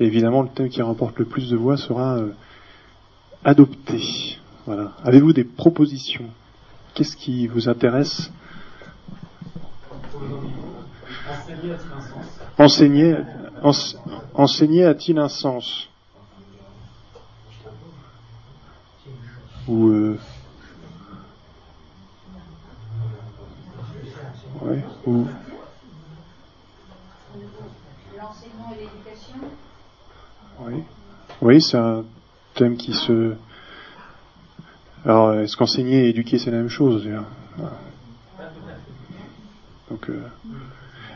Évidemment, le thème qui remporte le plus de voix sera euh, adopté. Voilà. Avez-vous des propositions? Qu'est-ce qui vous intéresse Enseigner a-t-il un sens Enseigner, a-t-il un sens Ou euh, ouais, ou l'enseignement et l'éducation. Oui, oui, c'est un thème qui se alors, est-ce qu'enseigner et éduquer, c'est la même chose donc, euh,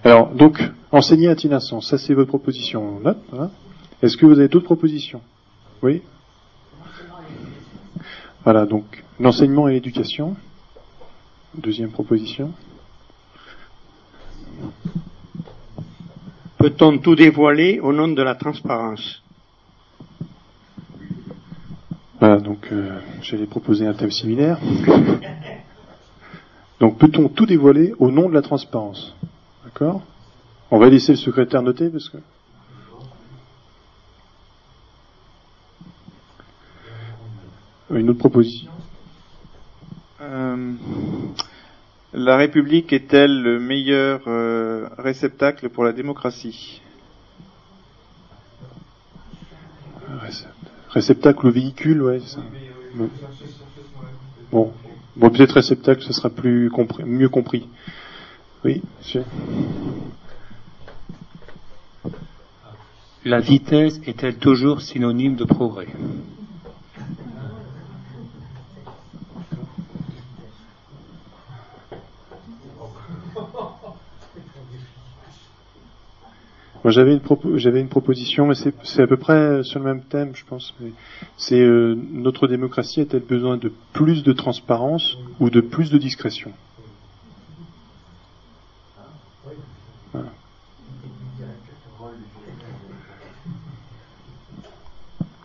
Alors, donc, enseigner à il sens Ça, c'est votre proposition. Hein est-ce que vous avez d'autres propositions? Oui? Voilà, donc, l'enseignement et l'éducation. Deuxième proposition. Peut-on tout dévoiler au nom de la transparence? Voilà, donc euh, j'allais proposer un thème similaire. Donc peut-on tout dévoiler au nom de la transparence? D'accord? On va laisser le secrétaire noter parce que. Une autre proposition? Euh, La République est-elle le meilleur euh, réceptacle pour la démocratie? Réceptacle ou véhicule, ouais, ça. Bon, peut-être réceptacle, ce sera plus compris, mieux compris. Oui, monsieur. La vitesse est-elle toujours synonyme de progrès? Moi, j'avais une, j'avais une proposition, mais c'est à peu près sur le même thème, je pense. C'est euh, notre démocratie a-t-elle besoin de plus de transparence ou de plus de discrétion?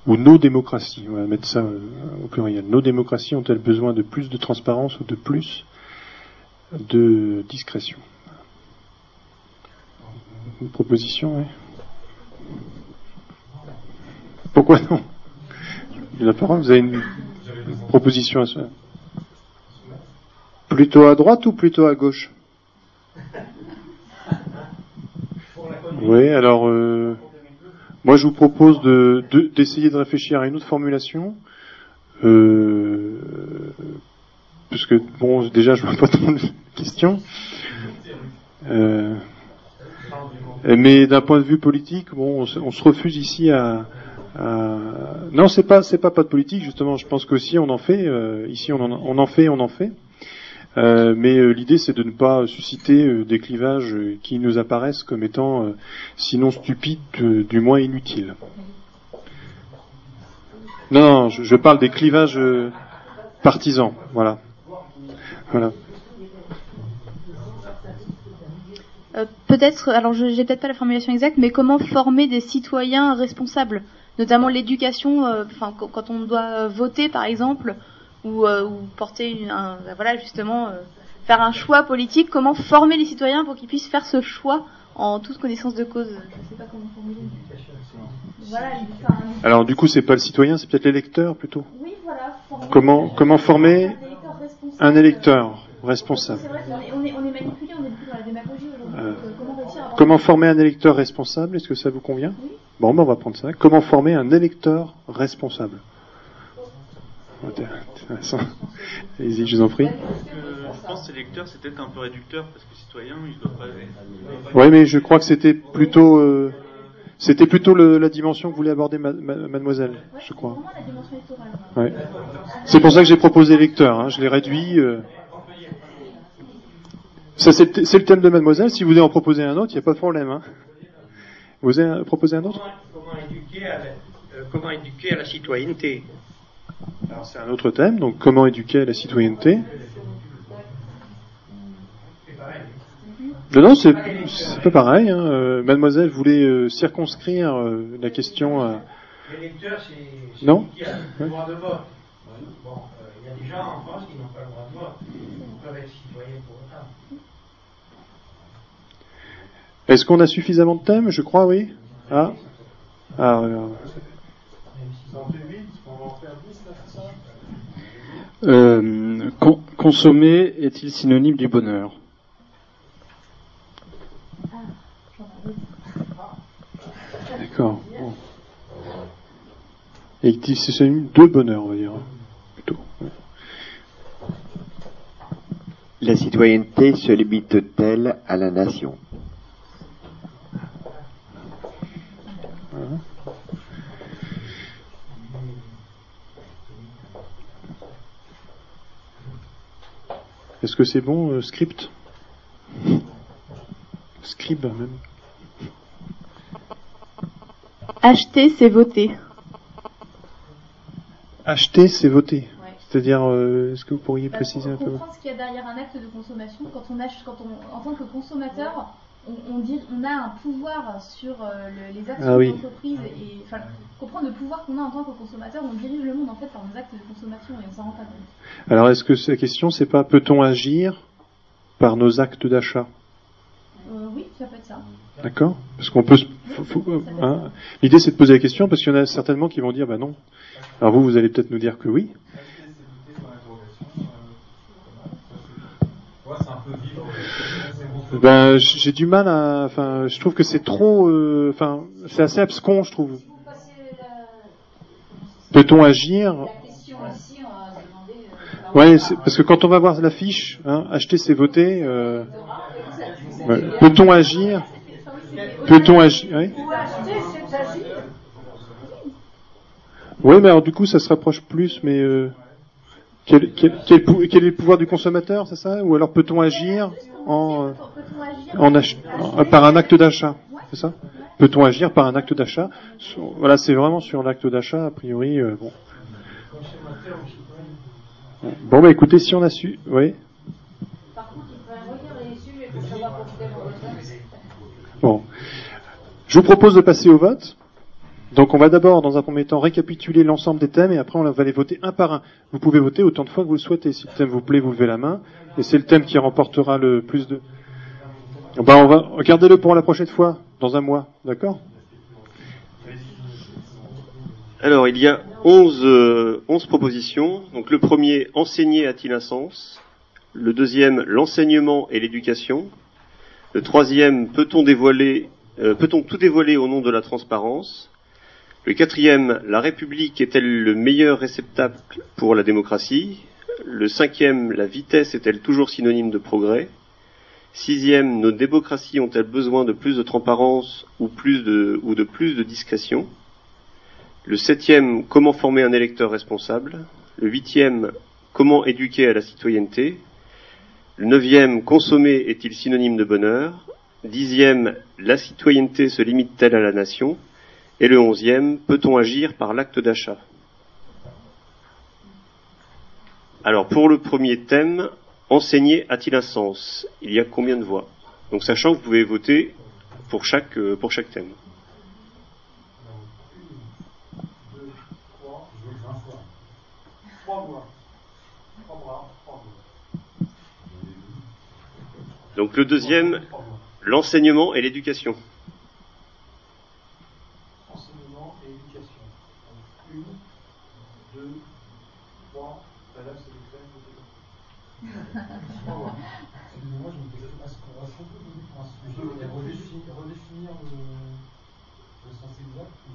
Ou nos démocraties, on va mettre ça euh, au pluriel. Nos démocraties ont-elles besoin de plus de transparence ou de plus de discrétion? Une proposition, oui. Pourquoi non? La parole, vous avez une proposition à ça Plutôt à droite ou plutôt à gauche? Oui, alors euh, moi je vous propose de, de- d'essayer de, réfléchir à une autre formulation. Euh, bon, déjà je vois pas trop de questions. Euh, mais d'un point de vue politique, bon, on se, on se refuse ici à, à- non, c'est pas c'est pas pas de politique justement. Je pense qu'aussi on en fait euh, ici, on en, on en fait, on en fait. Euh, mais euh, l'idée, c'est de ne pas susciter euh, des clivages euh, qui nous apparaissent comme étant, euh, sinon stupides, euh, du moins inutiles. Non, non, je, je parle des clivages euh, partisans, voilà. Voilà. Peut-être, alors je j'ai peut-être pas la formulation exacte, mais comment former des citoyens responsables, notamment l'éducation, euh, enfin quand, on doit euh, voter par exemple, ou, euh, ou porter une- un, ben voilà justement euh, faire un choix politique, comment former les citoyens pour qu'ils puissent faire ce choix en toute connaissance de cause? Je sais pas comment formuler. Voilà, Alors du coup, c'est pas le citoyen, c'est peut-être l'électeur plutôt? oui, voilà. former- Comment comment former un électeur responsable. un électeur? Responsable C'est vrai qu'on est, on est, on est manipulé, on est beaucoup dans la démagogie aujourd'hui. Euh, euh, comment former un électeur responsable Est-ce que ça vous convient? Bon, ben on va prendre ça. Comment former un électeur responsable? Intéressant. Allez-y, je vous en prie. je pense que l'électeur, c'est peut-être un peu réducteur, parce que citoyen, il doit pas... Oui, mais je crois que c'était plutôt, euh, c'était plutôt le- la dimension que voulait aborder ma- ma- Mademoiselle, je crois. Ouais. C'est pour ça que j'ai proposé électeur. Hein. Je l'ai réduit. euh. Ça, c'est le thème de Mademoiselle. Si vous voulez en proposer un autre, il n'y a pas de problème. Hein. Vous avez proposé un autre? Comment éduquer à la, euh, comment éduquer à la citoyenneté? Alors, c'est un autre thème. Donc, comment éduquer à la citoyenneté? Non, non, c'est pas pareil. Hein. Euh, Mademoiselle voulait euh, circonscrire euh, la question à. L'électeur, c'est c'est Non qui a le droit de vote. Bon, euh, il y a des gens en France qui n'ont pas le droit de vote. Ils peuvent être citoyens pour autant. Est-ce qu'on a suffisamment de thèmes Je crois, oui. Ah. Ah, euh, con- consommer est-il synonyme du bonheur? D'accord. Bon. Et celui de bonheur, on va dire. Plutôt. La citoyenneté se limite-t-elle à la nation? Voilà. Est-ce que c'est bon, euh, script? Scribe, même. Acheter, c'est voter. Acheter, c'est voter. C'est-à-dire, euh, est-ce que vous pourriez Bah, préciser un peu comprendre ce qu'il y a derrière un acte de consommation, quand on achète, quand on, en tant que consommateur, on, on, dit, on a un pouvoir sur euh, le- les actions Ah oui. de l'entreprise et enfin comprendre le pouvoir qu'on a en tant que consommateur, on dirige le monde en fait par nos actes de consommation et on s'en rend pas compte. Alors, est-ce que la question, c'est pas peut-on agir par nos actes d'achat? Euh, oui, ça peut être ça. D'accord Parce qu'on peut. hein, L'idée, c'est de poser la question parce qu'il y en a certainement qui vont dire, bah non. Alors vous, vous allez peut-être nous dire que oui. Ben, j'ai du mal à. Enfin, je trouve que c'est trop. euh, Enfin, c'est assez abscon, je trouve. Peut-on agir? Ouais, c'est- parce que quand on va voir l'affiche, hein, acheter c'est voter. euh, ouais. Peut-on agir? Peut-on agir oui Ou acheter, c'est agir. Oui, mais alors du coup, ça se rapproche plus, mais euh, quel, est le pouvoir du consommateur, c'est ça? Ou alors peut-on agir en, euh, en- par un acte d'achat, c'est ça? Peut-on agir par un acte d'achat? Voilà, c'est vraiment sur l'acte d'achat, a priori. euh, bon. Bon, bah écoutez, si on a su, oui. Bon, je vous propose de passer au vote. Donc on va d'abord, dans un premier temps, récapituler l'ensemble des thèmes et après on va les voter un par un. Vous pouvez voter autant de fois que vous le souhaitez. Si le thème vous plaît, vous levez la main et c'est le thème qui remportera le plus de. Ben on va regardez-le pour la prochaine fois, dans un mois, d'accord? Alors, il y a 11, euh, 11 propositions. Donc, le premier, enseigner a-t-il un sens Le deuxième, l'enseignement et l'éducation. Le troisième, peut-on dévoiler, euh, peut-on tout dévoiler au nom de la transparence? Le quatrième, la République est-elle le meilleur réceptacle pour la démocratie? Le cinquième, la vitesse est-elle toujours synonyme de progrès? Sixième, nos démocraties ont-elles besoin de plus de transparence ou, de, de plus de discrétion? Le septième, comment former un électeur responsable? Le huitième, comment éduquer à la citoyenneté? Le neuvième, consommer est-il synonyme de bonheur? Dixième, la citoyenneté se limite-t-elle à la nation? Et le onzième, peut-on agir par l'acte d'achat? Alors pour le premier thème, enseigner a-t-il un sens? Il y a combien de voix? Donc sachant que vous pouvez voter pour chaque, euh, pour chaque thème. Donc le deuxième, l'enseignement et l'éducation. Enseignement et éducation. Donc, une, deux, trois. Là, là, c'est les thèmes. Excusez-moi, je me posais est-ce qu'on qu'on peut donner un sujet et redéfinir, le, sens exact ou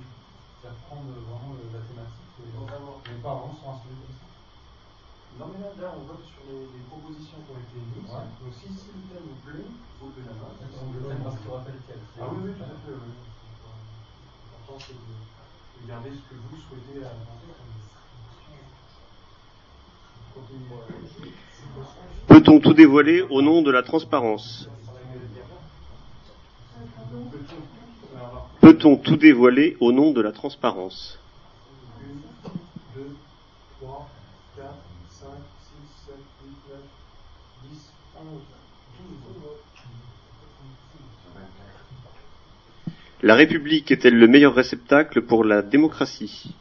faire prendre vraiment la thématique et, mais pas vraiment sur un sujet comme ça Non, mais là, là, on vote sur les, les propositions qui ont été émises. Donc, si, si le thème vous plaît, vous levez la main. Le thème restera tel quel. Ah oui, oui, tout à fait. L'important, c'est de, de garder ce que vous souhaitez avancer comme Peut-on tout dévoiler au nom de la transparence Peut-on tout dévoiler au nom de la transparence 2, 3, 4, 5, 6, 7, 8, 9, 10, 11, 12. La République est-elle le meilleur réceptacle pour la démocratie?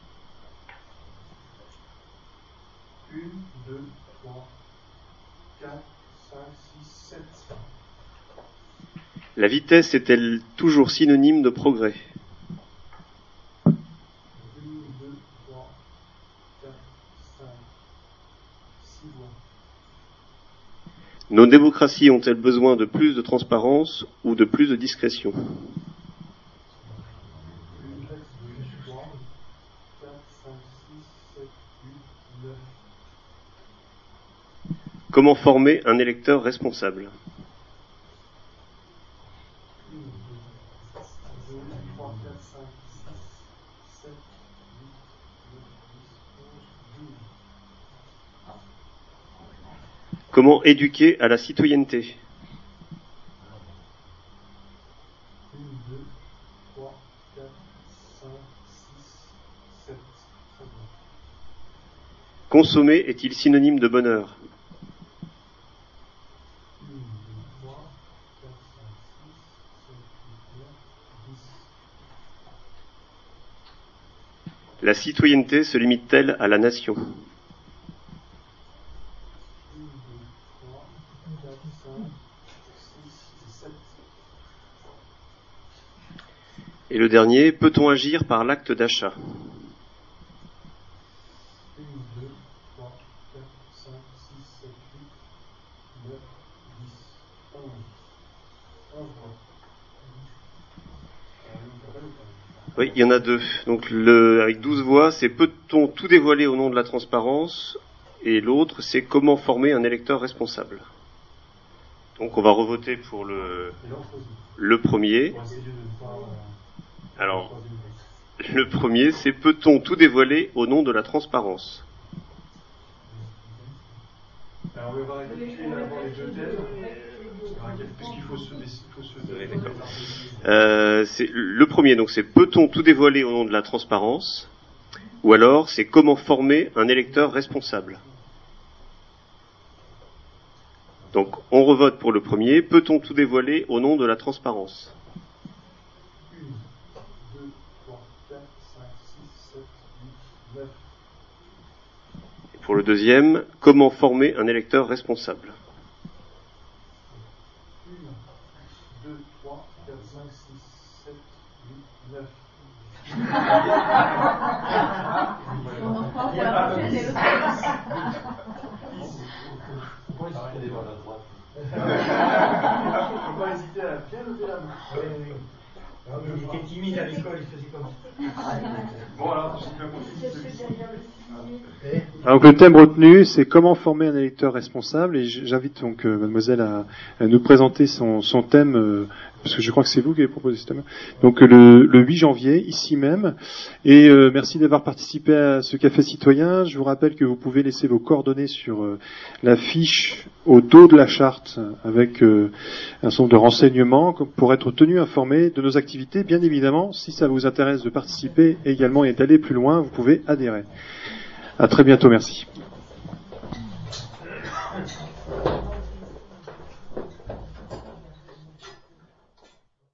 La vitesse est-elle toujours synonyme de progrès? 1, 2, 3, 4, 5, 6 voix. Nos démocraties ont-elles besoin de plus de transparence ou de plus de discrétion? Comment former un électeur responsable? 1, 2, 3, 4, 5, 6, 7, 8, 9, 10, 11, 12. Comment éduquer à la citoyenneté? 1, 2, 3, 4, 5, 6, 7. Très bien. Consommer est-il synonyme de bonheur? La citoyenneté se limite-t-elle à la nation? 1, 2, 3, 4, 5, 6, 7. Et le dernier, peut-on agir par l'acte d'achat 1, 2, 3, 4, 5, 6, 7, 8, 9, 10, 11. 11 voix. Euh, vous appelez ou pas Oui, il y en a deux. Donc le, avec 12 voix, c'est peut-on tout dévoiler au nom de la transparence? Et l'autre, c'est comment former un électeur responsable. Donc on va revoter pour le, le premier. Alors, le premier, c'est peut-on tout dévoiler au nom de la transparence? Alors, on va les deux. Puisqu'il faut se. il faut se- Euh, le premier, donc c'est peut-on tout dévoiler au nom de la transparence Ou alors c'est comment former un électeur responsable? Donc on revote pour le premier, peut-on tout dévoiler au nom de la transparence? 1, 2, 3, 4, Et pour le deuxième, comment former un électeur responsable? Alors, donc, le thème retenu, c'est comment former un électeur responsable, et j'invite donc euh, mademoiselle à, nous présenter son, son thème, euh, parce que je crois que c'est vous qui avez proposé ce thème. Donc le, le 8 janvier, ici même, et euh, merci d'avoir participé à ce café citoyen. Je vous rappelle que vous pouvez laisser vos coordonnées sur euh, la fiche au dos de la charte, avec euh, un certain de renseignements pour être tenu informé de nos activités. Bien évidemment, si ça vous intéresse de participer également et d'aller plus loin, vous pouvez adhérer. À très bientôt, merci.